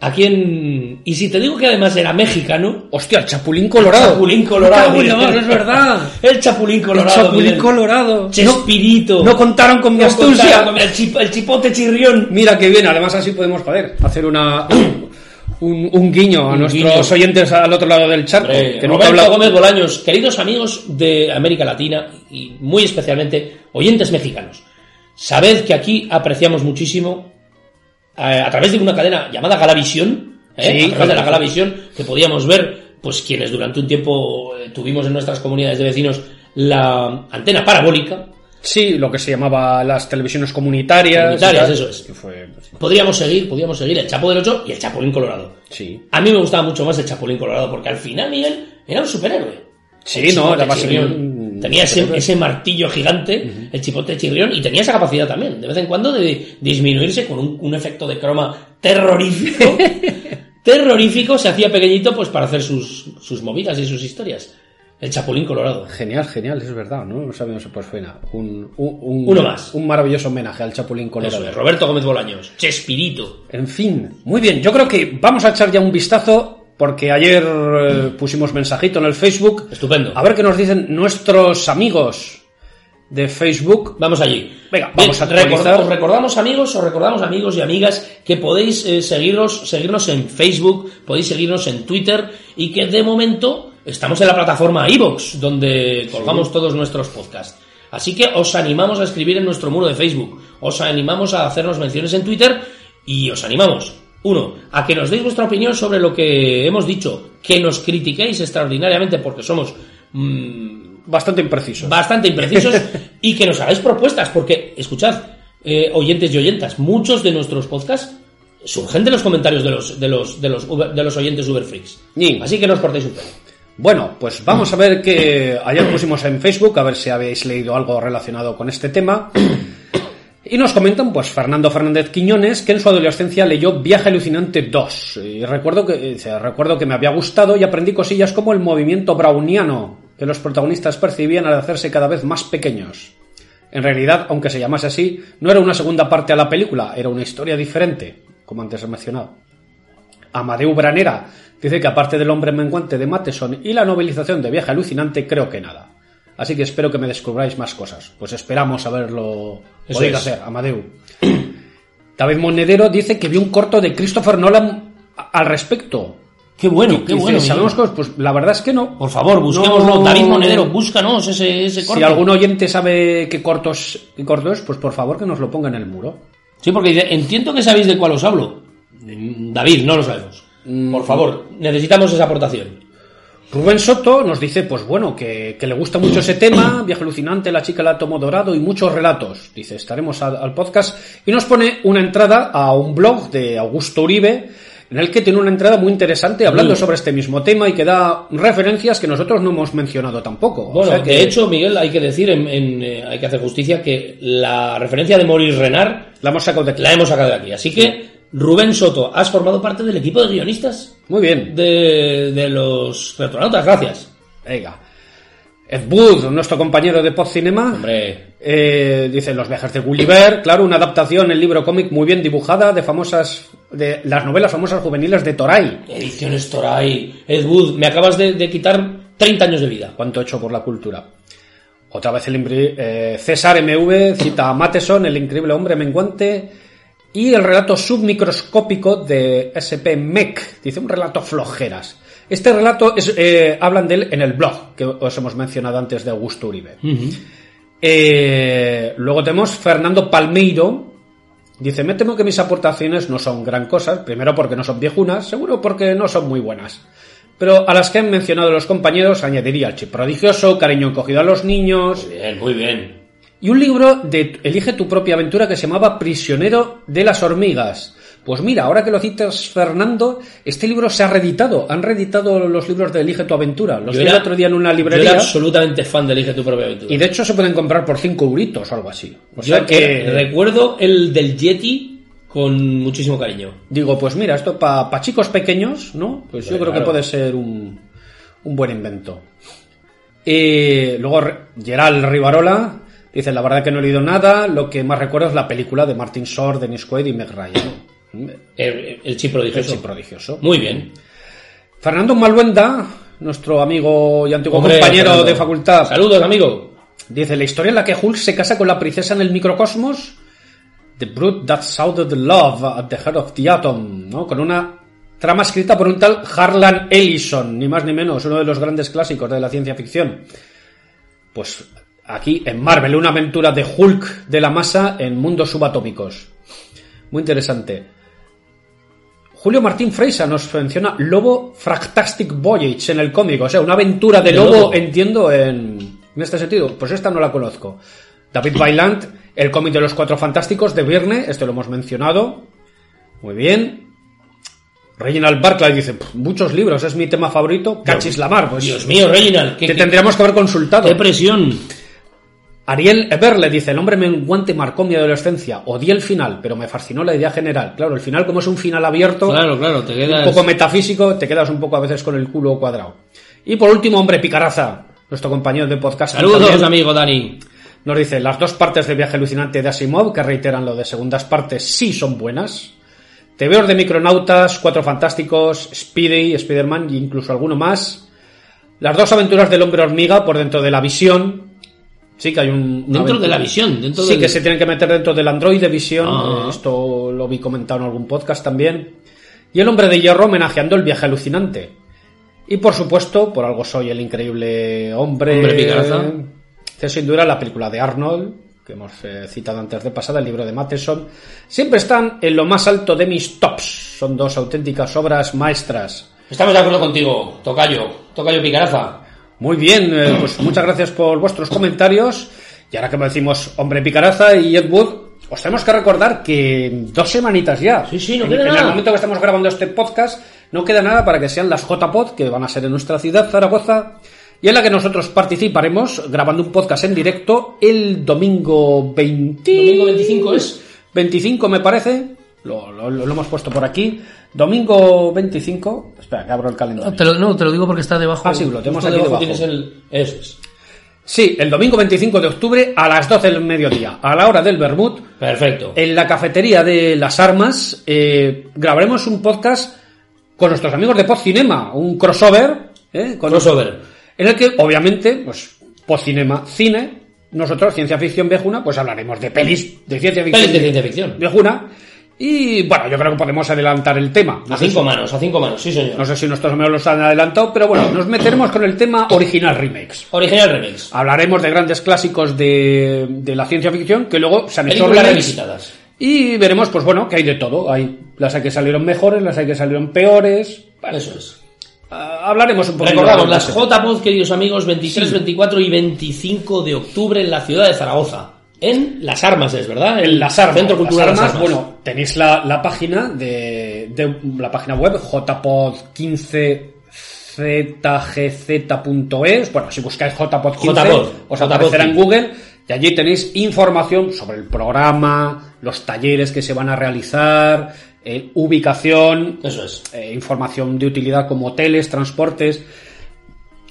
¿a quién? Y si te digo que además era mexicano, Hostia, el Chapulín Colorado. Chapulín Colorado. Cago en mar, es verdad. El Chapulín Colorado. el Chapulín. Colorado. Chespirito. No, no contaron con mi No astucia. con el, chip- el chipote chirrión. Mira qué bien, además así podemos poder hacer una un, un guiño a Un nuestros guiño. oyentes al otro lado del charco. Hombre, que Roberto habla- Gómez Bolaños, queridos amigos de América Latina y muy especialmente oyentes mexicanos, sabed que aquí apreciamos muchísimo eh, a través de una cadena llamada Galavisión, ¿eh? Sí, a través de la. Galavisión, que podíamos ver, pues quienes durante un tiempo eh, tuvimos en nuestras comunidades de vecinos la antena parabólica, Sí, lo que se llamaba las televisiones comunitarias. Comunitarias, eso es. Fue- pues, podríamos seguir, podríamos seguir el Chapo del Ocho y el Chapulín Colorado. sí. A mí me gustaba mucho más el Chapulín Colorado porque al final Miguel era un superhéroe. Sí, no, era más un- Tenía ese, ese martillo gigante, el chipote chirrión, y tenía esa capacidad también, de vez en cuando, de disminuirse con un, un efecto de croma terrorífico. terrorífico, se hacía pequeñito pues para hacer sus, sus movidas y sus historias. El Chapulín Colorado. Genial, genial, es verdad, ¿no? No sabíamos, pues fue nada. Un, un, un- Uno más. Un maravilloso homenaje al Chapulín Eso Colorado. es, Roberto Gómez Bolaños. Chespirito. En fin, muy bien. Yo creo que vamos a echar ya un vistazo porque ayer eh, pusimos mensajito en el Facebook. Estupendo. A ver qué nos dicen nuestros amigos de Facebook. Vamos allí. Venga, vamos a actualizar. record- os recordamos amigos, os recordamos amigos y amigas que podéis eh, seguirnos, seguirnos en Facebook, podéis seguirnos en Twitter y que de momento estamos en la plataforma iVoox, donde colgamos todos nuestros podcasts. Así que os animamos a escribir en nuestro muro de Facebook, os animamos a hacernos menciones en Twitter y os animamos, uno, a que nos deis vuestra opinión sobre lo que hemos dicho, que nos critiquéis extraordinariamente porque somos mm, Bastante imprecisos. bastante imprecisos y que nos hagáis propuestas, porque, escuchad, eh, oyentes y oyentas, muchos de nuestros podcasts surgen de los comentarios de los, de los, de los, Uber- de los oyentes Uberfreaks. Sí. Así que no os cortéis un pelo. Bueno, pues vamos a ver que ayer pusimos en Facebook, a ver si habéis leído algo relacionado con este tema. Y nos comentan, pues, Fernando Fernández Quiñones, que en su adolescencia leyó Viaje Alucinante 2. Y recuerdo que, recuerdo que me había gustado y aprendí cosillas como el movimiento browniano que los protagonistas percibían al hacerse cada vez más pequeños. En realidad, aunque se llamase así, no era una segunda parte a la película, era una historia diferente, como antes he mencionado. Amadeu Branera dice que aparte del hombre menguante de Mateson y la novelización de Viaje Alucinante, creo que nada. Así que espero que me descubráis más cosas. Pues esperamos haberlo Eso podido es. hacer, Amadeu. David Monedero dice que vio un corto de Christopher Nolan al respecto. Qué bueno, qué Dice, bueno. ¿Sabemos cosas? Pues la verdad es que no. Por favor, busquémoslo. No- David Monedero, búscanos ese, ese corto. Si algún oyente sabe qué cortos qué corto es, pues por favor que nos lo ponga en el muro. Sí, porque entiendo que sabéis de cuál os hablo. Mm, David, no lo sabemos. Mm. Por favor, necesitamos esa aportación. Rubén Soto nos dice, pues bueno, que, que le gusta mucho ese tema, viaje alucinante, la chica del átomo dorado y muchos relatos. Dice, estaremos al, al podcast y nos pone una entrada a un blog de Augusto Uribe, en el que tiene una entrada muy interesante hablando Mm. sobre este mismo tema y que da referencias que nosotros no hemos mencionado tampoco. O Bueno, sea que de hecho, Miguel, hay que decir, en- en, eh, hay que hacer justicia, que la referencia de Maurice Renard la hemos sacado de aquí. la hemos sacado de aquí. Así que, Rubén Soto, has formado parte del equipo de guionistas Muy bien. de, de los retronautas. Gracias. Venga. Ed Wood, nuestro compañero de Pod Cinema, Hombre, Eh, dice Los viajes de Gulliver, claro, una adaptación en libro cómic muy bien dibujada de famosas de las novelas famosas juveniles de Toray. ediciones Toray, Ed Wood, me acabas de, de quitar 30 años de vida. Cuánto hecho por la cultura. Otra vez el eh, César MV cita a Mateson, el increíble hombre menguante, y el relato submicroscópico de SP Mech, dice un relato flojeras. Este relato es, eh, hablan de él en el blog que os hemos mencionado antes de Augusto Uribe. Eh, luego tenemos Fernando Palmeiro, Dice, me temo que mis aportaciones no son gran cosa, primero porque no son viejunas, seguro porque no son muy buenas. Pero a las que han mencionado los compañeros añadiría el chip prodigioso, cariño encogido a los niños, Muy bien, muy bien. Y un libro de Elige tu propia aventura que se llamaba Prisionero de las hormigas. Pues mira, ahora que lo citas, Fernando, este libro se ha reeditado. Han reeditado los libros de Elige tu aventura. Los Yo vi el otro día en una Yo librería. era absolutamente fan de Elige tu propia aventura. Y de hecho se pueden comprar por 5 euritos o algo así. O Yo sea que... recuerdo el del Yeti con muchísimo cariño. Digo, pues mira, esto para chicos pequeños, ¿no? Pues yo creo que puede ser un, un buen invento. Eh, luego Gerald Rivarola dice, la verdad que no he leído nada, lo que más recuerdo es la película de Martin Short, Dennis Quaid y Meg Ryan. El, el chip El prodigioso. sí prodigioso. Muy bien. Fernando Maluenda, nuestro amigo y antiguo Hombre, compañero Fernando. de facultad, Saludos, amigo. Dice, la historia en la que Hulk se casa con la princesa en el microcosmos. The Brute That Sounded Love at the Heart of the Atom, ¿no? Con una trama escrita por un tal Harlan Ellison, ni más ni menos, uno de los grandes clásicos de la ciencia ficción. Pues aquí en Marvel, una aventura de Hulk de la masa en mundos subatómicos. Muy interesante. Julio Martín Freisa nos menciona Lobo Fractastic Voyage en el cómic, o sea, una aventura de, De lobo, lobo. entiendo, en, en este sentido. Pues esta no la conozco. David Bailant, el cómic de los Cuatro Fantásticos de Virne, este lo hemos mencionado. Muy bien. Reginald Barclay dice, "Pff, muchos libros, es mi tema favorito. Cachis la mar, pues Dios mío, Reginald. Qué, te tendríamos que haber consultado. qué presión. Ariel Eberle dice, el hombre menguante marcó mi adolescencia. Odié el final, pero me fascinó la idea general. Claro, el final como es un final abierto, Claro, claro, te un quedas... poco metafísico, te quedas un poco a veces con el culo cuadrado. Y por último, hombre picaraza, nuestro compañero de podcast. Saludos, también, amigo Dani. Nos dice, las dos partes de Viaje Alucinante de Asimov, que reiteran lo de segundas partes, sí son buenas. TVOs de Micronautas, Cuatro Fantásticos, Speedy, Spider-Man e incluso alguno más. Las dos aventuras del hombre hormiga por dentro de la visión. Sí que hay un... Dentro de la visión, dentro Sí, del- que se tienen que meter dentro del Android de visión. Ah. Esto lo vi comentado en algún podcast también. Y el hombre de hierro homenajeando el viaje alucinante. Y por supuesto, por algo soy el increíble hombre. Hombre picaraza. Que sin duda la película de Arnold, que hemos eh, citado antes de pasada, el libro de Matheson, siempre están en lo más alto de mis tops. Son dos auténticas obras maestras. Estamos de acuerdo contigo, Tocayo. Tocayo Picaraza. Muy bien, eh, pues muchas gracias por vuestros comentarios. Y ahora que me decimos hombre picaraza y Ed Wood, os tenemos que recordar que dos semanitas ya. Sí, sí, no en, queda en nada. el momento que estamos grabando este podcast, no queda nada para que sean las JPod, que van a ser en nuestra ciudad, Zaragoza, y en la que nosotros participaremos grabando un podcast en directo el domingo 20... Domingo 25 es. 25 me parece, lo, lo- lo hemos puesto por aquí. Domingo 25, espera, que abro el calendario. Te lo, no, te lo digo porque está debajo. Ah, sí, lo tenemos aquí debajo debajo. tienes el... Eso es. Sí, el domingo 25 de octubre a las 12 del mediodía, a la hora del Bermud, Perfecto. en la cafetería de las armas, eh, grabaremos un podcast con nuestros amigos de Podcinema, un crossover, ¿eh? Con- Crossover. en el que, obviamente, pues, Podcinema, cine, nosotros, ciencia ficción viejuna, pues hablaremos de pelis de ciencia ficción, Pelis de ciencia ficción. viejuna, y bueno, yo creo que podemos adelantar el tema. A cinco manos, a cinco manos, sí señor. No sé si nuestros amigos los han adelantado, pero bueno, nos meteremos con el tema original remakes. Original remix. Hablaremos de grandes clásicos de, de la ciencia ficción que luego se han hecho remakes revisitadas. y veremos, pues bueno, que hay de todo. Hay las hay que salieron mejores, las hay que salieron peores. Eso es. Ah, hablaremos un poco. Recordamos, las JPod, queridos amigos, 23, 24 y 25 de octubre en la ciudad de Zaragoza. En Las Armas, es verdad. En las armas. Centro Cultural Las Las Armas. Bueno, tenéis la, la página de, de la página web jpod15zgz.es. Bueno, si buscáis jpod15 JPod, os aparecerá en 15. Google y allí tenéis información sobre el programa, los talleres que se van a realizar, eh, ubicación, Eso es. eh, información de utilidad como hoteles, transportes.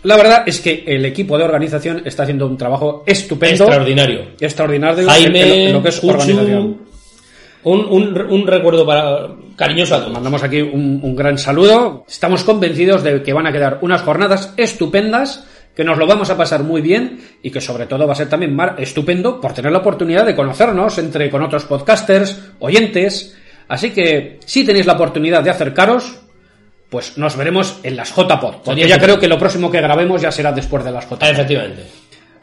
La verdad es que el equipo de organización está haciendo un trabajo estupendo. Extraordinario. Extraordinario en- Jaime, en, lo, que es organización. un, un, un recuerdo para cariñoso a todos. Mandamos aquí un, un gran saludo. Estamos convencidos de que van a quedar unas jornadas estupendas, que nos lo vamos a pasar muy bien y que sobre todo va a ser también mar estupendo por tener la oportunidad de conocernos entre con otros podcasters, oyentes. Así que si tenéis la oportunidad de acercaros, pues nos veremos en las JPod. Porque ya creo que lo próximo que grabemos ya será después de las JPod. Efectivamente.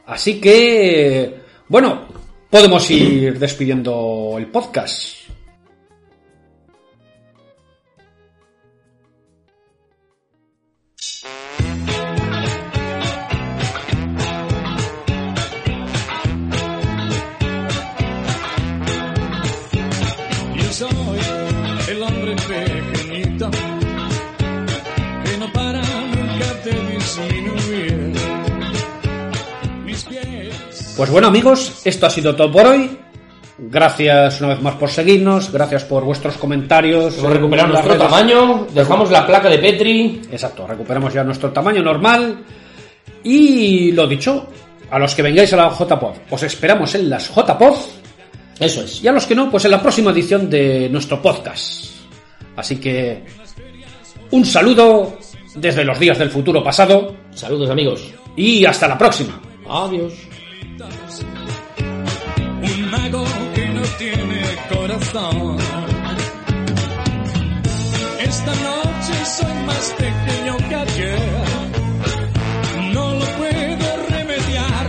Así que, bueno, podemos ir despidiendo el podcast. Pues bueno amigos, esto ha sido todo por hoy. Gracias una vez más por seguirnos, gracias por vuestros comentarios. Hemos recuperado nuestro redes. tamaño, dejamos la placa de Petri. Exacto, recuperamos ya nuestro tamaño normal. Y lo dicho, a los que vengáis a la JPod, os esperamos en las JPod. Eso es. Y a los que no, pues en la próxima edición de nuestro podcast. Así que un saludo desde los días del futuro pasado Saludos amigos. y hasta la próxima. Adiós. Un mago que no tiene corazón. Esta noche soy más pequeño que ayer, no lo puedo remediar.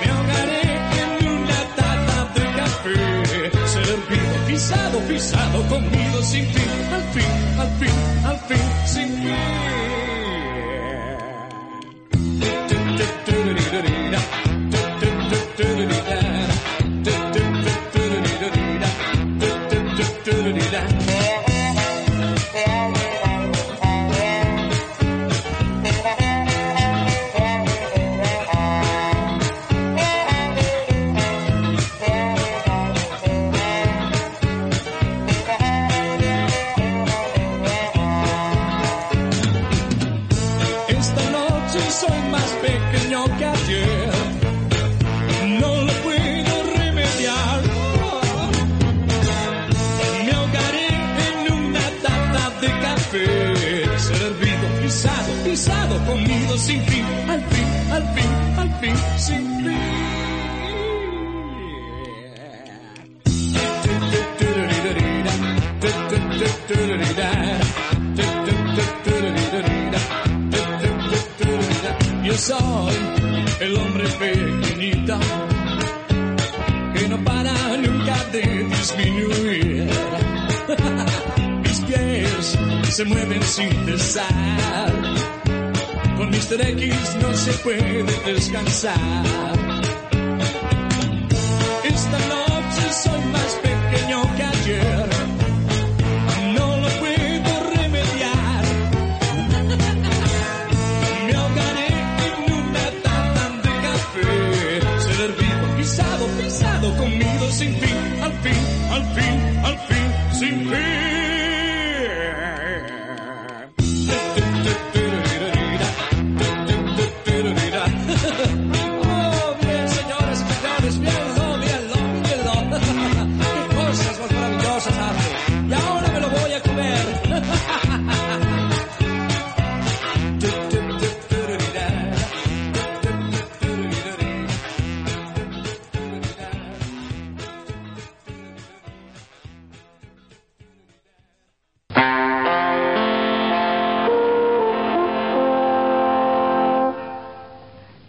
Me ahogaré en una taza de café, servido, pisado, pisado, comido sin fin, al fin, al fin, al fin. Sin fin. Al fin, al fin, al fin, sin fin. Yo soy el hombre pequeñito que no para nunca de disminuir. Mis pies se mueven sin cesar. Con Mr. X no se puede descansar. Esta noche soy más pequeño que ayer. No lo puedo remediar. Me ahogaré en una taza de café. Servido, pisado, pisado, comido sin fin. Al fin, al fin, al fin, sin fin.